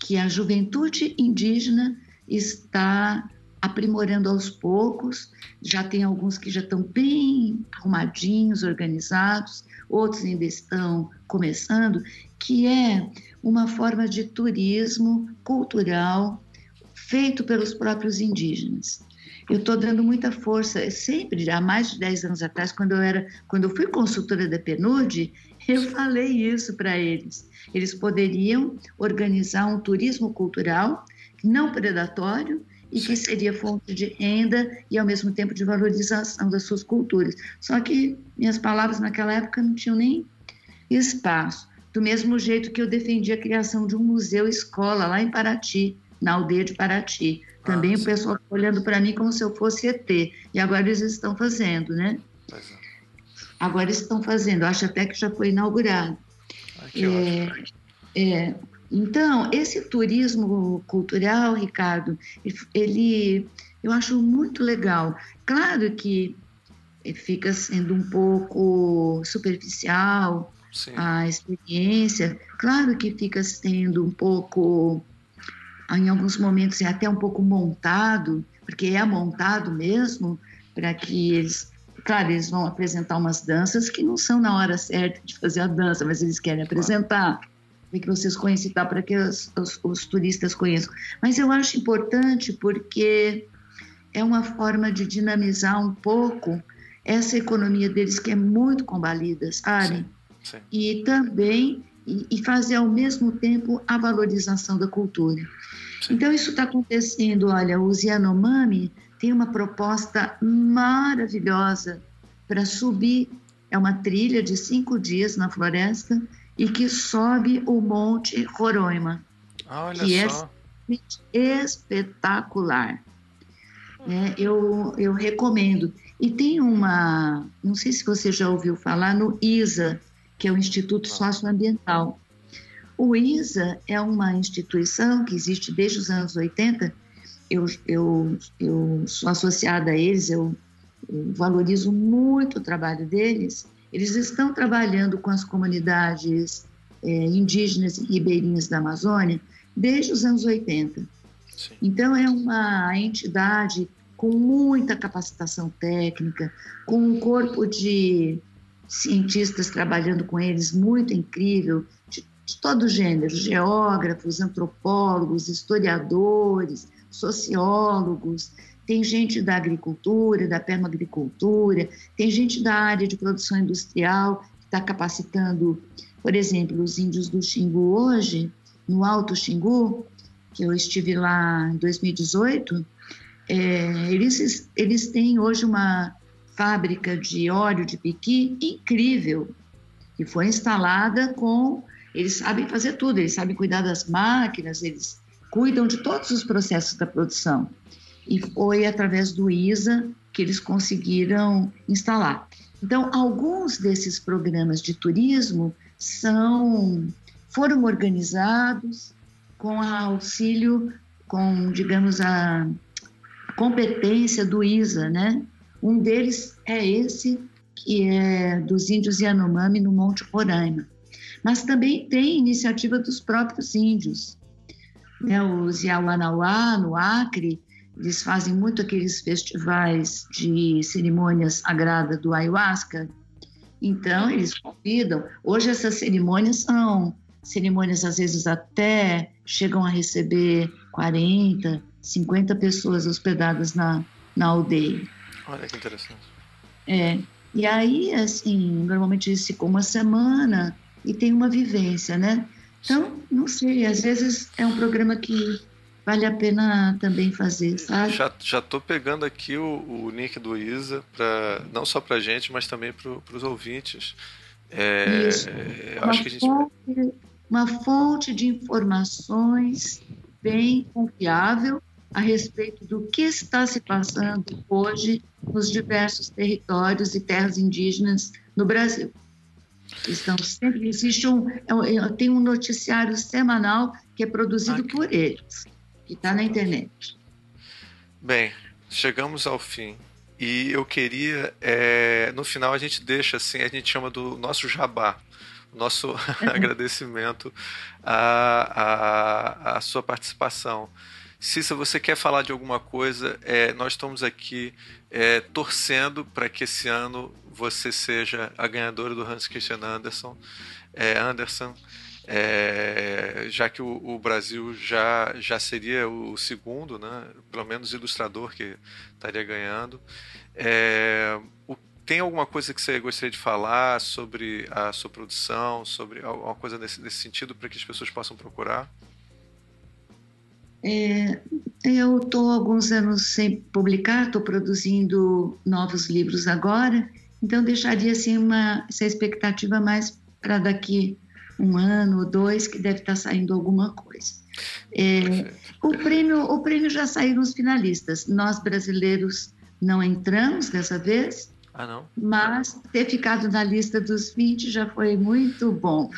que a juventude indígena está aprimorando aos poucos. Já tem alguns que já estão bem arrumadinhos, organizados, outros ainda estão começando, que é uma forma de turismo cultural feito pelos próprios indígenas. Eu estou dando muita força, sempre, há mais de 10 anos atrás, quando eu era, quando eu fui consultora da PNUD, eu falei isso para eles. Eles poderiam organizar um turismo cultural não predatório e que seria fonte de renda e ao mesmo tempo de valorização das suas culturas. Só que minhas palavras naquela época não tinham nem espaço. Do mesmo jeito que eu defendi a criação de um museu escola lá em Paraty, na aldeia de Paraty. Também ah, o pessoal olhando para mim como se eu fosse ET. E agora eles estão fazendo, né? É. Agora estão fazendo. Acho até que já foi inaugurado. Ai, é, é, então, esse turismo cultural, Ricardo, ele eu acho muito legal. Claro que fica sendo um pouco superficial Sim. a experiência, claro que fica sendo um pouco, em alguns momentos, é até um pouco montado, porque é montado mesmo, para que eles claro, eles vão apresentar umas danças que não são na hora certa de fazer a dança, mas eles querem apresentar que vocês conhecem tá, para que os, os, os, turistas conheçam. Mas eu acho importante porque é uma forma de dinamizar um pouco essa economia deles que é muito combalida, sabe? Sim, sim. E também e, e, fazer ao mesmo tempo a valorização da cultura. Sim. Então isso está acontecendo. Olha, o Yanomami tem uma proposta maravilhosa para subir. É uma trilha de cinco dias na floresta e que sobe o Monte Roraima, Olha que só. é espetacular. É, eu, eu recomendo. E tem uma, não sei se você já ouviu falar no ISA, que é o Instituto Socioambiental. O ISA é uma instituição que existe desde os anos 80. Eu, eu, eu sou associada a eles, eu, eu valorizo muito o trabalho deles eles estão trabalhando com as comunidades é, indígenas e ribeirinhas da Amazônia desde os anos 80. Sim. Então, é uma entidade com muita capacitação técnica, com um corpo de cientistas trabalhando com eles muito incrível, de, de todo gênero, geógrafos, antropólogos, historiadores, sociólogos, tem gente da agricultura, da permaagricultura, tem gente da área de produção industrial que está capacitando, por exemplo, os índios do Xingu hoje, no Alto Xingu, que eu estive lá em 2018, é, eles, eles têm hoje uma fábrica de óleo de piqui incrível, que foi instalada com. Eles sabem fazer tudo, eles sabem cuidar das máquinas, eles cuidam de todos os processos da produção e foi através do ISA que eles conseguiram instalar. Então, alguns desses programas de turismo são foram organizados com auxílio, com, digamos, a competência do ISA, né? Um deles é esse, que é dos índios Yanomami no Monte Roraima. Mas também tem iniciativa dos próprios índios. Né? Os Yawanawá, no Acre, eles fazem muito aqueles festivais de cerimônias sagradas do ayahuasca. Então, eles convidam. Hoje, essas cerimônias são cerimônias, às vezes, até chegam a receber 40, 50 pessoas hospedadas na, na aldeia. Olha que interessante. É. E aí, assim, normalmente eles ficam uma semana e tem uma vivência, né? Então, não sei, às vezes é um programa que vale a pena também fazer, sabe? Já, já tô pegando aqui o, o link do Isa, pra, não só para gente, mas também para os ouvintes. É, Isso. Uma, gente... fonte, uma fonte de informações bem confiável a respeito do que está se passando hoje nos diversos territórios e terras indígenas no Brasil. Estão sempre existe um é tem um noticiário semanal que é produzido Aqui. por eles que está na internet. Bem, chegamos ao fim. E eu queria, é, no final a gente deixa assim, a gente chama do nosso jabá, nosso agradecimento à, à, à, sua participação. Cissa, você quer falar de alguma coisa? É, nós estamos aqui é, torcendo para que esse ano você seja a ganhadora do Hans Christian Anderson. É, Anderson, é, já que o, o, Brasil já, já seria o segundo, né? pelo menos ilustrador que estaria ganhando. É, o, tem alguma coisa que você gostaria de falar sobre a sua produção, sobre alguma coisa nesse, nesse sentido para que as pessoas possam procurar? É, eu estou alguns anos sem publicar, estou produzindo novos livros agora, então deixaria assim uma essa expectativa mais para daqui um ano ou dois que deve estar tá saindo alguma coisa. É, o prêmio o prêmio já saíram os finalistas. Nós brasileiros não entramos dessa vez. Ah, não? Mas ter ficado na lista dos 20 já foi muito bom.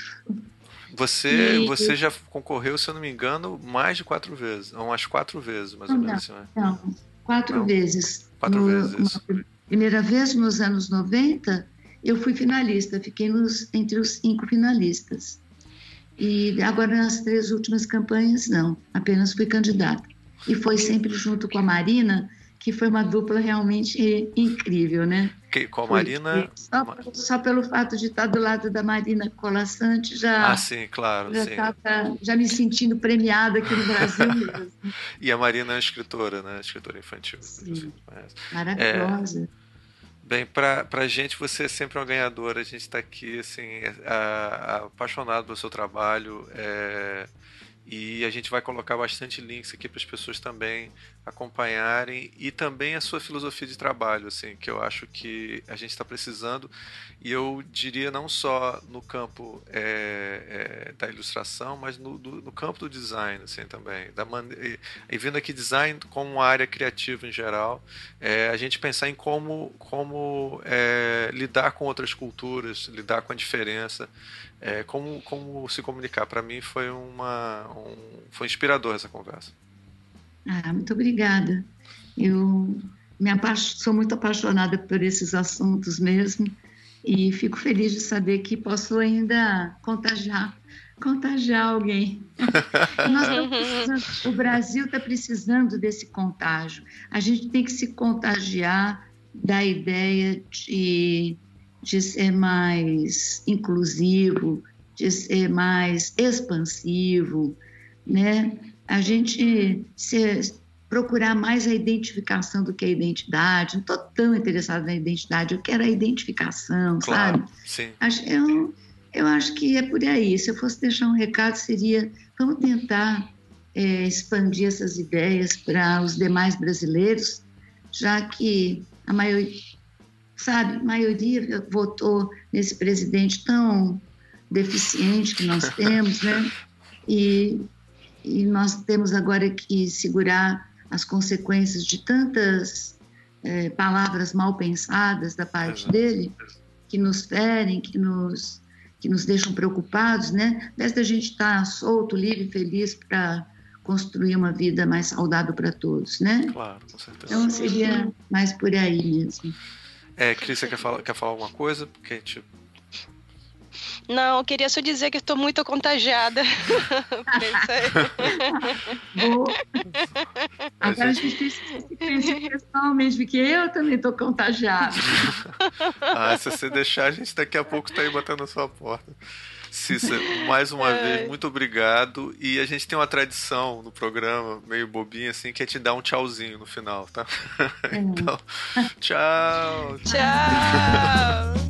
Você, e... você já concorreu, se eu não me engano, mais de quatro vezes. Umas quatro vezes, mais ou não, menos. Assim, né? Não, quatro não? vezes. Quatro no, vezes. primeira vez, nos anos 90, eu fui finalista, fiquei nos, entre os cinco finalistas. E agora, nas três últimas campanhas, não, apenas fui candidata. E foi sempre junto com a Marina, que foi uma dupla realmente incrível, né? Que, com a Marina. Só, só, pelo fato de estar do lado da Marina Colassante, já. Ah, sim, claro. Já, sim. Tava, já me sentindo premiada aqui no Brasil mesmo. e a Marina é escritora, né? Escritora infantil. Sim. Maravilhosa. É... Bem, para a gente você é sempre uma ganhadora. A gente está aqui assim, é, apaixonado pelo seu trabalho. É, e a gente vai colocar bastante links aqui para as pessoas também acompanharem e também a sua filosofia de trabalho, assim, que eu acho que a gente está precisando. E eu diria não só no campo é, é, da ilustração, mas no, do, no, campo do design, assim, também. Da man... e, e vendo aqui design como uma área criativa em geral, é, a gente pensar em como, como é, lidar com outras culturas, lidar com a diferença é, como, como se comunicar. Para mim foi uma um, foi inspirador essa conversa. Ah, muito obrigada. Eu me sou muito apaixonada por esses assuntos mesmo e fico feliz de saber que posso ainda contagiar contagiar alguém. o Brasil está precisando desse contágio. A gente tem que se contagiar da ideia de de ser mais inclusivo, de ser mais expansivo, né? A gente se, procurar mais a identificação do que a identidade. Não estou tão interessada na identidade, eu quero a identificação, claro, sabe? Sim. Eu, eu acho que é por aí. Se eu fosse deixar um recado, seria: vamos tentar é, expandir essas ideias para os demais brasileiros, já que a maioria, sabe, a maioria votou nesse presidente tão deficiente que nós temos, né? E, e nós temos agora que segurar as consequências de tantas é, palavras mal pensadas da parte Exato. dele, que nos ferem, que nos, que nos deixam preocupados, né? Ao da gente estar tá solto, livre, feliz para construir uma vida mais saudável para todos, né? Claro, com certeza. Então seria mais por aí mesmo. É, Cris, você quer falar, quer falar alguma coisa? Porque a gente não, eu queria só dizer que estou muito contagiada. Agora a gente tem pessoalmente, porque eu também estou contagiada. ah, se você deixar, a gente daqui a pouco está aí batendo na sua porta. Cícera, mais uma é. vez, muito obrigado. E a gente tem uma tradição no programa, meio bobinha assim, que é te dar um tchauzinho no final, tá? É. então, tchau. Tchau.